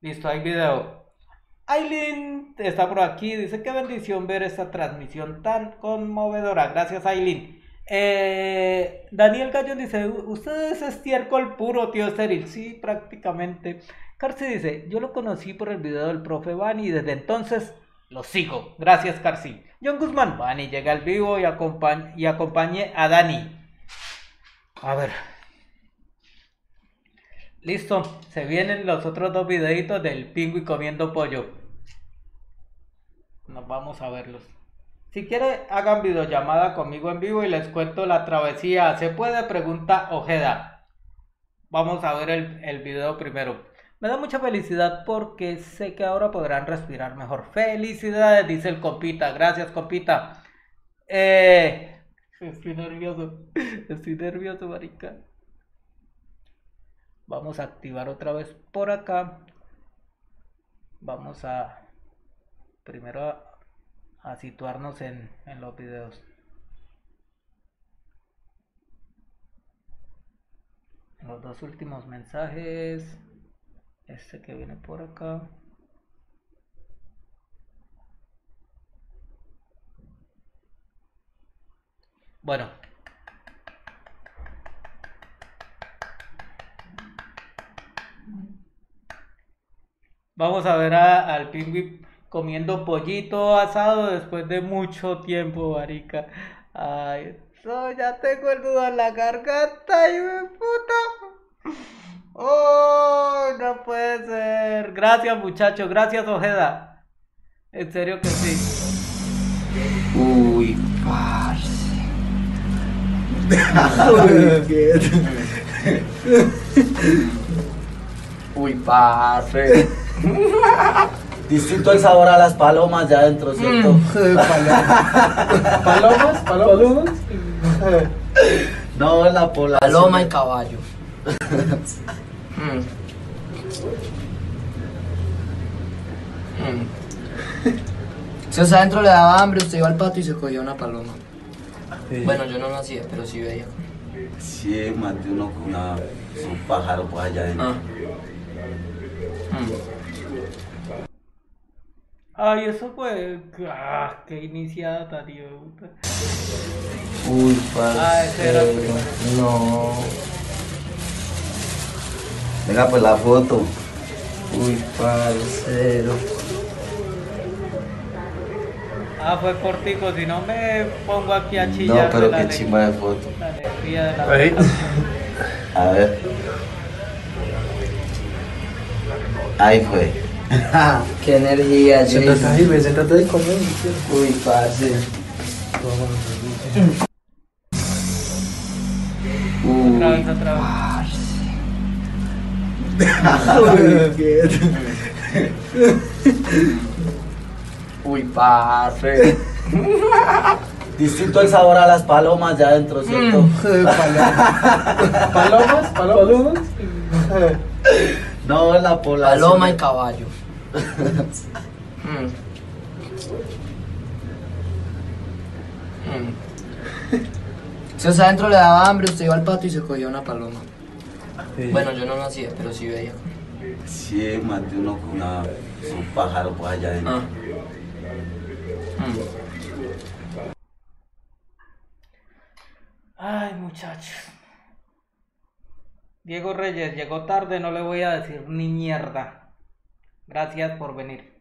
Listo, hay video. Aileen está por aquí, dice qué bendición ver esta transmisión tan conmovedora. Gracias, Aileen. Eh, Daniel Gallón dice, usted es estiércol puro, tío estéril. Sí, prácticamente. Carci dice, yo lo conocí por el video del profe Bani y desde entonces lo sigo. Gracias, Carci. John Guzmán, Bani llega al vivo y, y acompañe a Dani. A ver. Listo, se vienen los otros dos videitos del pingüi comiendo pollo. Nos vamos a verlos. Si quiere, hagan videollamada conmigo en vivo y les cuento la travesía. ¿Se puede? Pregunta Ojeda. Vamos a ver el, el video primero. Me da mucha felicidad porque sé que ahora podrán respirar mejor. Felicidades, dice el compita. Gracias, compita. Eh, estoy nervioso. Estoy nervioso, marica. Vamos a activar otra vez por acá. Vamos a primero a, a situarnos en, en los videos. Los dos últimos mensajes. Este que viene por acá. Bueno. Vamos a ver a- al pingüi comiendo pollito asado después de mucho tiempo, marica. Ay, no, ya tengo el nudo en la garganta, y me puta. Oh, no puede ser. Gracias, muchachos. Gracias, Ojeda. En serio que sí. Uy, parce. Uy, parce. Distinto el sabor a las palomas ya adentro, ¿cierto? Mm. ¿Palomas? ¿Palomas? No, la población. Paloma y caballo. Mm. Si o sea, adentro le daba hambre, usted iba al patio y se cogía una paloma. Bueno, yo no lo hacía, pero sí veía. Sí, maté uno con una, un pájaro por allá adentro. Mm. Ay, eso fue. Ah, qué iniciada idiota. Uy, parce. Ah, ese era el primero. No. Venga, pues la foto. Uy, parcero. Ah, fue cortico. Si no me pongo aquí a No, chillar. de pero qué chimba de foto. la alegría de la Ahí. A ver. Ahí fue. Qué energía, Jason. ahí, ve, siéntate ahí conmigo. Uy, parce. Uy, Otra vez, otra vez. Uy, parce. Distinto el sabor a las palomas ya adentro, ¿cierto? Mm. ¿Palomas? ¿Palomas? No, la población. Paloma y caballo. Mm. Mm. Si o sea, adentro le daba hambre, usted iba al patio y se cogía una paloma. Bueno, yo no lo hacía, pero sí veía. Sí, maté uno con una, un pájaro por allá adentro. Ah. Ay, muchachos. Diego Reyes, llegó tarde, no le voy a decir ni mierda. Gracias por venir.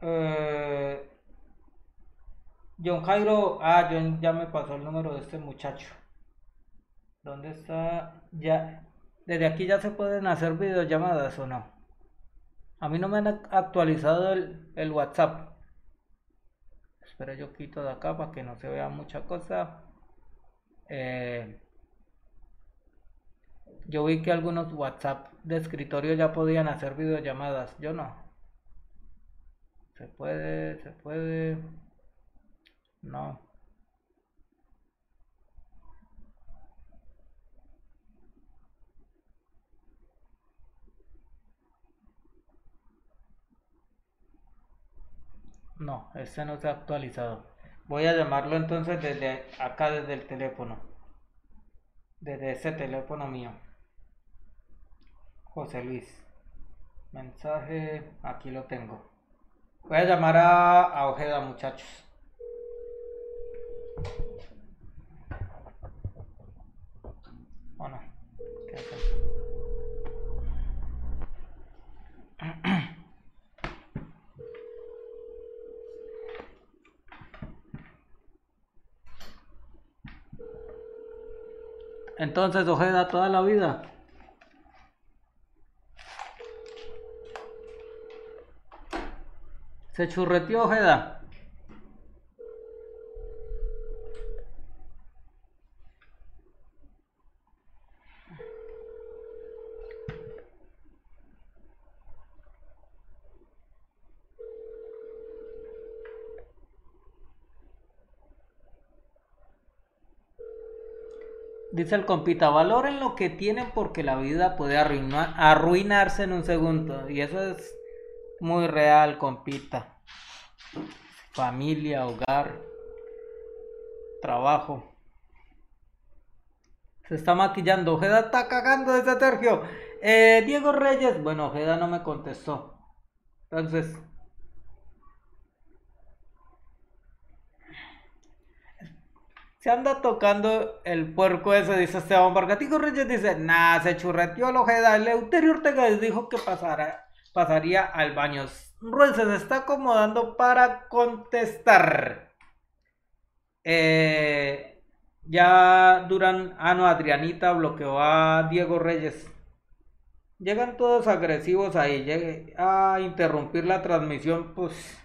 Eh, John Jairo, ah, ya me pasó el número de este muchacho. ¿Dónde está? Ya, desde aquí ya se pueden hacer videollamadas o no. A mí no me han ac- actualizado el, el WhatsApp. Espera, yo quito de acá para que no se vea mucha cosa. Eh, yo vi que algunos WhatsApp de escritorio ya podían hacer videollamadas. Yo no. Se puede, se puede. No. No, este no se ha actualizado. Voy a llamarlo entonces desde acá, desde el teléfono. Desde ese teléfono mío. José Luis. Mensaje, aquí lo tengo. Voy a llamar a, a Ojeda, muchachos. Entonces, Ojeda, toda la vida. Se churreteó Ojeda. Dice el compita, valoren lo que tienen porque la vida puede arruinar- arruinarse en un segundo. Y eso es muy real, compita. Familia, hogar, trabajo. Se está maquillando. Ojeda está cagando ese Sergio. Eh, Diego Reyes. Bueno, Ojeda no me contestó. Entonces. Se anda tocando el puerco ese, dice Esteban Vargas. Diego Reyes dice, nah, se churreteó el Ojeda. Eleuterio Ortega dijo que pasara, pasaría al baño. Ruel se está acomodando para contestar. Eh, ya Duran, ah no, Adrianita bloqueó a Diego Reyes. Llegan todos agresivos ahí, llegue a interrumpir la transmisión, pues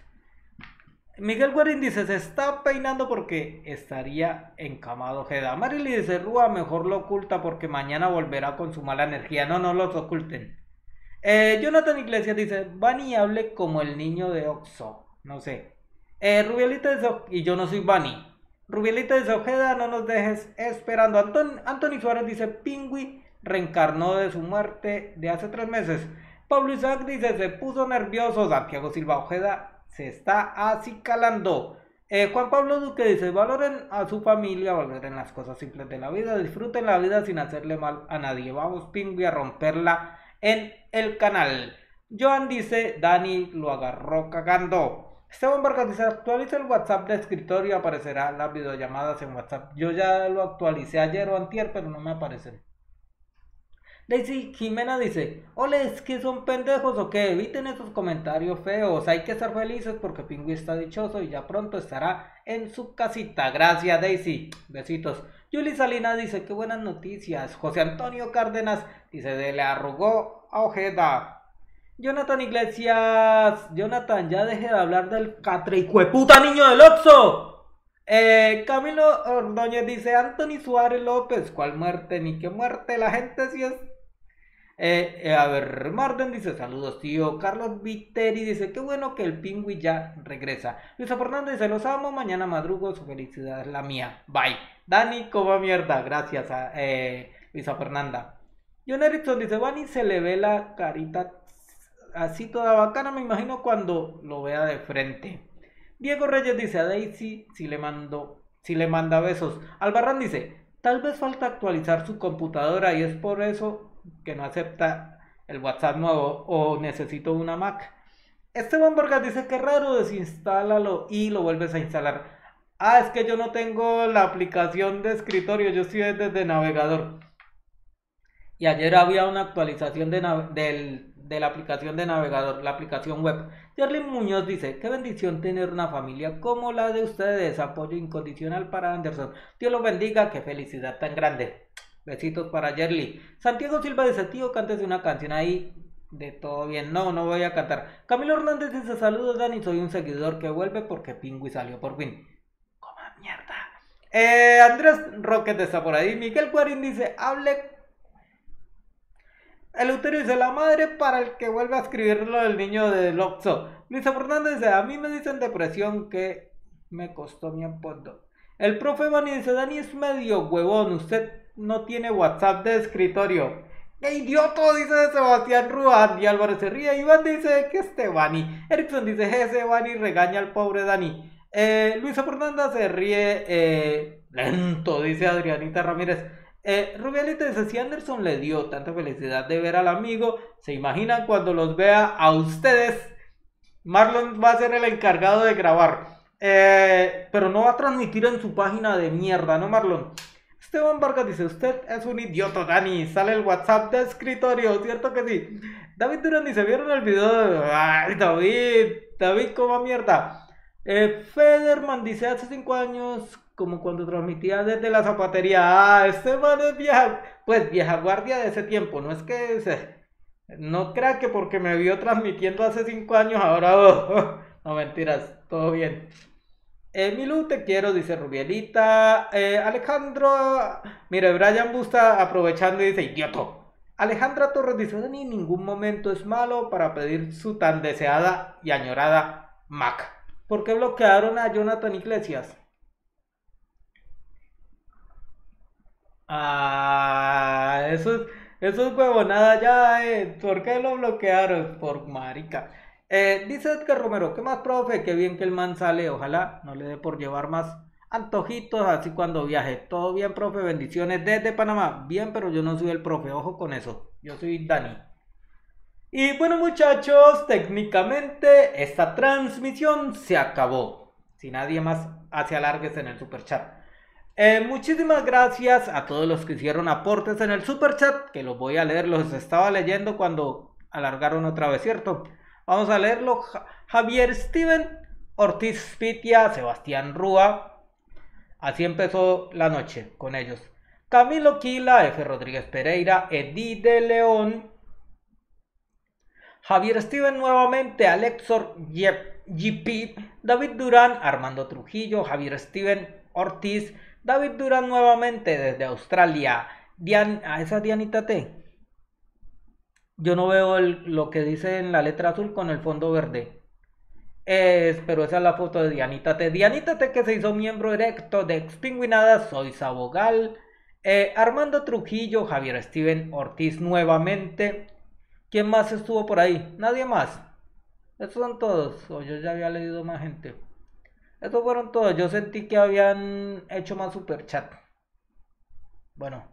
Miguel Guarín dice, se está peinando porque estaría encamado Jeda. Marily dice, Rúa mejor lo oculta porque mañana volverá con su mala energía. No, no los oculten. Eh, Jonathan Iglesias dice, Bani hable como el niño de Oxo. No sé. Eh, Rubielita dice, y yo no soy Bani. Rubielita dice, Ojeda, no nos dejes esperando. Anton, Anthony Suárez dice, Pingui reencarnó de su muerte de hace tres meses. Pablo Isaac dice, se puso nervioso. Santiago Silva Ojeda se está acicalando. Eh, Juan Pablo Duque dice, valoren a su familia, valoren las cosas simples de la vida, disfruten la vida sin hacerle mal a nadie. Vamos, Pingui, a romperla en el canal. Joan dice, Dani lo agarró cagando. Esteban Vargas dice, actualiza el WhatsApp de escritorio y aparecerá las videollamadas en WhatsApp. Yo ya lo actualicé ayer o antier, pero no me aparecen. Daisy Jimena dice, hola, es que son pendejos o qué, eviten esos comentarios feos, hay que ser felices porque Pingüi está dichoso y ya pronto estará en su casita. Gracias Daisy, besitos. Yuli Salina dice, qué buenas noticias. José Antonio Cárdenas dice, de le arrugó a Ojeda. Jonathan Iglesias, Jonathan, ya deje de hablar del catre y puta niño del Oxxo. Eh, Camilo Ordóñez dice, Anthony Suárez López, ¿cuál muerte? Ni qué muerte, la gente sí es eh, eh, a ver, Marden dice saludos, tío. Carlos Viteri dice, qué bueno que el pingüi ya regresa. Luisa Fernanda dice, los amo, mañana madrugo, su felicidad es la mía. Bye. Dani, como mierda, gracias a eh, Luisa Fernanda. John Erickson dice, Vani se le ve la carita así toda bacana, me imagino cuando lo vea de frente. Diego Reyes dice, a Daisy si le mando, si le manda besos. Albarrán dice, tal vez falta actualizar su computadora y es por eso que no acepta el WhatsApp nuevo o necesito una Mac. Esteban Vargas dice que raro, desinstálalo y lo vuelves a instalar. Ah, es que yo no tengo la aplicación de escritorio, yo estoy desde navegador. Y ayer había una actualización de, de la aplicación de navegador, la aplicación web. Jerlyn Muñoz dice, qué bendición tener una familia como la de ustedes, apoyo incondicional para Anderson. Dios lo bendiga, qué felicidad tan grande. Besitos para Jerly. Santiago Silva dice, tío, cantes una canción ahí. De todo bien. No, no voy a cantar. Camilo Hernández dice, saludos Dani, soy un seguidor que vuelve porque Pingüi salió por fin. Coma mierda. Eh, Andrés Rocket está por ahí. Miguel Guarín dice, hable. Eleuterio dice, la madre para el que vuelve a escribir lo del niño de Loxo. Luisa Fernández dice, a mí me dicen depresión que Me costó mi apodo. El profe Bani dice, Dani es medio huevón, usted no tiene WhatsApp de escritorio. ¡Qué idioto! Dice Sebastián Ruán. Y Álvaro se ríe. Iván dice que este Bani. Erickson dice, ese Bani regaña al pobre Dani. Eh, Luisa Fernanda se ríe eh, lento, dice Adrianita Ramírez. Eh, Rubialita dice, si Anderson le dio tanta felicidad de ver al amigo, ¿se imaginan cuando los vea a ustedes? Marlon va a ser el encargado de grabar. Eh, pero no va a transmitir en su página de mierda, ¿no, Marlon? Esteban Vargas dice, usted es un idiota, Dani. Sale el WhatsApp de escritorio, ¿cierto que sí? David Durán dice, ¿vieron el video? de- Ay, David, David, coma mierda. Eh, Federman dice, hace cinco años, como cuando transmitía desde la zapatería. Ah, este man es vieja, pues vieja guardia de ese tiempo. No es que. No crea que porque me vio transmitiendo hace cinco años, ahora... no, mentiras, todo bien. Eh, Milu, te quiero, dice Rubielita. Eh, Alejandro, mire, Brian Busta aprovechando y dice, idioto. Alejandra Torres dice, Dani, en ningún momento es malo para pedir su tan deseada y añorada Mac. ¿Por qué bloquearon a Jonathan Iglesias? Ah, eso es, eso es huevonada ya, eh. ¿Por qué lo bloquearon? Por marica. Eh, dice Edgar Romero, ¿qué más, profe? Qué bien que el man sale. Ojalá no le dé por llevar más antojitos así cuando viaje. Todo bien, profe. Bendiciones desde Panamá. Bien, pero yo no soy el profe. Ojo con eso. Yo soy Dani. Y bueno, muchachos, técnicamente esta transmisión se acabó. Si nadie más hace alargues en el super chat. Eh, muchísimas gracias a todos los que hicieron aportes en el super chat, que los voy a leer, los estaba leyendo cuando alargaron otra vez, ¿cierto? Vamos a leerlo. Ja- Javier Steven, Ortiz Pitia, Sebastián Rúa. Así empezó la noche con ellos. Camilo Quila, F. Rodríguez Pereira, Eddie de León, Javier Steven nuevamente, Alexor GP, David Durán, Armando Trujillo, Javier Steven Ortiz, David Durán nuevamente desde Australia, Dian, ah, esa es Dianita T. Yo no veo lo que dice en la letra azul con el fondo verde. Es, pero esa es la foto de Dianita T. Dianita T que se hizo miembro erecto de Expingüinadas, soy Sabogal. Eh, Armando Trujillo, Javier Steven Ortiz nuevamente. ¿Quién más estuvo por ahí? Nadie más. Esos son todos. O yo ya había leído más gente. Esos fueron todos. Yo sentí que habían hecho más superchat. Bueno.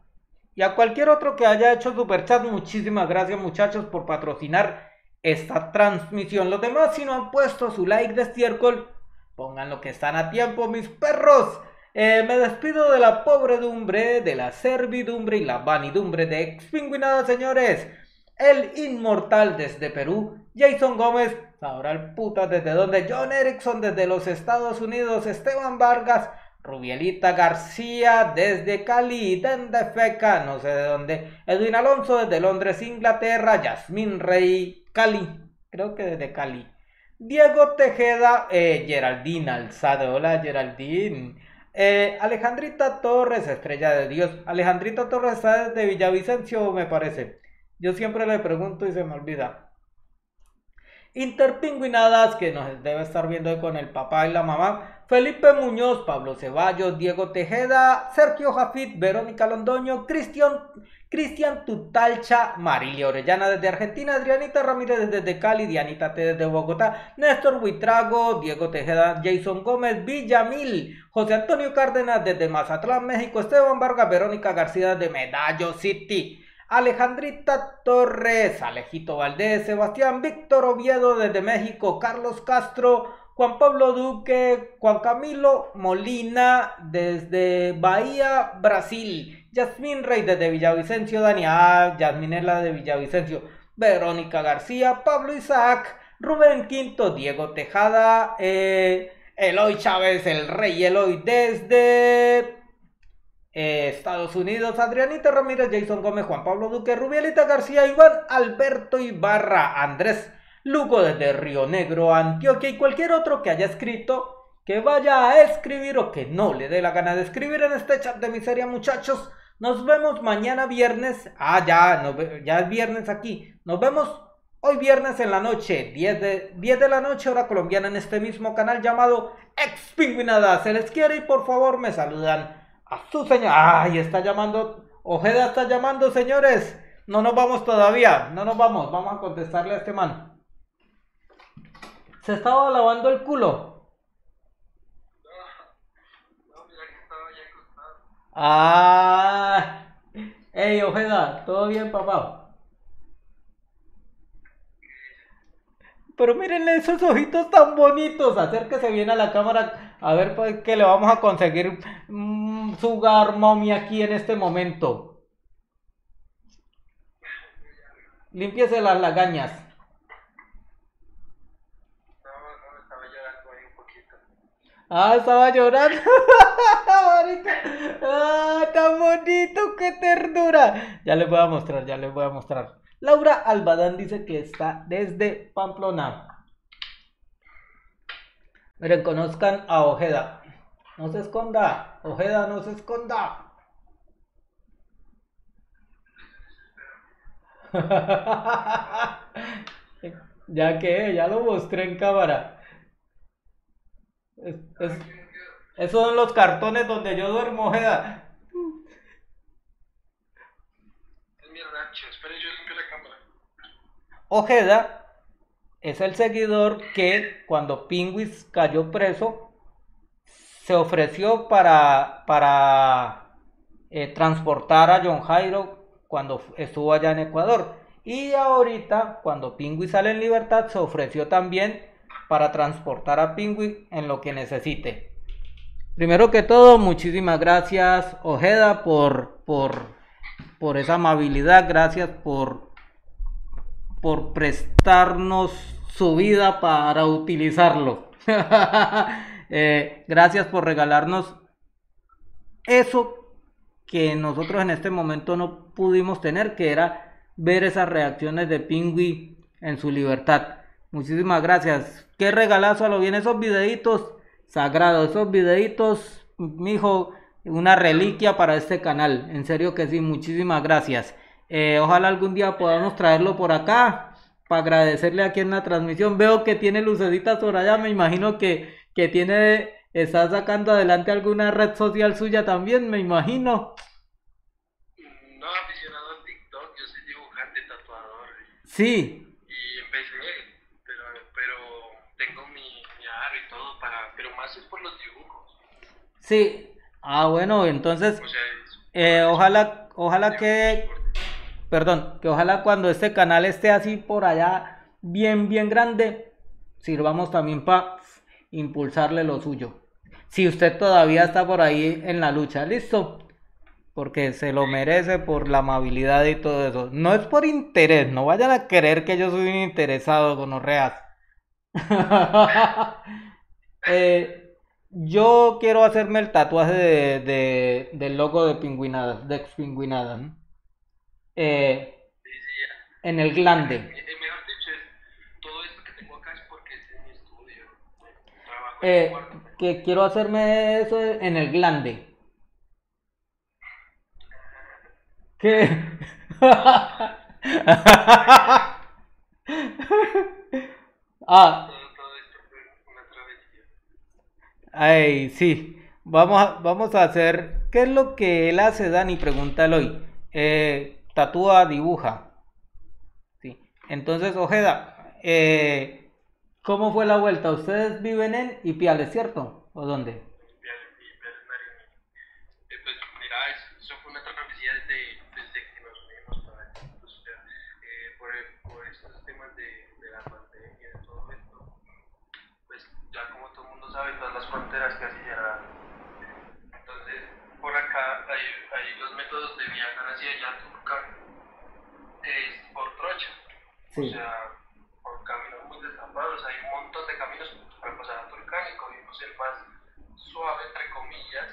Y a cualquier otro que haya hecho superchat, muchísimas gracias muchachos por patrocinar esta transmisión. Los demás, si no han puesto su like de estiércol, pongan lo que están a tiempo, mis perros. Eh, me despido de la pobredumbre, de la servidumbre y la vanidumbre de expingüinada, señores. El inmortal desde Perú, Jason Gómez, sabrá el puta desde donde, John Erickson desde los Estados Unidos, Esteban Vargas, Rubielita García desde Cali, Dende Feca, no sé de dónde, Edwin Alonso desde Londres, Inglaterra, Yasmín Rey, Cali, creo que desde Cali, Diego Tejeda, eh, Geraldine Alzado, hola Geraldine, eh, Alejandrita Torres, Estrella de Dios, Alejandrita Torres está desde Villavicencio, me parece, yo siempre le pregunto y se me olvida. Interpingüinadas, que nos debe estar viendo con el papá y la mamá. Felipe Muñoz, Pablo Ceballos, Diego Tejeda, Sergio Jafit, Verónica Londoño, Cristian, Cristian Tutalcha, Marilia Orellana desde Argentina, Adrianita Ramírez desde Cali, Dianita T desde Bogotá, Néstor Huitrago, Diego Tejeda, Jason Gómez, Villamil, José Antonio Cárdenas desde Mazatlán, México, Esteban Vargas, Verónica García de Medallo City. Alejandrita Torres, Alejito Valdés, Sebastián Víctor Oviedo desde México, Carlos Castro, Juan Pablo Duque, Juan Camilo Molina desde Bahía, Brasil, Yasmín Rey desde Villavicencio, Dani, ah, Yasmín es la de Villavicencio, Verónica García, Pablo Isaac, Rubén Quinto, Diego Tejada, eh, Eloy Chávez, el rey Eloy desde eh, Estados Unidos, Adrianita Ramírez, Jason Gómez, Juan Pablo Duque, Rubielita García, Iván Alberto Ibarra, Andrés Lugo desde Río Negro, Antioquia y cualquier otro que haya escrito, que vaya a escribir o que no le dé la gana de escribir en este chat de miseria, muchachos. Nos vemos mañana viernes. Ah, ya, ya es viernes aquí. Nos vemos Hoy viernes en la noche, 10 de, 10 de la noche, hora colombiana, en este mismo canal llamado Ex Pingüinada. Se les quiere y por favor me saludan a su señor. ¡Ay! Está llamando. Ojeda está llamando, señores. No nos vamos todavía. No nos vamos. Vamos a contestarle a este man. Se estaba lavando el culo. Ah. Ey, Ojeda, ¿todo bien, papá? Pero mírenle esos ojitos tan bonitos. Acérquese bien a la cámara a ver pues, que le vamos a conseguir mm, sugar mommy aquí en este momento. Límpiese las lagañas. Ah, estaba llorando. Ah, tan bonito, qué ternura. Ya les voy a mostrar, ya les voy a mostrar. Laura Albadán dice que está desde Pamplona. Miren, conozcan a Ojeda. No se esconda. Ojeda, no se esconda. ya que, ya lo mostré en cámara. Es, es- esos son los cartones donde yo duermo, Ojeda. Es mi rancho, espere, yo limpio la cámara. Ojeda es el seguidor que cuando Pingüis cayó preso se ofreció para, para eh, transportar a John Jairo cuando estuvo allá en Ecuador. Y ahorita, cuando Pingüi sale en libertad, se ofreció también para transportar a Pingüi en lo que necesite. Primero que todo, muchísimas gracias Ojeda por, por, por esa amabilidad, gracias por, por prestarnos su vida para utilizarlo. Eh, gracias por regalarnos eso que nosotros en este momento no pudimos tener, que era ver esas reacciones de Pingui en su libertad. Muchísimas gracias. Qué regalazo a lo bien esos videitos sagrados, esos videitos, mijo, una reliquia para este canal. En serio que sí, muchísimas gracias. Eh, ojalá algún día podamos traerlo por acá para agradecerle aquí en la transmisión. Veo que tiene lucecitas por allá, me imagino que, que tiene, está sacando adelante alguna red social suya también, me imagino. No aficionado al TikTok, yo soy dibujante, tatuador. Sí, es por los dibujos. sí. Ah, bueno, entonces, eh, ojalá, ojalá que, perdón, que ojalá cuando este canal esté así por allá, bien, bien grande, sirvamos también para impulsarle lo suyo. Si usted todavía está por ahí en la lucha, listo, porque se lo merece por la amabilidad y todo eso. No es por interés, no vayan a creer que yo soy un interesado con orreas. Eh, yo quiero hacerme el tatuaje de, de- del logo de pingüinadas, de ex pingüinadas, ¿no? Eh, en el glande. Eh, mejor dicho, es, todo esto que tengo acá es porque este es mi estudio. Trabajo en Eh, cuarto. que quiero hacerme eso en el glande. ¿Qué? ah, ay, sí. Vamos a, vamos a hacer. ¿Qué es lo que él hace, Dani? Pregunta hoy. Eh, tatúa, dibuja. Sí. Entonces, Ojeda, eh, ¿cómo fue la vuelta? Ustedes viven en Ipiales, ¿cierto? ¿O dónde? Eh, pues mira, es- eso fue una travesía desde, desde que nos unimos para esto. O sea, eh, por, por estos temas de, de la pandemia, de todo esto, pues ya como todo el mundo sabe, todas las fronteras casi cerradas. Entonces, por acá hay, hay los métodos de viajar hacia allá, Turca, es por trocha. O sea, por caminos muy destapados, hay un montón de caminos para pasar a Turcán y cogimos el más suave, entre comillas,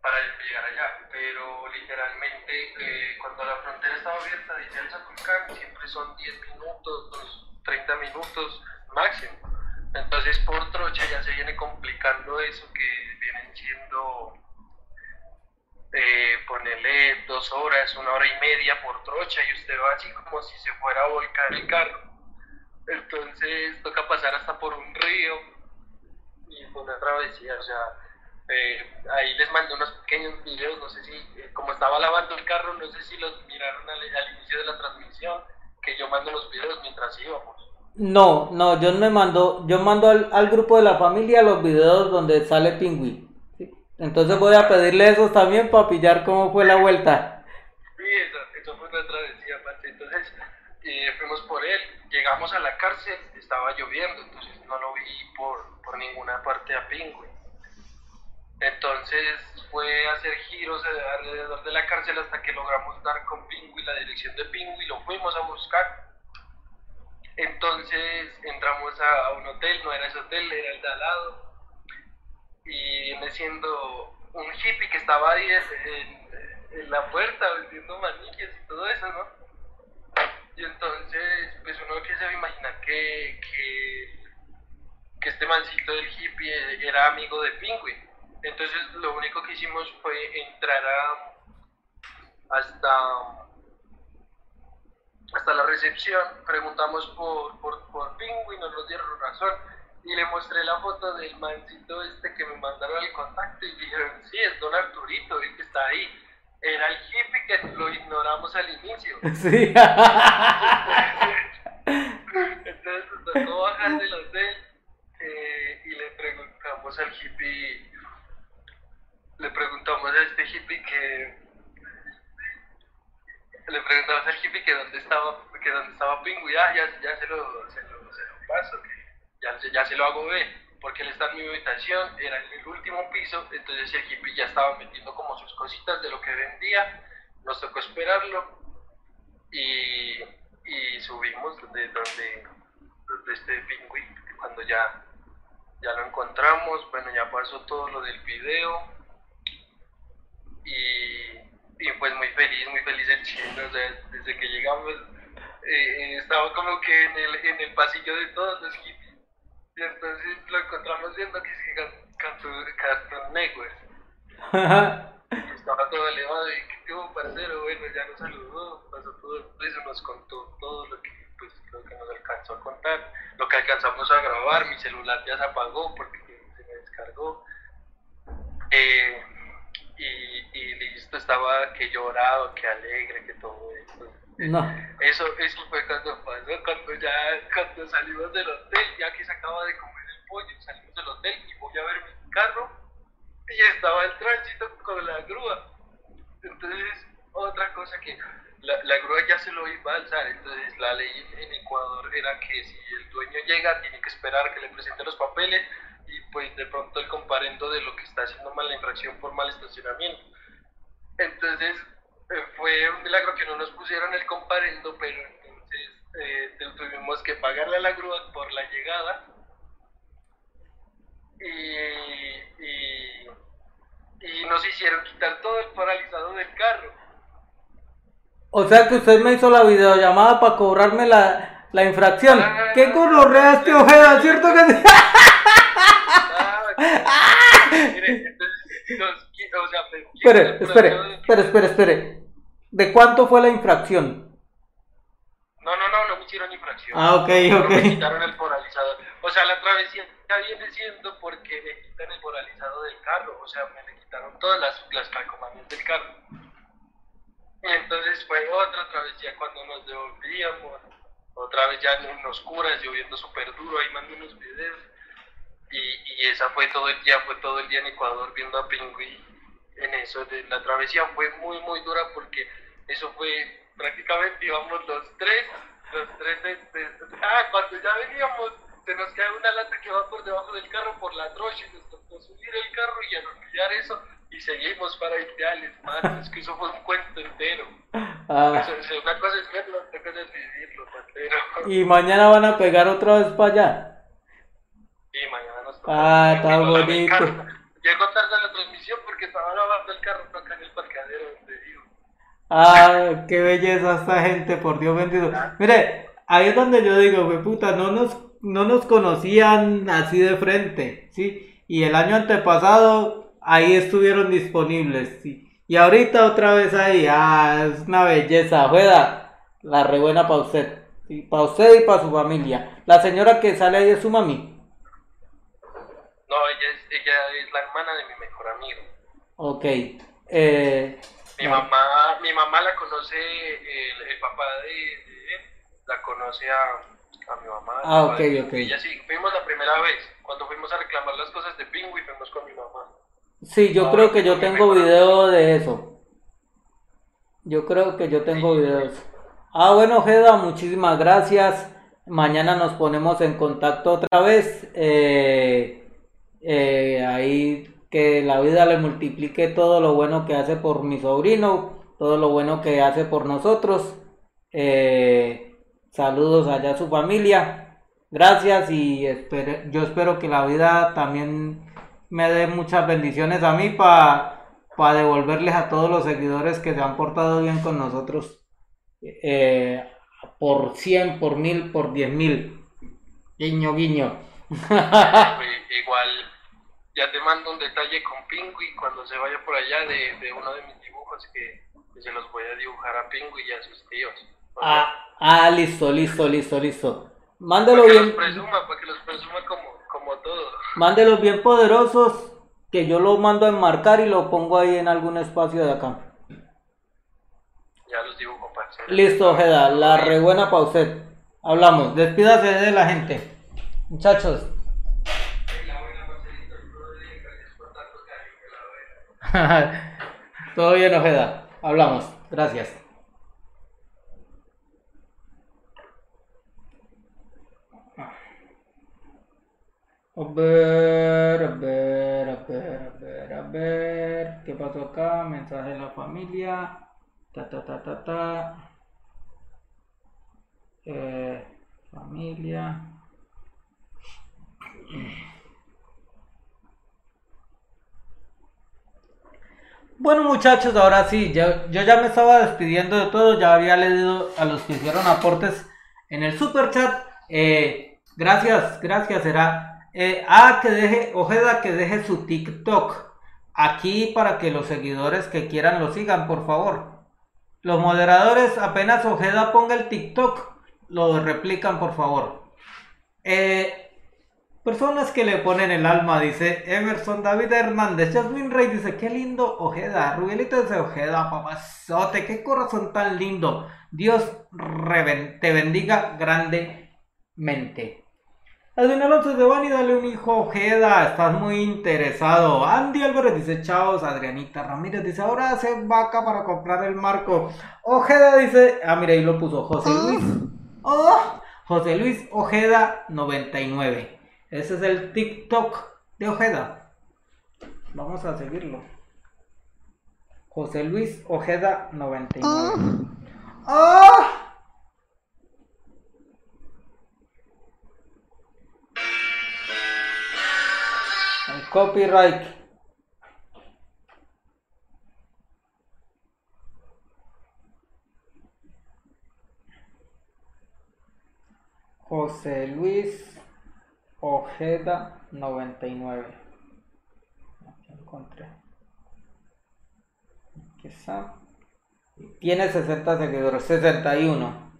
para llegar allá. Pero literalmente, eh, cuando la frontera estaba abierta de Yeltsin a Turcán, siempre son 10 minutos, 30 minutos máximo. Entonces, por trocha ya se viene complicando eso que vienen siendo eh, ponerle dos horas, una hora y media por trocha y usted va así como si se fuera a volcar el carro. Entonces toca pasar hasta por un río y una travesía, o sea, eh, ahí les mandé unos pequeños videos, no sé si, eh, como estaba lavando el carro, no sé si los miraron al, al inicio de la transmisión, que yo mando los videos mientras íbamos. No, no, yo me mando, yo mando al, al grupo de la familia los videos donde sale Pingüi. Entonces voy a pedirle esos también para pillar cómo fue la vuelta. Sí, eso, eso fue una travesía, parce. Entonces eh, fuimos por él, llegamos a la cárcel, estaba lloviendo, entonces no lo vi por, por ninguna parte a Pingüe. Entonces fue a hacer giros alrededor de la cárcel hasta que logramos dar con Pingüi, la dirección de Pingüi, lo fuimos a buscar. Entonces entramos a, a un hotel, no era ese hotel, era el de al lado. Y viene siendo un hippie que estaba ahí en, en la puerta vendiendo manillas y todo eso, ¿no? Y entonces, pues uno que se va a imaginar que, que, que este mancito del hippie era amigo de Pingüi. Entonces lo único que hicimos fue entrar a, hasta, hasta la recepción, preguntamos por, por, por Pingüi, nos dieron razón y le mostré la foto del mancito este que me mandaron al contacto y dijeron, sí, es don Arturito, el que está ahí. Era el hippie que lo ignoramos al inicio. Sí. Entonces nos tocó bajar del hotel eh, y le preguntamos al hippie, le preguntamos a este hippie que le preguntamos al hippie que dónde estaba, que dónde estaba Pingüi, ah, ya, ya se, lo, se, lo, se lo paso, que ya, ya se lo hago ver, porque él está en mi habitación, era en el último piso, entonces el hippie ya estaba metiendo como sus cositas de lo que vendía, nos tocó esperarlo y, y subimos de donde, donde este Pingüi, cuando ya, ya lo encontramos, bueno, ya pasó todo lo del video y, y pues muy feliz, muy feliz el chino, o sea, desde que llegamos eh, eh, estaba como que en el, en el pasillo de todos los hippies y entonces lo encontramos viendo que sí, Car- Cartoon, Network. Estaba todo elevado y que tuvo parcero, bueno, ya nos saludó, pasó todo eso, nos contó todo lo que, pues, lo que nos alcanzó a contar, lo que alcanzamos a grabar, mi celular ya se apagó porque se me descargó. Eh, y, y listo, estaba que llorado, que alegre, que todo eso. No. Eso, eso fue cuando pasó, cuando ya, cuando salimos del hotel, ya que se acaba de comer el pollo, salimos del hotel y voy a ver mi carro y estaba el tránsito con la grúa. Entonces, otra cosa que la, la grúa ya se lo iba a alzar, entonces la ley en, Ecuador era que si el dueño llega, tiene que esperar que le presente los papeles y pues de pronto el comparendo de lo que está haciendo mal la infracción por mal estacionamiento. Entonces, fue un milagro que no nos pusieron el comparendo, pero entonces eh, tu- tuvimos que pagarle a la grúa por la llegada y, y, y nos hicieron quitar todo el paralizado del carro. O sea que usted me hizo la videollamada para cobrarme la, la infracción. ¿Qué gonorrea este ojeda? ¿Cierto que sí? Mire, entonces nos o sea, quitan espere, espere, espere, espere, espere. ¿De cuánto fue la infracción? No, no, no, no me hicieron infracción. Ah, ok, ok. Me quitaron el polarizador. O sea, la travesía ya viene siendo porque me quitan el polarizado del carro. O sea, me le quitaron todas las, las calcomanías del carro. Y entonces fue otra travesía cuando nos devolvíamos. Otra vez ya en oscuras, lloviendo súper duro. Ahí mandé unos videos. Y, y esa fue todo el día, fue todo el día en Ecuador viendo a Pingüi en eso. De, la travesía fue muy, muy dura porque eso fue prácticamente íbamos los tres, los tres de, de- ah, cuando ya veníamos, se nos cae una lata que va por debajo del carro por la trocha y nos tocó subir el carro y arrodillar eso y seguimos para ideales, mano, es que eso fue un cuento entero. Ah. Una cosa es verlo, otra cosa es vivirlo. Y mañana van a pegar otra vez para allá. Y mañana nos Ah, está bonito. Llegó tarde la transmisión porque estaba lavando el carro acá en el parqueadero donde vivo. Ah, qué belleza esta gente, por Dios bendito. Mire, ahí es donde yo digo, güey, puta, no nos, no nos conocían así de frente, ¿sí? Y el año antepasado, ahí estuvieron disponibles, ¿sí? Y ahorita otra vez ahí, ah, es una belleza, juega. La re buena para usted. Y para usted y para su familia. La señora que sale ahí es su mami. No, ella es, ella la hermana de mi mejor amigo. Ok. Eh, Mi mamá, mi mamá la conoce, el, el papá de, de él, la conoce a, a mi mamá. Ah, papá de ok, ok. Ella sí, fuimos la primera vez, cuando fuimos a reclamar las cosas de Pingüi, fuimos con mi mamá. Sí, yo creo que yo tengo video de eso. Yo creo que yo tengo videos. Ah, bueno, Jeda, muchísimas gracias. Mañana nos ponemos en contacto otra vez. Eh, eh, ahí que la vida le multiplique todo lo bueno que hace por mi sobrino, todo lo bueno que hace por nosotros. Eh, saludos allá a su familia. Gracias y espere- yo espero que la vida también me dé muchas bendiciones a mí para devolverles a todos los seguidores que se han portado bien con nosotros. Eh, por 100, por 1000, por 10 mil. Guiño, guiño. Eh, Igual, ya te mando un detalle con Pingüi cuando se vaya por allá de, de uno de mis dibujos que, que se los voy a dibujar a Pingüi y a sus tíos. Ah, ah, listo, listo, listo, listo. Mándelo para que los bien, presuma, para que los presuma como, como todo. mándelos bien poderosos, que yo lo mando a enmarcar y lo pongo ahí en algún espacio de acá. Ya los dibujo. Listo, Ojeda, la re buena pa' usted. Hablamos, despídase de la gente. Muchachos. Todo bien, Ojeda. Hablamos. Gracias. A ver, a ver, a ver, a ver, a ver. ¿Qué pasó acá? Mensaje de la familia. Ta, ta, ta, ta, ta. Eh, familia. Bueno muchachos, ahora sí, yo, ya me estaba despidiendo de todo, ya había leído a los que hicieron aportes en el super chat. Eh, gracias, gracias, será. Eh, ah, que deje, Ojeda, que deje su TikTok aquí para que los seguidores que quieran lo sigan, por favor. Los moderadores, apenas Ojeda ponga el TikTok, lo replican, por favor. Eh, Personas que le ponen el alma, dice Emerson David Hernández. Jasmine Rey dice, qué lindo Ojeda. Rubielito dice, Ojeda, papazote, qué corazón tan lindo. Dios te bendiga grandemente. Edwin Alonso de Bani, dale un hijo Ojeda, estás muy interesado. Andy Álvarez dice, chao. Adrianita Ramírez dice, ahora hace vaca para comprar el marco. Ojeda dice, ah, mira, ahí lo puso José Luis. Oh, José Luis Ojeda 99. Ese es el TikTok de Ojeda. Vamos a seguirlo. José Luis Ojeda 99. ¡Ah! El copyright. José Luis Ojeda 99. Aquí encontré. Está. Tiene 60 seguidores, 61.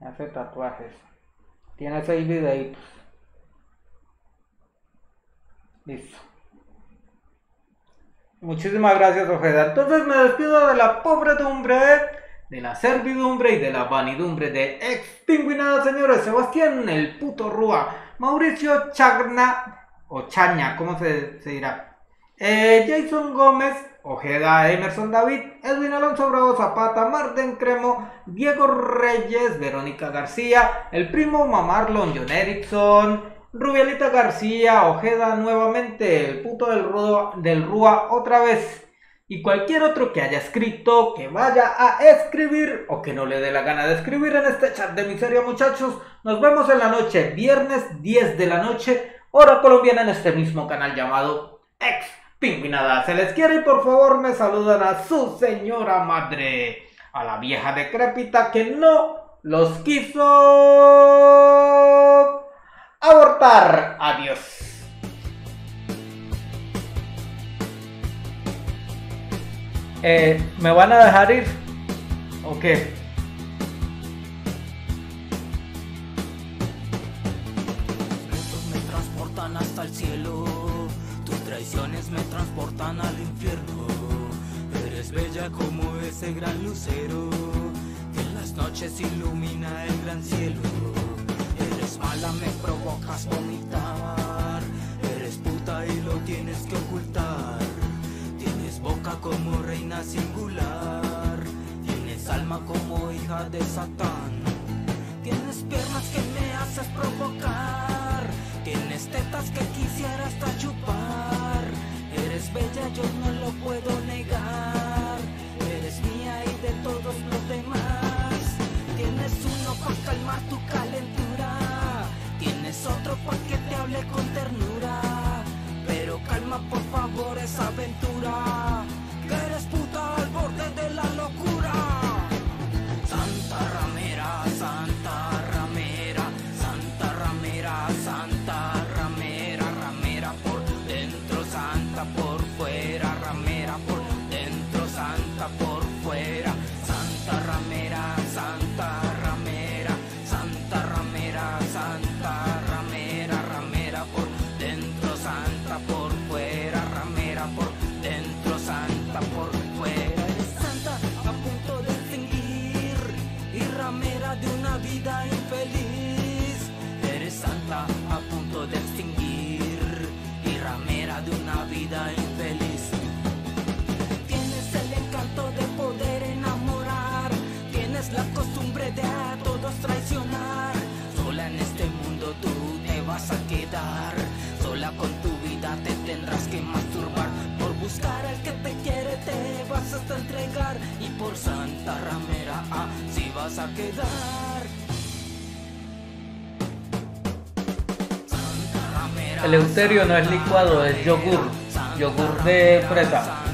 Hace tatuajes. Tiene 6 videitos. Listo. Muchísimas gracias, Ojeda. Entonces me despido de la pobredumbre, de la servidumbre y de la vanidumbre de ex pingüinada, señores. Sebastián, el puto Rúa. Mauricio Chagna, o Chaña, ¿cómo se, dirá? Eh, Jason Gómez, Ojeda Emerson David, Edwin Alonso Bravo Zapata, Marten Cremo, Diego Reyes, Verónica García, el primo Mamarlon John Erickson, Rubialita García, Ojeda nuevamente, el puto del, Rudo, del Rúa otra vez. Y cualquier otro que haya escrito, que vaya a escribir o que no le dé la gana de escribir en este chat de miseria, muchachos. Nos vemos en la noche, viernes 10 de la noche, hora colombiana en este mismo canal llamado Ex Pingüinada. Se les quiere y por favor me saludan a su señora madre, a la vieja decrépita que no los quiso abortar. Adiós. Eh, ¿Me van a dejar ir? ¿O qué? me transportan hasta el cielo, tus traiciones me transportan al infierno. Eres bella como ese gran lucero que en las noches ilumina el gran cielo. Eres mala, me provocas vomitar. Hija de Satán. Tienes piernas que me haces provocar. Tienes tetas que quisiera hasta chupar. Eres bella, yo no lo puedo negar. Eres mía y de todos los demás. Tienes uno para calmar tu calentura. Tienes otro para que te hable con ternura. Pero calma por favor esa aventura. Quedar, sola con tu vida te tendrás que masturbar. Por buscar al que te quiere te vas hasta entregar y por Santa Ramera así vas a quedar. El Euterio no es licuado, es yogur. Yogur de fresa.